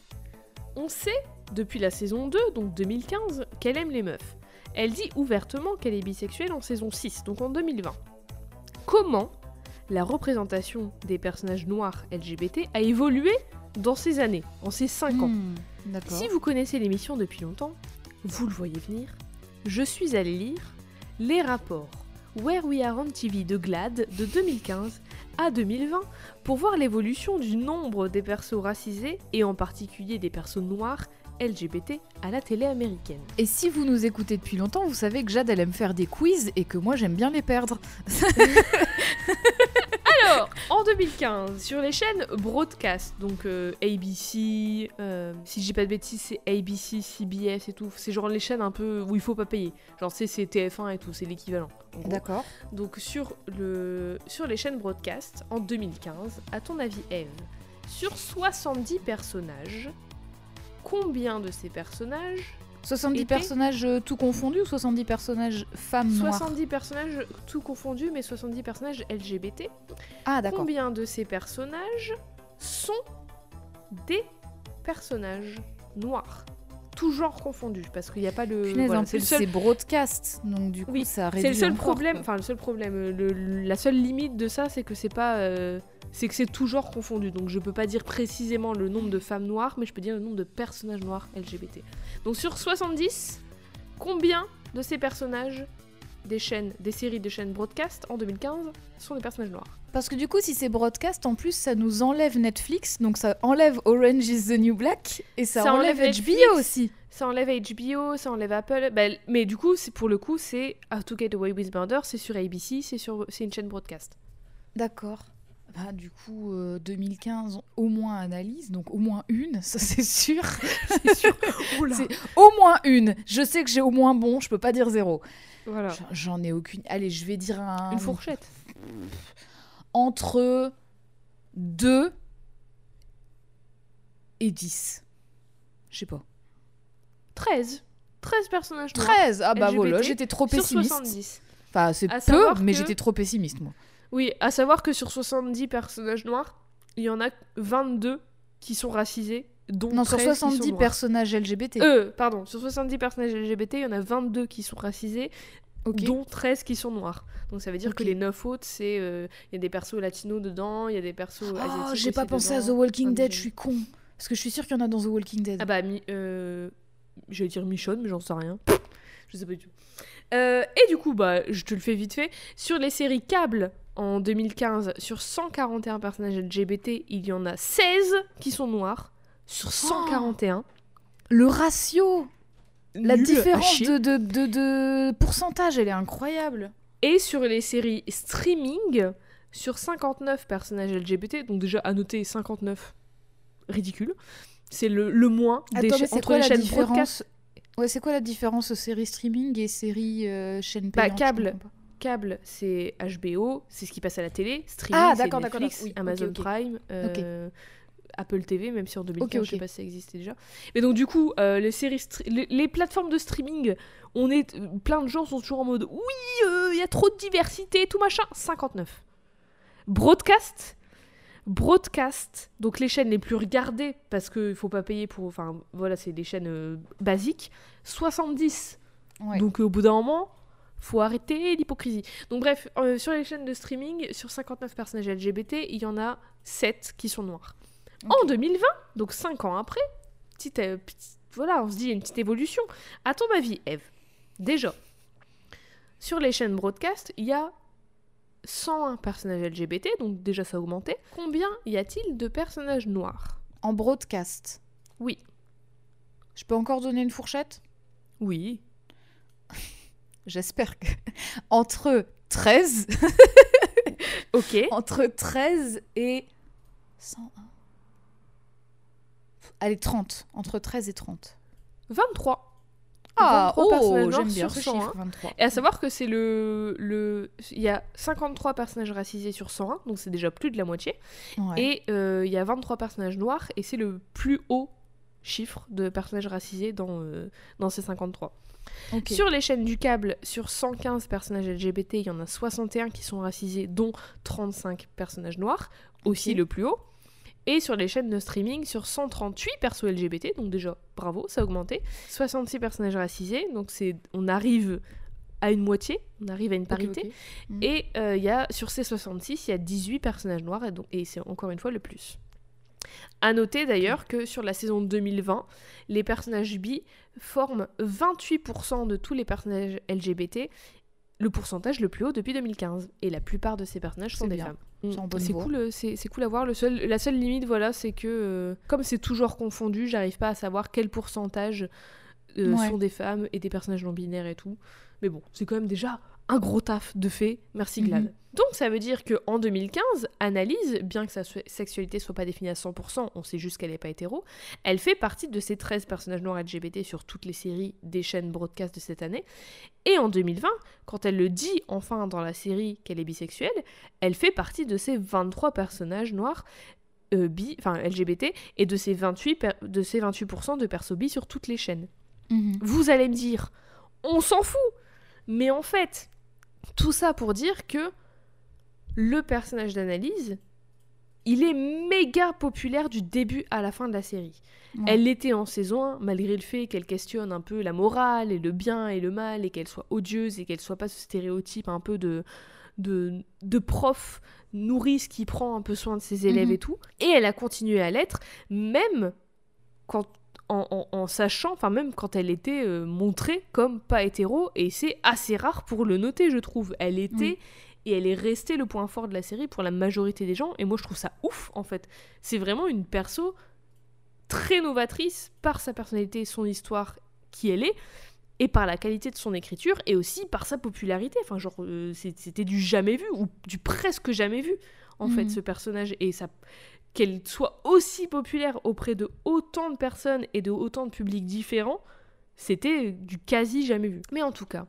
[SPEAKER 1] On sait, depuis la saison 2, donc 2015, qu'elle aime les meufs. Elle dit ouvertement qu'elle est bisexuelle en saison 6, donc en 2020. Comment la représentation des personnages noirs LGBT a évolué dans ces années, en ces 5 ans?
[SPEAKER 2] Hmm,
[SPEAKER 1] si vous connaissez l'émission depuis longtemps, vous le voyez venir, je suis allée lire les rapports Where We Are on TV de GLAD de 2015 à 2020 pour voir l'évolution du nombre des persos racisés et en particulier des persos noirs LGBT à la télé américaine.
[SPEAKER 2] Et si vous nous écoutez depuis longtemps, vous savez que Jade, elle aime faire des quiz et que moi, j'aime bien les perdre.
[SPEAKER 1] Alors, en 2015, sur les chaînes broadcast, donc euh, ABC, euh, si je dis pas de bêtises, c'est ABC, CBS et tout, c'est genre les chaînes un peu où il faut pas payer. Genre, c'est c'est TF1 et tout, c'est l'équivalent.
[SPEAKER 2] D'accord.
[SPEAKER 1] Donc sur, le, sur les chaînes broadcast, en 2015, à ton avis, Eve, Sur 70 personnages, combien de ces personnages
[SPEAKER 2] 70
[SPEAKER 1] Était-
[SPEAKER 2] personnages euh, tout confondus ou 70 personnages femmes noires
[SPEAKER 1] 70 personnages tout confondus, mais 70 personnages LGBT.
[SPEAKER 2] Ah d'accord.
[SPEAKER 1] Combien de ces personnages sont des personnages noirs? Tout genre confondu, parce qu'il n'y a pas le.
[SPEAKER 2] Punaise,
[SPEAKER 1] voilà, c'est seul
[SPEAKER 2] broadcast, donc du coup
[SPEAKER 1] Oui,
[SPEAKER 2] ça réduit
[SPEAKER 1] C'est le seul
[SPEAKER 2] encore,
[SPEAKER 1] problème, enfin le seul problème, le- le- la seule limite de ça, c'est que c'est pas, euh, c'est que c'est genre confondu. Donc je peux pas dire précisément le nombre de femmes noires, mais je peux dire le nombre de personnages noirs LGBT. Donc sur 70, combien de ces personnages des chaînes, des séries de chaînes broadcast en 2015 sont des personnages noirs?
[SPEAKER 2] Parce que du coup, si c'est broadcast, en plus, ça nous enlève Netflix, donc ça enlève Orange is the New Black, et ça,
[SPEAKER 1] Ça
[SPEAKER 2] enlève,
[SPEAKER 1] enlève
[SPEAKER 2] HBO aussi.
[SPEAKER 1] Ça enlève HBO, ça enlève Apple, bah, mais du coup, c'est pour le coup, c'est How to Get Away with Murder, c'est sur ABC, c'est sur, c'est une chaîne broadcast.
[SPEAKER 2] D'accord. Bah, du coup, euh, 2015, au moins analyse, donc au moins une, ça c'est sûr.
[SPEAKER 1] C'est sûr.
[SPEAKER 2] C'est au moins une. Je sais que j'ai au moins bon, je peux pas dire zéro.
[SPEAKER 1] Voilà.
[SPEAKER 2] J'en- ai aucune. Allez, je vais dire un.
[SPEAKER 1] Une fourchette.
[SPEAKER 2] Entre 2 et 10. Je sais pas.
[SPEAKER 1] 13. 13 personnages noirs.
[SPEAKER 2] 13 Ah bah
[SPEAKER 1] LGBT
[SPEAKER 2] voilà, j'étais trop
[SPEAKER 1] sur
[SPEAKER 2] pessimiste.
[SPEAKER 1] 70.
[SPEAKER 2] Enfin, c'est peu, mais j'étais trop pessimiste, moi.
[SPEAKER 1] Oui, à savoir que sur 70 personnages noirs, il y en a 22 qui sont racisés, dont
[SPEAKER 2] Non, sur
[SPEAKER 1] 13 qui sont
[SPEAKER 2] 70
[SPEAKER 1] noirs.
[SPEAKER 2] personnages LGBT.
[SPEAKER 1] Euh, pardon, sur 70 personnages LGBT, il y en a 22 qui sont racisés, dont 13 qui sont noirs. Donc ça veut dire que les 9 autres, c'est euh, il y a des persos latinos dedans, il y a des persos
[SPEAKER 2] Oh, j'ai pas pensé à. The Walking Dead, je suis con. Parce que je suis sûre qu'il y en a dans The Walking Dead.
[SPEAKER 1] Ah bah, mi- euh, je vais dire Michonne, mais j'en sais rien. Je sais pas du tout. Euh, et du coup, bah, je te le fais vite fait. Sur les séries câbles en 2015, sur 141 personnages LGBT, il y en a 16 qui sont noirs. Sur 141.
[SPEAKER 2] Le ratio La différence de, de, de, de pourcentage, elle est incroyable.
[SPEAKER 1] Et sur les séries streaming, sur 59 personnages LGBT, donc déjà à noter 59, ridicule. C'est le, le moins des
[SPEAKER 2] Attends,
[SPEAKER 1] entre
[SPEAKER 2] quoi
[SPEAKER 1] les
[SPEAKER 2] la
[SPEAKER 1] chaînes
[SPEAKER 2] différence
[SPEAKER 1] broadcast
[SPEAKER 2] Ouais, c'est quoi la différence série streaming et série euh, chaîne
[SPEAKER 1] Bah,
[SPEAKER 2] payante
[SPEAKER 1] câble. Câble, c'est HBO, c'est ce qui passe à la télé. Streaming,
[SPEAKER 2] Ah,
[SPEAKER 1] c'est Netflix,
[SPEAKER 2] d'accord. Oui,
[SPEAKER 1] Amazon. Prime, euh, Apple TV, même si en 2015,
[SPEAKER 2] Ok, ok.
[SPEAKER 1] je sais pas si ça existait déjà. Mais donc, du coup, euh, les, séries les, les plateformes de streaming, on est, plein de gens sont toujours en mode oui, euh, il y a trop de diversité, tout machin. 59. Broadcast. Broadcast, donc les chaînes les plus regardées, parce qu'il faut pas payer pour. Enfin, voilà, c'est des chaînes euh, basiques. 70.
[SPEAKER 2] Ouais.
[SPEAKER 1] Donc au bout d'un moment, faut arrêter l'hypocrisie. Donc bref, euh, sur les chaînes de streaming, sur 59 personnages LGBT, il y en a 7 qui sont noirs. En
[SPEAKER 2] Ok.
[SPEAKER 1] 2020, donc 5 ans après, petite, euh, petite- voilà, on se dit il y a une petite évolution. À ton avis, Eve, déjà, sur les chaînes broadcast, il y a 101 personnages LGBT, donc déjà ça a augmenté. Combien y a-t-il de personnages noirs?
[SPEAKER 2] En broadcast?
[SPEAKER 1] Oui.
[SPEAKER 2] Je peux encore donner une fourchette?
[SPEAKER 1] Oui.
[SPEAKER 2] J'espère que. Entre 13.
[SPEAKER 1] Ok.
[SPEAKER 2] entre 13 et. 101. Allez, 30. Entre 13 et 30.
[SPEAKER 1] 23.
[SPEAKER 2] Ah,
[SPEAKER 1] 23
[SPEAKER 2] oh, j'aime bien
[SPEAKER 1] sur
[SPEAKER 2] ce
[SPEAKER 1] 101.
[SPEAKER 2] chiffre, 23.
[SPEAKER 1] Et à savoir que c'est le, le. Il y a 53 personnages racisés sur 101, donc c'est déjà plus de la moitié.
[SPEAKER 2] Ouais.
[SPEAKER 1] Et euh, il y a 23 personnages noirs, et c'est le plus haut chiffre de personnages racisés dans, euh, dans ces 53. Sur les chaînes du câble, sur 115 personnages LGBT, il y en a 61 qui sont racisés, dont 35 personnages noirs, aussi le plus haut. Et sur les chaînes de streaming, sur 138 persos LGBT, donc déjà bravo, ça a augmenté. 66 personnages racisés, donc c'est on arrive à une moitié, on arrive à une parité.
[SPEAKER 2] ok. Mm.
[SPEAKER 1] Et euh, y a sur ces 66, il y a 18 personnages noirs, et, donc- et c'est encore une fois le plus. À noter d'ailleurs que sur la saison 2020, les personnages bi forment 28% de tous les personnages LGBT, le pourcentage le plus haut depuis 2015. Et la plupart de ces personnages sont des
[SPEAKER 2] bien.
[SPEAKER 1] femmes.
[SPEAKER 2] C'est voie.
[SPEAKER 1] cool, euh, c'est c'est cool à voir. Le seul, la seule limite, voilà, c'est que euh, comme c'est toujours confondu, j'arrive pas à savoir quel pourcentage euh,
[SPEAKER 2] Ouais.
[SPEAKER 1] sont des femmes et des personnages non binaires et tout. Mais bon, c'est quand même déjà un gros taf de fait. Merci Glad.
[SPEAKER 2] Mhm.
[SPEAKER 1] Donc ça veut dire que en 2015, Analyse, bien que sa se- sexualité soit pas définie à 100%, on sait juste qu'elle n'est pas hétéro, elle fait partie de ces 13 personnages noirs LGBT sur toutes les séries des chaînes broadcast de cette année. Et en 2020, quand elle le dit enfin dans la série qu'elle est bisexuelle, elle fait partie de ces 23 personnages noirs euh, bi, enfin LGBT, et de ces 28, per- de ces 28% de persos bi sur toutes les chaînes.
[SPEAKER 2] Mhm.
[SPEAKER 1] Vous allez me dire, on s'en fout. Mais en fait, tout ça pour dire que le personnage d'analyse, il est méga populaire du début à la fin de la série.
[SPEAKER 2] Ouais.
[SPEAKER 1] Elle l'était en saison 1, malgré le fait qu'elle questionne un peu la morale et le bien et le mal, et qu'elle soit odieuse et qu'elle soit pas ce stéréotype un peu de, de, de prof nourrice qui prend un peu soin de ses élèves
[SPEAKER 2] Mhm.
[SPEAKER 1] et tout. Et elle a continué à l'être, même quand, en, en- en sachant, enfin même quand elle était euh, montrée comme pas hétéro, et c'est assez rare pour le noter, je trouve. Elle était
[SPEAKER 2] Oui.
[SPEAKER 1] et elle est restée le point fort de la série pour la majorité des gens, et moi je trouve ça ouf en fait. C'est vraiment une perso très novatrice par sa personnalité, son histoire, qui elle est, et par la qualité de son écriture, et aussi par sa popularité. Enfin, genre, euh, c'était du jamais vu, ou du presque jamais vu, en fait,
[SPEAKER 2] Mhm.
[SPEAKER 1] ce personnage, et ça qu'elle soit aussi populaire auprès de autant de personnes et de autant de publics différents, c'était du quasi jamais vu. Mais en tout cas,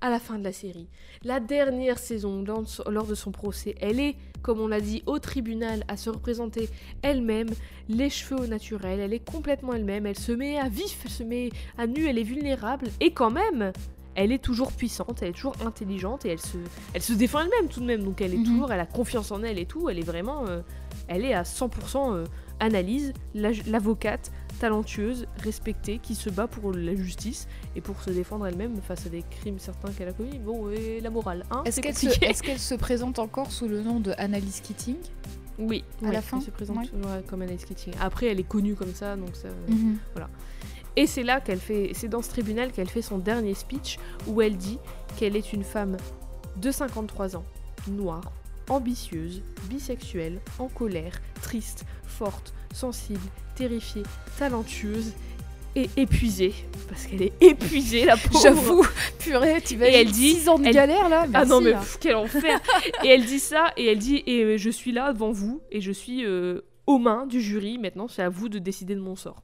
[SPEAKER 1] à la fin de la série, la dernière saison, lors de son- procès, elle est, comme on l'a dit, au tribunal à se représenter elle-même, les cheveux au naturel, elle est complètement elle-même, elle se met à vif, elle se met à nu, elle est vulnérable, et quand même, elle est toujours puissante, elle est toujours intelligente, et elle se, elle se défend elle-même tout de même, donc elle est
[SPEAKER 2] Mhm.
[SPEAKER 1] toujours, elle a confiance en elle et tout, elle est vraiment, euh, elle est à 100% euh, analyse, la- l'avocate talentueuse, respectée, qui se bat pour la justice et pour se défendre elle-même face à des crimes certains qu'elle a commis. Bon, et la morale, hein,
[SPEAKER 2] Est-ce qu'elle se, présente encore sous le nom de Annalise Keating?
[SPEAKER 1] Oui,
[SPEAKER 2] à
[SPEAKER 1] ouais,
[SPEAKER 2] la fin
[SPEAKER 1] elle se présente
[SPEAKER 2] Ouais.
[SPEAKER 1] toujours comme Annalise Keating. Après, elle est connue comme ça, donc ça...
[SPEAKER 2] Mhm.
[SPEAKER 1] Et c'est là qu'elle fait, c'est dans ce tribunal qu'elle fait son dernier speech où elle dit qu'elle est une femme de 53 ans, noire, ambitieuse, bisexuelle, en colère, triste, forte, sensible, terrifiée, talentueuse et épuisée. Parce qu'elle est épuisée, la pauvre.
[SPEAKER 2] J'avoue, purée, tu vas
[SPEAKER 1] Et elle dit-
[SPEAKER 2] 6 ans de
[SPEAKER 1] elle-
[SPEAKER 2] galère là
[SPEAKER 1] Ah non mais pff, quel enfer Et elle dit ça, et elle dit, et euh, je suis là devant vous, et je suis euh, aux mains du jury, maintenant c'est à vous de décider de mon sort.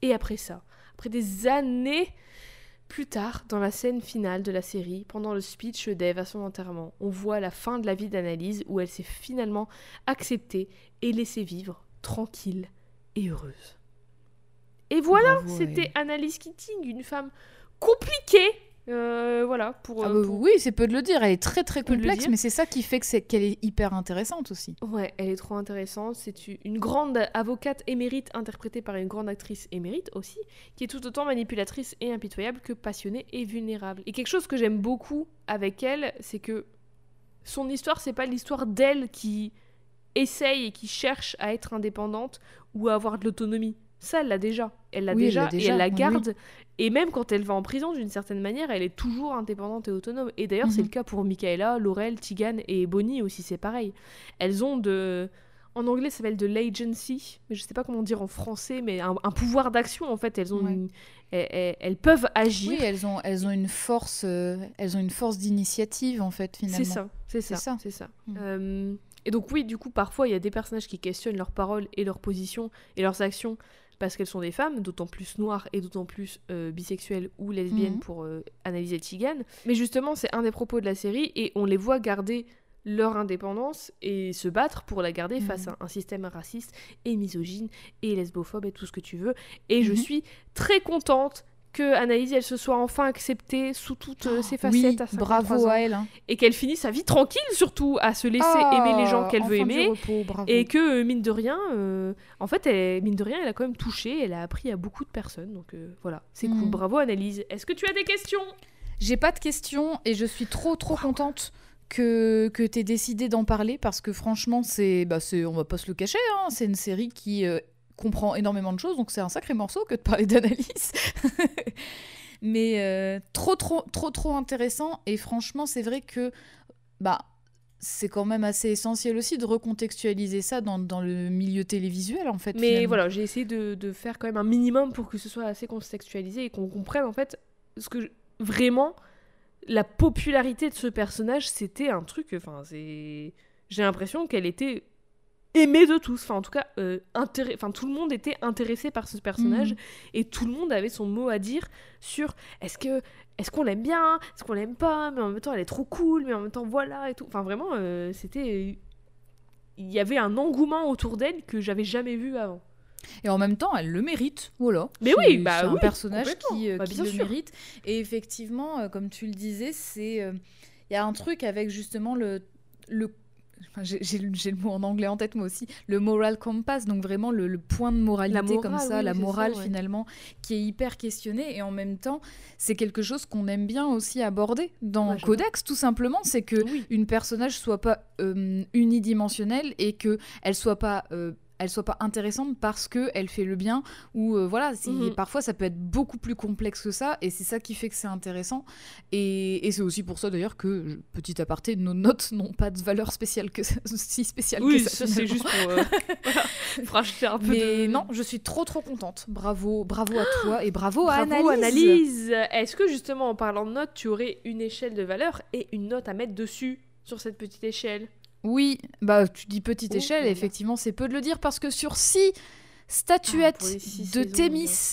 [SPEAKER 1] Et après ça, après des années plus tard, dans la scène finale de la série, pendant le speech d'Eve à son enterrement, on voit la fin de la vie d'Analyse où elle s'est finalement acceptée et laissée vivre, tranquille et heureuse. Et voilà, c'était. Annalise Keating, une femme compliquée, euh, voilà, pour,
[SPEAKER 2] Ah
[SPEAKER 1] euh,
[SPEAKER 2] bah
[SPEAKER 1] pour-
[SPEAKER 2] Oui, c'est peu de le dire. Elle est très très complexe, mais c'est ça qui fait que c'est qu'elle est hyper intéressante aussi.
[SPEAKER 1] Ouais, elle est trop intéressante. C'est une grande avocate émérite interprétée par une grande actrice émérite aussi, qui est tout autant manipulatrice et impitoyable que passionnée et vulnérable. Et quelque chose que j'aime beaucoup avec elle, c'est que son histoire, c'est pas l'histoire d'elle qui essaye et qui cherche à être indépendante ou à avoir de l'autonomie. Ça, elle l'a déjà. Elle l'a
[SPEAKER 2] Oui,
[SPEAKER 1] déjà, et elle la
[SPEAKER 2] oui.
[SPEAKER 1] garde. Et même quand elle va en prison, d'une certaine manière, elle est toujours indépendante et autonome. Et d'ailleurs, c'est
[SPEAKER 2] Mhm.
[SPEAKER 1] le cas pour Michaela, Laurel, Tigan et Bonnie aussi, c'est pareil. Elles ont de. En anglais, ça s'appelle de l'agency, mais je sais pas comment dire en français, mais un, un pouvoir d'action en fait. Elles ont,
[SPEAKER 2] Ouais.
[SPEAKER 1] une- elles, peuvent agir.
[SPEAKER 2] Oui, elles ont, elles ont une force, euh, elles ont une force d'initiative en fait finalement.
[SPEAKER 1] c'est ça, c'est ça. c'est ça.
[SPEAKER 2] Mm.
[SPEAKER 1] Euh, et donc oui, du coup, parfois il y a des personnages qui questionnent leurs paroles et leurs positions et leurs actions parce qu'elles sont des femmes, d'autant plus noires et d'autant plus euh, bisexuelles ou lesbiennes
[SPEAKER 2] Mhm.
[SPEAKER 1] pour euh, analyser Tigan. Mais justement, c'est un des propos de la série et on les voit garder leur indépendance et se battre pour la garder face
[SPEAKER 2] Mhm.
[SPEAKER 1] à un système raciste et misogyne et lesbophobe et tout ce que tu veux. Et je
[SPEAKER 2] Mhm.
[SPEAKER 1] suis très contente que Anaïs elle se soit enfin acceptée sous toutes euh, ses
[SPEAKER 2] Oui,
[SPEAKER 1] facettes à 53
[SPEAKER 2] bravo
[SPEAKER 1] ans.
[SPEAKER 2] à elle. hein.
[SPEAKER 1] et qu'elle finisse sa vie tranquille surtout à se laisser
[SPEAKER 2] Ah,
[SPEAKER 1] aimer les gens qu'elle veut aimer.
[SPEAKER 2] repos,
[SPEAKER 1] et que euh, mine de rien euh, en fait elle, mine de rien elle a quand même touché elle a appris à beaucoup de personnes. Donc euh, voilà c'est cool.
[SPEAKER 2] Mhm.
[SPEAKER 1] bravo Annalise est-ce que tu as des questions?
[SPEAKER 2] J'ai pas de questions et je suis trop trop contente que, que tu aies décidé d'en parler parce que franchement, c'est, bah c'est, on va pas se le cacher, hein, c'est une série qui euh, comprend énormément de choses, donc c'est un sacré morceau que de parler d'analyse. Mais euh, trop trop trop trop intéressant et franchement, c'est vrai que bah c'est quand même assez essentiel aussi de recontextualiser ça dans, dans le milieu télévisuel en fait.
[SPEAKER 1] mais
[SPEAKER 2] finalement.
[SPEAKER 1] voilà j'ai essayé de, de faire quand même un minimum pour que ce soit assez contextualisé et qu'on comprenne en fait ce que je- vraiment la popularité de ce personnage c'était un truc enfin c'est j'ai l'impression qu'elle était aimée de tous enfin en tout cas euh, enfin tout le monde était intéressé par ce personnage
[SPEAKER 2] Mhm.
[SPEAKER 1] et tout le monde avait son mot à dire sur est-ce que est-ce qu'on l'aime bien est-ce qu'on l'aime pas mais en même temps elle est trop cool mais en même temps voilà et tout enfin vraiment euh, c'était il y avait un engouement autour d'elle que j'avais jamais vu avant.
[SPEAKER 2] Et en même temps, elle le mérite, voilà.
[SPEAKER 1] Mais oui, bah
[SPEAKER 2] c'est un
[SPEAKER 1] oui,
[SPEAKER 2] personnage qui, euh,
[SPEAKER 1] Bah,
[SPEAKER 2] qui le
[SPEAKER 1] sûr.
[SPEAKER 2] mérite. Et effectivement, comme tu le disais, c'est il y a un truc avec justement le j'ai le mot en anglais en tête moi aussi, le moral compass, donc vraiment le, le point de moralité
[SPEAKER 1] morale,
[SPEAKER 2] comme ça,
[SPEAKER 1] oui,
[SPEAKER 2] la
[SPEAKER 1] ça,
[SPEAKER 2] morale
[SPEAKER 1] ouais.
[SPEAKER 2] finalement, qui est hyper questionnée et en même temps, c'est quelque chose qu'on aime bien aussi aborder dans
[SPEAKER 1] Ouais,
[SPEAKER 2] Codex, tout simplement, c'est que
[SPEAKER 1] Oui.
[SPEAKER 2] une personnage soit pas euh, unidimensionnelle et que elle soit pas euh, elle soit pas intéressante parce que elle fait le bien ou euh, voilà
[SPEAKER 1] Mhm.
[SPEAKER 2] parfois ça peut être beaucoup plus complexe que ça et c'est ça qui fait que c'est intéressant et, et c'est aussi pour ça d'ailleurs que petit aparté nos notes n'ont pas de valeur spéciale que ça- si spéciale
[SPEAKER 1] Oui,
[SPEAKER 2] que ça,
[SPEAKER 1] ça c'est juste pour, euh, voilà, pour rajouter un peu
[SPEAKER 2] mais
[SPEAKER 1] de...
[SPEAKER 2] non je suis trop trop contente bravo bravo à toi et bravo, à
[SPEAKER 1] Bravo,
[SPEAKER 2] Annalise.
[SPEAKER 1] Analyse. Est-ce que justement en parlant de notes, tu aurais une échelle de valeur et une note à mettre dessus sur cette petite échelle?
[SPEAKER 2] Oui, bah tu dis petite
[SPEAKER 1] Oh
[SPEAKER 2] échelle,
[SPEAKER 1] là là.
[SPEAKER 2] effectivement c'est peu de le dire parce que sur six statuettes
[SPEAKER 1] Ah, six
[SPEAKER 2] de Thémis,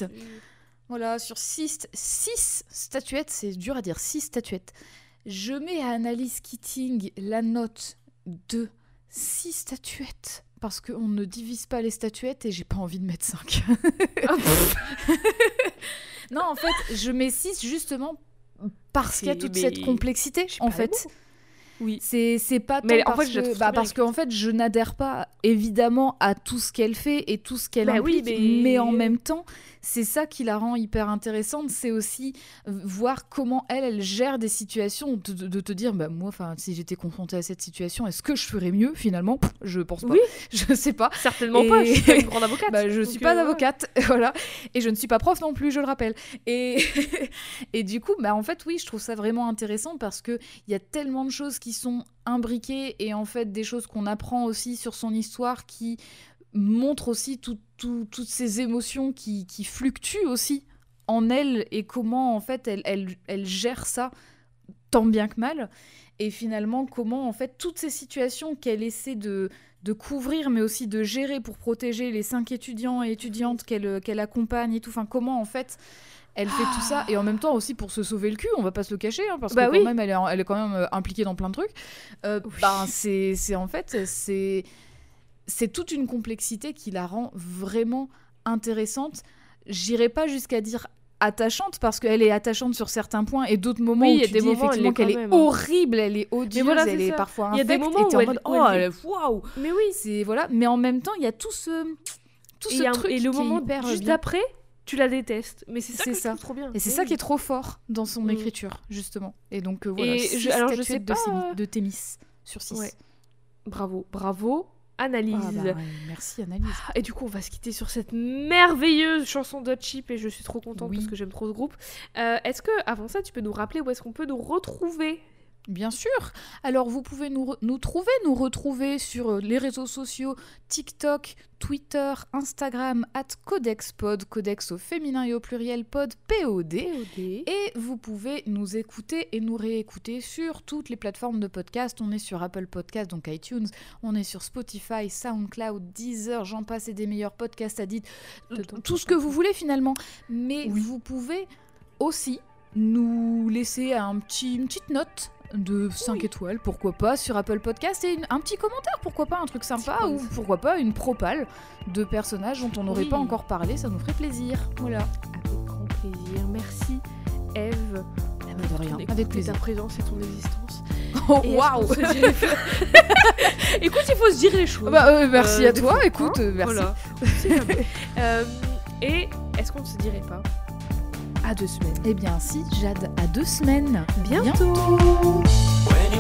[SPEAKER 2] voilà, sur six, six statuettes, c'est dur à dire, six statuettes, je mets à Annalise Keating la note de six statuettes parce qu'on ne divise pas les statuettes et j'ai pas envie de mettre 5.
[SPEAKER 1] Ah, pff,
[SPEAKER 2] non, en fait, je mets 6 justement parce qu'il y a toute cette complexité en fait.
[SPEAKER 1] Oui.
[SPEAKER 2] C'est c'est pas tant
[SPEAKER 1] Mais en
[SPEAKER 2] parce
[SPEAKER 1] fait, je la
[SPEAKER 2] que bah, parce fait je n'adhère pas évidemment à tout ce qu'elle fait et tout ce qu'elle
[SPEAKER 1] Bah oui,
[SPEAKER 2] implique,
[SPEAKER 1] mais-
[SPEAKER 2] mais... en même temps c'est ça qui la rend hyper intéressante, c'est aussi euh, voir comment elle elle gère des situations, de, de- de te dire bah moi enfin si j'étais confrontée à cette situation est-ce que je ferais mieux finalement? Pff, Je pense pas,
[SPEAKER 1] Oui.
[SPEAKER 2] je sais pas.
[SPEAKER 1] Certainement
[SPEAKER 2] Et-
[SPEAKER 1] pas, je suis pas une grande avocate.
[SPEAKER 2] Bah, je suis
[SPEAKER 1] euh,
[SPEAKER 2] pas
[SPEAKER 1] voilà.
[SPEAKER 2] avocate, voilà, et je ne suis pas prof non plus, je le rappelle. Et, et du coup, bah en fait, oui, je trouve ça vraiment intéressant parce que il y a tellement de choses qui sont imbriquées et en fait des choses qu'on apprend aussi sur son histoire qui montrent aussi tout- tout- toutes ces émotions qui, qui fluctuent aussi en elle et comment en fait elle, gère ça tant bien que mal. Et finalement comment en fait toutes ces situations qu'elle essaie de, de couvrir mais aussi de gérer pour protéger les cinq étudiants et étudiantes qu'elle qu'elle accompagne et tout enfin comment en fait elle fait tout ça et en même temps aussi pour se sauver le cul on va pas se le cacher hein, parce
[SPEAKER 1] Bah
[SPEAKER 2] que
[SPEAKER 1] oui.
[SPEAKER 2] quand même elle est, en- elle est quand même euh, impliquée dans plein de trucs Euh,
[SPEAKER 1] Oui.
[SPEAKER 2] ben c'est en fait c'est c'est toute une complexité qui la rend vraiment intéressante j'irai pas jusqu'à dire attachante parce qu'elle est attachante sur certains points et d'autres moments
[SPEAKER 1] Oui,
[SPEAKER 2] où
[SPEAKER 1] il y a
[SPEAKER 2] tu
[SPEAKER 1] des
[SPEAKER 2] dis
[SPEAKER 1] moments, elle
[SPEAKER 2] effectivement qu'elle est
[SPEAKER 1] hein.
[SPEAKER 2] horrible elle est odieuse
[SPEAKER 1] voilà,
[SPEAKER 2] elle est parfois
[SPEAKER 1] Il y a des
[SPEAKER 2] infecte,
[SPEAKER 1] moments
[SPEAKER 2] et t'es
[SPEAKER 1] où
[SPEAKER 2] en mode, oh
[SPEAKER 1] elle-
[SPEAKER 2] est- waouh
[SPEAKER 1] Mais oui.
[SPEAKER 2] c'est voilà mais en même temps il y a tout ce tout
[SPEAKER 1] Et,
[SPEAKER 2] ce
[SPEAKER 1] un-
[SPEAKER 2] truc
[SPEAKER 1] et le
[SPEAKER 2] qui est
[SPEAKER 1] moment
[SPEAKER 2] hyper
[SPEAKER 1] juste après, tu la détestes. Mais c'est ça je trouve trop bien.
[SPEAKER 2] et c'est ça qui est trop fort dans son
[SPEAKER 1] Mm.
[SPEAKER 2] écriture justement et donc euh, voilà
[SPEAKER 1] Et je- alors, je sais
[SPEAKER 2] de,
[SPEAKER 1] pas,
[SPEAKER 2] de Thémis sur 6
[SPEAKER 1] Ouais. Bravo, bravo, analyse.
[SPEAKER 2] Ah, bah, ouais, merci Annalise
[SPEAKER 1] Et du coup, on va se quitter sur cette merveilleuse chanson de Chip et je suis trop contente
[SPEAKER 2] Oui.
[SPEAKER 1] parce que j'aime trop ce groupe. Euh, est-ce que, avant ça, tu peux nous rappeler où est-ce qu'on peut nous retrouver?
[SPEAKER 2] Bien sûr. Alors vous pouvez nous, nous trouver, nous retrouver sur euh, les réseaux sociaux TikTok, Twitter, Instagram, at CodexPod, Codex au féminin et au pluriel pod, POD. Et vous pouvez nous écouter et nous réécouter sur toutes les plateformes de podcast. On est sur Apple Podcast, donc iTunes. On est sur Spotify, SoundCloud, Deezer, j'en passe et des meilleurs podcasts à Tout ce que vous voulez finalement. Mais
[SPEAKER 1] Oui.
[SPEAKER 2] vous pouvez aussi nous laisser un petit, une petite note de 5
[SPEAKER 1] Oui.
[SPEAKER 2] étoiles, pourquoi pas, sur Apple Podcast et une- un petit commentaire, pourquoi pas, un truc sympa, ou pourquoi pas une propale de personnages dont on n'aurait
[SPEAKER 1] Oui.
[SPEAKER 2] pas encore parlé, ça nous ferait plaisir. Voilà.
[SPEAKER 1] Avec grand plaisir. Merci, Eve.
[SPEAKER 2] Ah bah, de rien, avec plaisir.
[SPEAKER 1] ta présence et ton existence.
[SPEAKER 2] Oh, waouh
[SPEAKER 1] dirait- Écoute, il faut se dire les choses.
[SPEAKER 2] Bah, euh, merci
[SPEAKER 1] Euh,
[SPEAKER 2] à toi, écoute,
[SPEAKER 1] hein,
[SPEAKER 2] euh, merci.
[SPEAKER 1] Voilà. Et est-ce qu'on ne se dirait pas? Deux semaines
[SPEAKER 2] Eh bien, si, Jade, à deux semaines.
[SPEAKER 1] Bientôt.
[SPEAKER 3] When